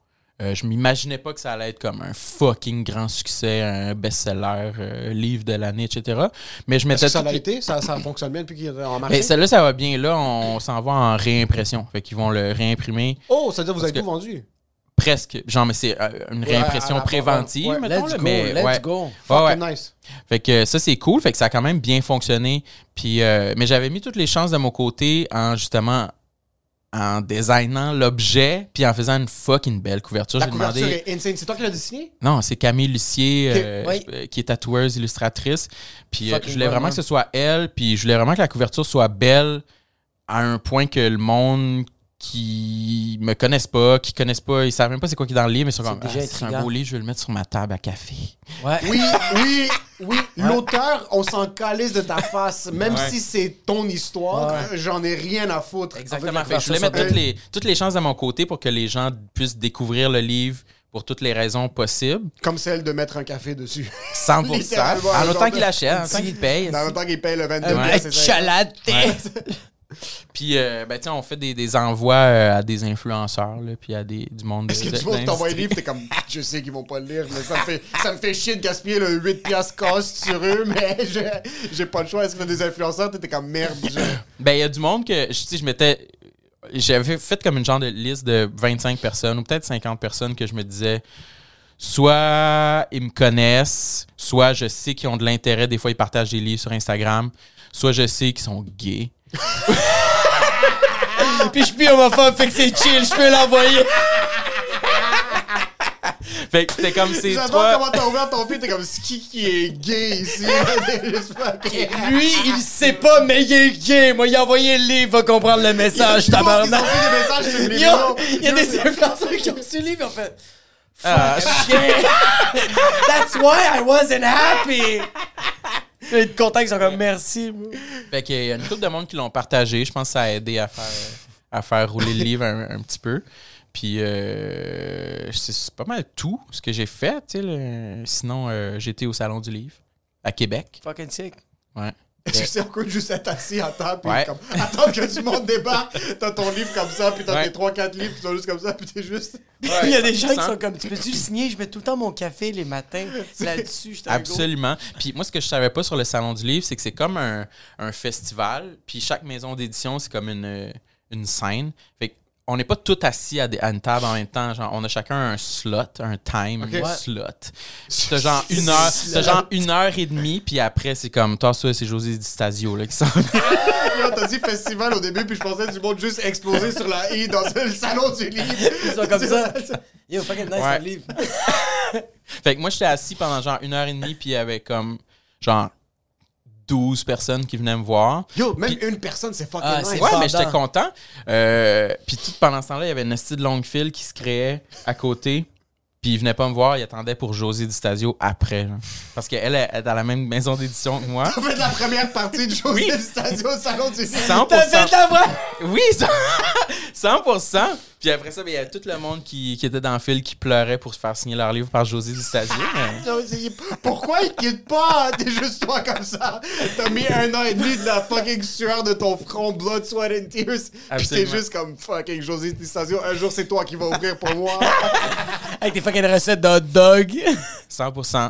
Euh, je m'imaginais pas que ça allait être comme un fucking grand succès, un best-seller, euh, livre de l'année, etc. Mais je m'étais ça toutes a les- été? Ça, ça fonctionne bien depuis qu'il est en marché? Mais celle-là, ça va bien. Là, on s'en va en réimpression. Fait qu'ils vont le réimprimer Oh, ça veut dire que vous avez tout vendu? Presque. Genre, mais c'est euh, une réimpression préventive, ouais. mettons, Let's là, go, mais let's ouais. go. Fucking nice. Fait que ça, c'est cool. Fait que ça a quand même bien fonctionné. Puis, euh, mais j'avais mis toutes les chances de mon côté en justement en designant l'objet puis en faisant une fucking belle couverture. J'ai demandé. C'est toi qui l'as dessiné? Non, c'est Camille Lucier, euh, qui est tatoueuse, illustratrice. Puis euh, je voulais vraiment hein. que ce soit elle. Puis je voulais vraiment que la couverture soit belle à un point que le monde qui me connaissent pas, qui connaissent pas, ils savent même pas c'est quoi qui est dans le livre, mais ils sont C'est comme Ah, c'est un beau livre, je vais le mettre sur ma table à café. Ouais. Oui, oui, oui. L'auteur, on s'en calisse de ta face. Même Ouais. si c'est ton histoire, Ouais. j'en ai rien à foutre. Exactement. En fait, je voulais mettre toutes les, toutes les chances de mon côté pour que les gens puissent découvrir le livre pour toutes les raisons possibles. Comme celle de mettre un café dessus. 100%. [laughs] Littéralement, en autant qu'il achète, en autant qu'il paye. Dans le temps qu'il paye le 22 Un piastres, c'est ça. [laughs] Puis, euh, ben, on fait des, des envois euh, à des influenceurs, là, puis à des, du monde. Est-ce que tu vois que t'envoies un livre, t'es comme, je sais qu'ils vont pas le lire, mais ça me fait, ça me fait chier de gaspiller le 8 piastres cost sur eux, [laughs] mais j'ai, pas le choix. Est-ce que des influenceurs, t'étais comme merde, je- Ben, il y a du monde que, je- je m'étais. J'avais fait comme une genre de liste de 25 personnes ou peut-être 50 personnes que je me disais. Soit ils me connaissent, soit je sais qu'ils ont de l'intérêt. Des fois, ils partagent des livres sur Instagram. Soit je sais qu'ils sont gays. [laughs] Puis je suis plus homophobe, fait que c'est chill, je peux l'envoyer. Fait que c'était comme c'est J'adore toi. comment t'as ouvert ton fil, t'es comme, c'est qui qui est gay ici? [laughs] Lui, il sait pas, mais il est gay. Moi, il a envoyé le livre, va comprendre le message, Ils ont tabarnak. fait des messages sur le Yo, numéro. il y a des influenceurs qui ont reçu le livre, en fait. Ah, That's why I wasn't happy. Vais être content qu'ils sont comme merci. Fait qu'il y a une couple de monde qui l'ont partagé. Je pense que ça a aidé à faire, à faire rouler le livre un, un petit peu. Puis euh, c'est pas mal tout ce que j'ai fait. le- Sinon, euh, j'étais au Salon du Livre à Québec. Fucking sick. Ouais. Est-ce que c'est encore juste être assis à table, puis Ouais. comme, attendre que du monde débarque, t'as ton livre comme ça, puis t'as Ouais. tes 3-4 livres qui sont juste comme ça, puis t'es juste... il y a des gens qui 100%. sont comme Tu peux-tu le signer? Je mets tout le temps mon café les matins [laughs] là-dessus. Absolument. Puis moi, ce que je savais pas sur le Salon du Livre, c'est que c'est comme un, un festival. Puis chaque maison d'édition, c'est comme une, une scène. Fait que on n'est pas tous assis à, des- à une table en même temps. Genre, on a chacun un slot, un time Ok. un Ouais. slot. T'as genre [laughs] une heure, t'as genre une heure et demie, puis après, c'est comme, toi, ça, c'est José Di Stasio, là, qui s'en [laughs] Là, t'as dit festival au début, puis je pensais du monde juste exploser sur la I dans le salon du livre. Ils sont comme ça. [laughs] Yo, fucking nice Ouais. livre. Fait que moi, j'étais assis pendant genre une heure et demie, puis il y avait comme, genre, 12 personnes qui venaient me voir. Yo, même Puis- une personne, c'est fucking Ah, nice. Ouais, Pendant. mais j'étais content. Euh, puis tout pendant ce temps-là, il y avait une petite longue file qui se créait à côté. Puis il venait pas me voir, il attendait pour José Di Stasio après. genre. Parce qu'elle est est dans la même maison d'édition que moi. [laughs] T'as fait la première partie de José Oui. du Stadio au salon du livre. 100%. T'as fait la voix Oui, 100%. Puis après ça, ben, il y avait tout le monde qui, qui était dans le fil qui pleurait pour se faire signer leur livre par José mais- Non, c'est- Pourquoi il quitte pas? T'es juste toi comme ça. T'as mis un an et demi de la fucking sueur de ton front, blood, sweat and tears. Pis t'es juste comme fucking José Di Stasio. Un jour, c'est toi qui vas ouvrir pour moi. Avec tes fucking recettes de hot dog. 100%.